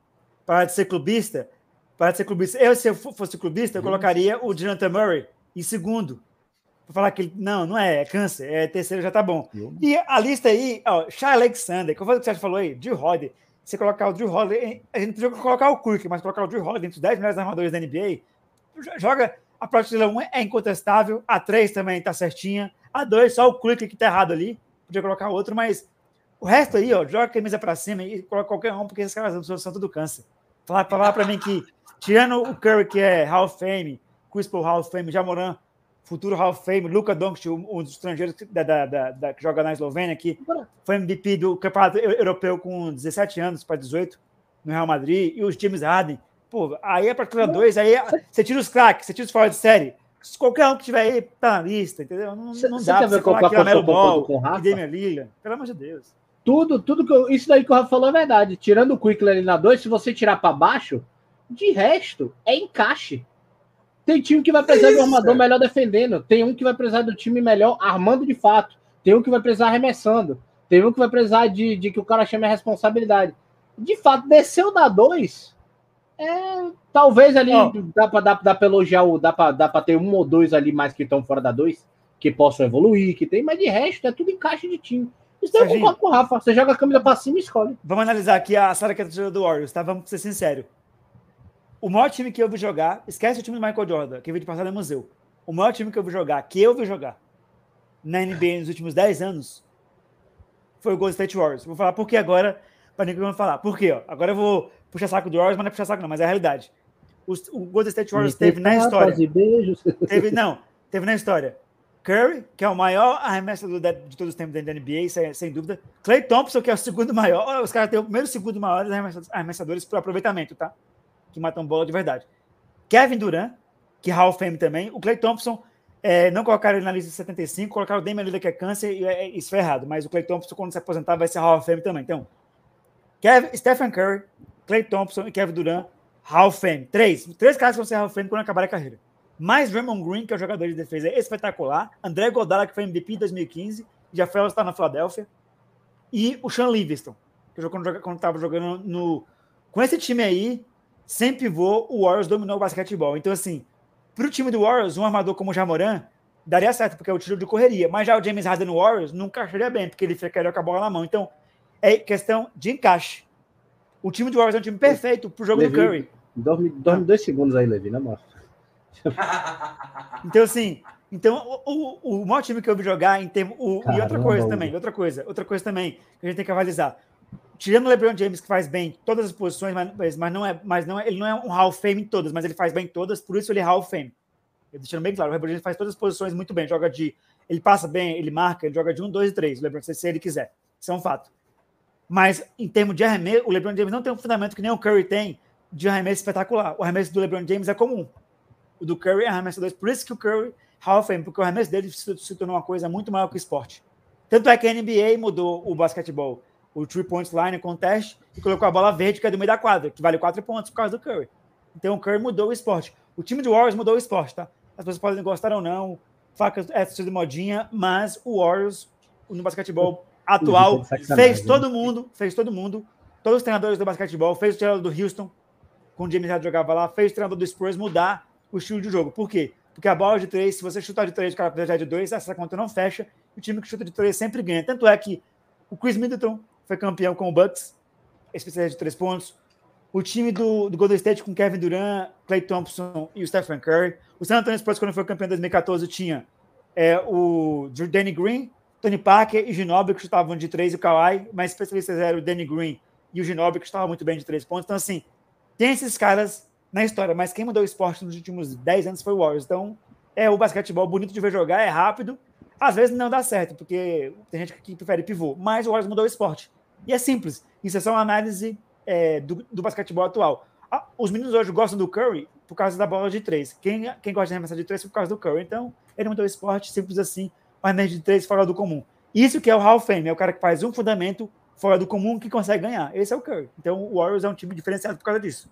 Para de ser clubista, para ser clubista. Eu, se eu fosse clubista, eu colocaria o Jonathan Murray em segundo. Para falar que ele, não, não é, é câncer, é terceiro, já tá bom. E a lista aí, ó, Shai Alexander, que foi o que você falou aí, Drew Holiday. Você colocar o Drew Holiday, a gente podia colocar o Kirk, mas colocar o Drew Holiday entre os 10 melhores armadores da NBA, joga a prateleira 1 é incontestável, a 3 também está certinha, a 2 só o clique que está errado ali, podia colocar outro, mas o resto aí, ó, joga a camisa para cima e coloca qualquer um, porque esses caras são tudo câncer. Falar, falar para mim que, tirando o Curry, que é Hall of Fame, Chris Paul Hall of Fame, Jamoran, futuro Hall of Fame, Luca Doncic, um dos estrangeiros da, da, da, da, que joga na Eslovênia, que foi MVP do Campeonato Europeu com 17 anos para 18 no Real Madrid, e os James Harden. Pô, aí é para 2, aí é, você tira os craques, você tira os fora de série. Qualquer um que tiver aí tá na lista, entendeu? Não, cê, não dá pra você falar que é Melo Ball, que Damian Lillard, pelo amor de Deus. Tudo, tudo que eu, isso daí que o Rafa falou é verdade. Tirando o Quickler ali na 2, se você tirar para baixo, de resto é encaixe. Tem time que vai precisar é de um armador melhor defendendo. Tem um que vai precisar do time melhor armando de fato. Tem um que vai precisar arremessando. Tem um que vai precisar de, de que o cara chame a responsabilidade. De fato, desceu da 2. É, talvez ali oh. dá para dá, dá elogiar, o, dá para dá ter um ou dois ali mais que estão fora da 2, que possam evoluir, que tem, mas de resto é tudo encaixe de time. Isso eu concordo com o Rafa. Você joga a camisa para cima e escolhe. Vamos analisar aqui a sala que é do Warriors, tá? Vamos ser sinceros. O maior time que eu vi jogar, esquece o time do Michael Jordan, que veio de passado é museu. O maior time que eu vi jogar, que eu vi jogar na NBA nos últimos 10 anos, foi o Golden State Warriors. Vou falar por que agora, para ninguém falar. Por quê? Ó? Agora eu vou puxar saco do Warriors, mas não é puxar saco não, mas é a realidade. O, o Golden State Warriors teve na história... Teve, não, teve na história Curry, que é o maior arremessador de todos os tempos da NBA, sem, sem dúvida. Clay Thompson, que é o segundo maior. Os caras têm o primeiro e segundo maior arremessadores por aproveitamento, tá? que matam bola de verdade. Kevin Durant, que é Hall of Fame também. O Clay Thompson, é, não colocaram ele na lista de 75, colocaram o Damian Lillard, que é câncer, e é, isso foi errado. Mas o Clay Thompson, quando se aposentar, vai ser Hall of Fame também. Então, Kevin, Stephen Curry, Clay Thompson e Kevin Durant, Hall of Fame. Três. Três caras que vão ser Hall of Fame quando acabar a carreira. Mais Raymond Green, que é o jogador de defesa espetacular. André Godala, que foi MVP em 2015, já foi estar na Filadélfia. E o Sean Livingston, que jogou quando estava jogando no... Com esse time aí, sem pivô, o Warriors dominou o basquetebol. Então, assim, para o time do Warriors, um armador como o Jamoran daria certo, porque é o tiro de correria. Mas já o James Harden no Warriors não encaixaria bem, porque ele ficaria com a bola na mão. Então, é questão de encaixe. O time do Warriors é um time perfeito para o jogo Levi, do Curry. Dorme, dorme dois segundos aí, Levi, na mostra. então, assim, então, o, o, o maior time que eu vi jogar em termos. E outra coisa também, outra coisa, outra coisa também que a gente tem que avalizar tirando o LeBron James que faz bem todas as posições, mas, mas não é, mas não é, ele não é um Hall of Fame em todas, mas ele faz bem todas, por isso ele é Hall of Fame. Eu deixando bem claro, o LeBron James faz todas as posições muito bem, joga de, ele passa bem, ele marca, ele joga de um, dois e três, o LeBron se ele quiser. Isso é um fato. Mas em termos de arremesso, o LeBron James não tem um fundamento que nem o Curry tem de arremesso espetacular. O arremesso do LeBron James é comum. O do Curry é arremesso dois, por isso que o Curry Hall of Fame, porque o arremesso dele se, se tornou uma coisa muito maior que o esporte. Tanto é que a NBA mudou o basquetebol o three points line contest e colocou a bola verde, que é do meio da quadra, que vale quatro pontos por causa do Curry. Então o Curry mudou o esporte. O time do Warriors mudou o esporte, tá? As pessoas podem gostar ou não, facas é de modinha, mas o Warriors, no basquetebol atual, fez todo mundo, fez todo mundo, todos os treinadores do basquetebol, fez o treinador do Houston, com o James Harden jogava lá, fez o treinador do Spurs mudar o estilo de jogo. Por quê? Porque a bola de três, se você chutar de três, o cara precisar de dois, essa conta não fecha, o time que chuta de três sempre ganha. Tanto é que o Chris Middleton foi campeão com o Bucks, especialista de três pontos. O time do, do Golden State com Kevin Durant, Clay Thompson e o Stephen Curry. O San Antonio Spurs, quando foi campeão em 2014, tinha é, o Danny Green, Tony Parker e Ginobili, que chutavam de três, e o Kawhi, mas especialistas eram o Danny Green e o Ginobili, que estavam muito bem de três pontos. Então, assim, tem esses caras na história, mas quem mudou o esporte nos últimos 10 anos foi o Warriors. Então, é o basquetebol bonito de ver jogar, é rápido. Às vezes não dá certo, porque tem gente que prefere pivô, mas o Warriors mudou o esporte. E é simples. Isso é só uma análise é, do, do, basquetebol atual. Ah, os meninos hoje gostam do Curry por causa da bola de três. Quem, quem gosta de arremessar de três é por causa do Curry. Então, ele mudou o esporte simples assim, o arremesso de três fora do comum. Isso que é o Hall of Fame, é o cara que faz um fundamento fora do comum que consegue ganhar. Esse é o Curry. Então, o Warriors é um time diferenciado por causa disso.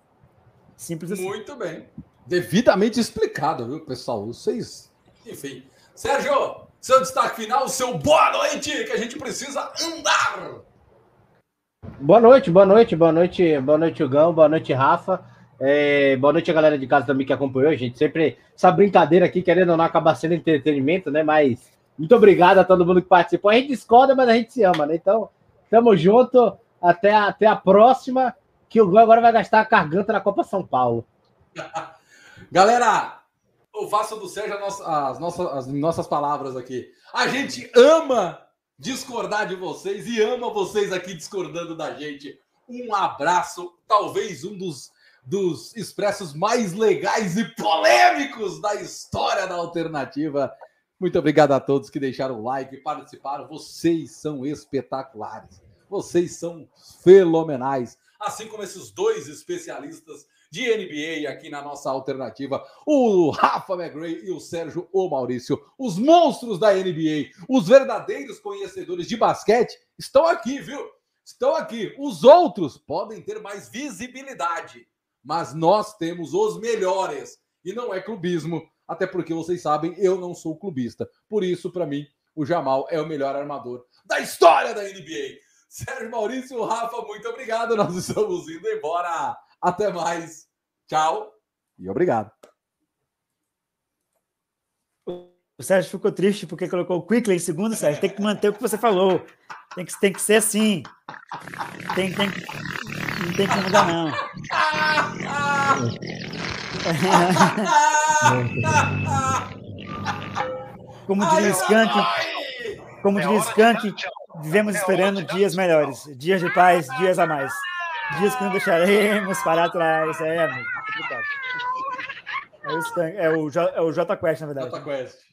Simples assim. Muito bem. Devidamente explicado, viu, pessoal? Vocês. Enfim. Sérgio, seu destaque final, seu boa noite, que a gente precisa andar. Boa noite, boa noite, boa noite, boa noite, Hugão, boa noite, Rafa. É, boa noite a galera de casa também que acompanhou, a gente. Sempre essa brincadeira aqui, querendo ou não, acaba sendo entretenimento, né? Mas muito obrigado a todo mundo que participou. A gente discorda, mas a gente se ama, né? Então, tamo junto. Até a, até a próxima. Que o Hugão agora vai gastar a garganta na Copa São Paulo. Galera, eu faço do Sérgio as nossas, as nossas, as nossas palavras aqui. A gente ama discordar de vocês e ama vocês aqui discordando da gente. Um abraço, talvez um dos, dos expressos mais legais e polêmicos da história da alternativa. Muito obrigado a todos que deixaram o like, participaram. Vocês são espetaculares. Vocês são fenomenais. Assim como esses dois especialistas de NBA aqui na nossa alternativa, o Rafa McGray e o Sérgio O Maurício, os monstros da NBA, os verdadeiros conhecedores de basquete, estão aqui, viu? Estão aqui. Os outros podem ter mais visibilidade, mas nós temos os melhores. E não é clubismo, até porque vocês sabem, eu não sou clubista. Por isso, para mim, o Jamal é o melhor armador da história da NBA. Sérgio Maurício, Rafa, muito obrigado. Nós estamos indo embora. Até mais. Tchau e obrigado. O Sérgio ficou triste porque colocou o Quickly em segundo, Sérgio. Tem que manter o que você falou. Tem que, tem que ser assim. Tem, tem, não tem que mudar, não. Como diria Skank, como diria Skank, vivemos esperando dias melhores, dias de paz, dias a mais. Dias que não deixaremos para trás. É, amigo, complicado. É o, é o, J, é o J Quest, na verdade. J Quest.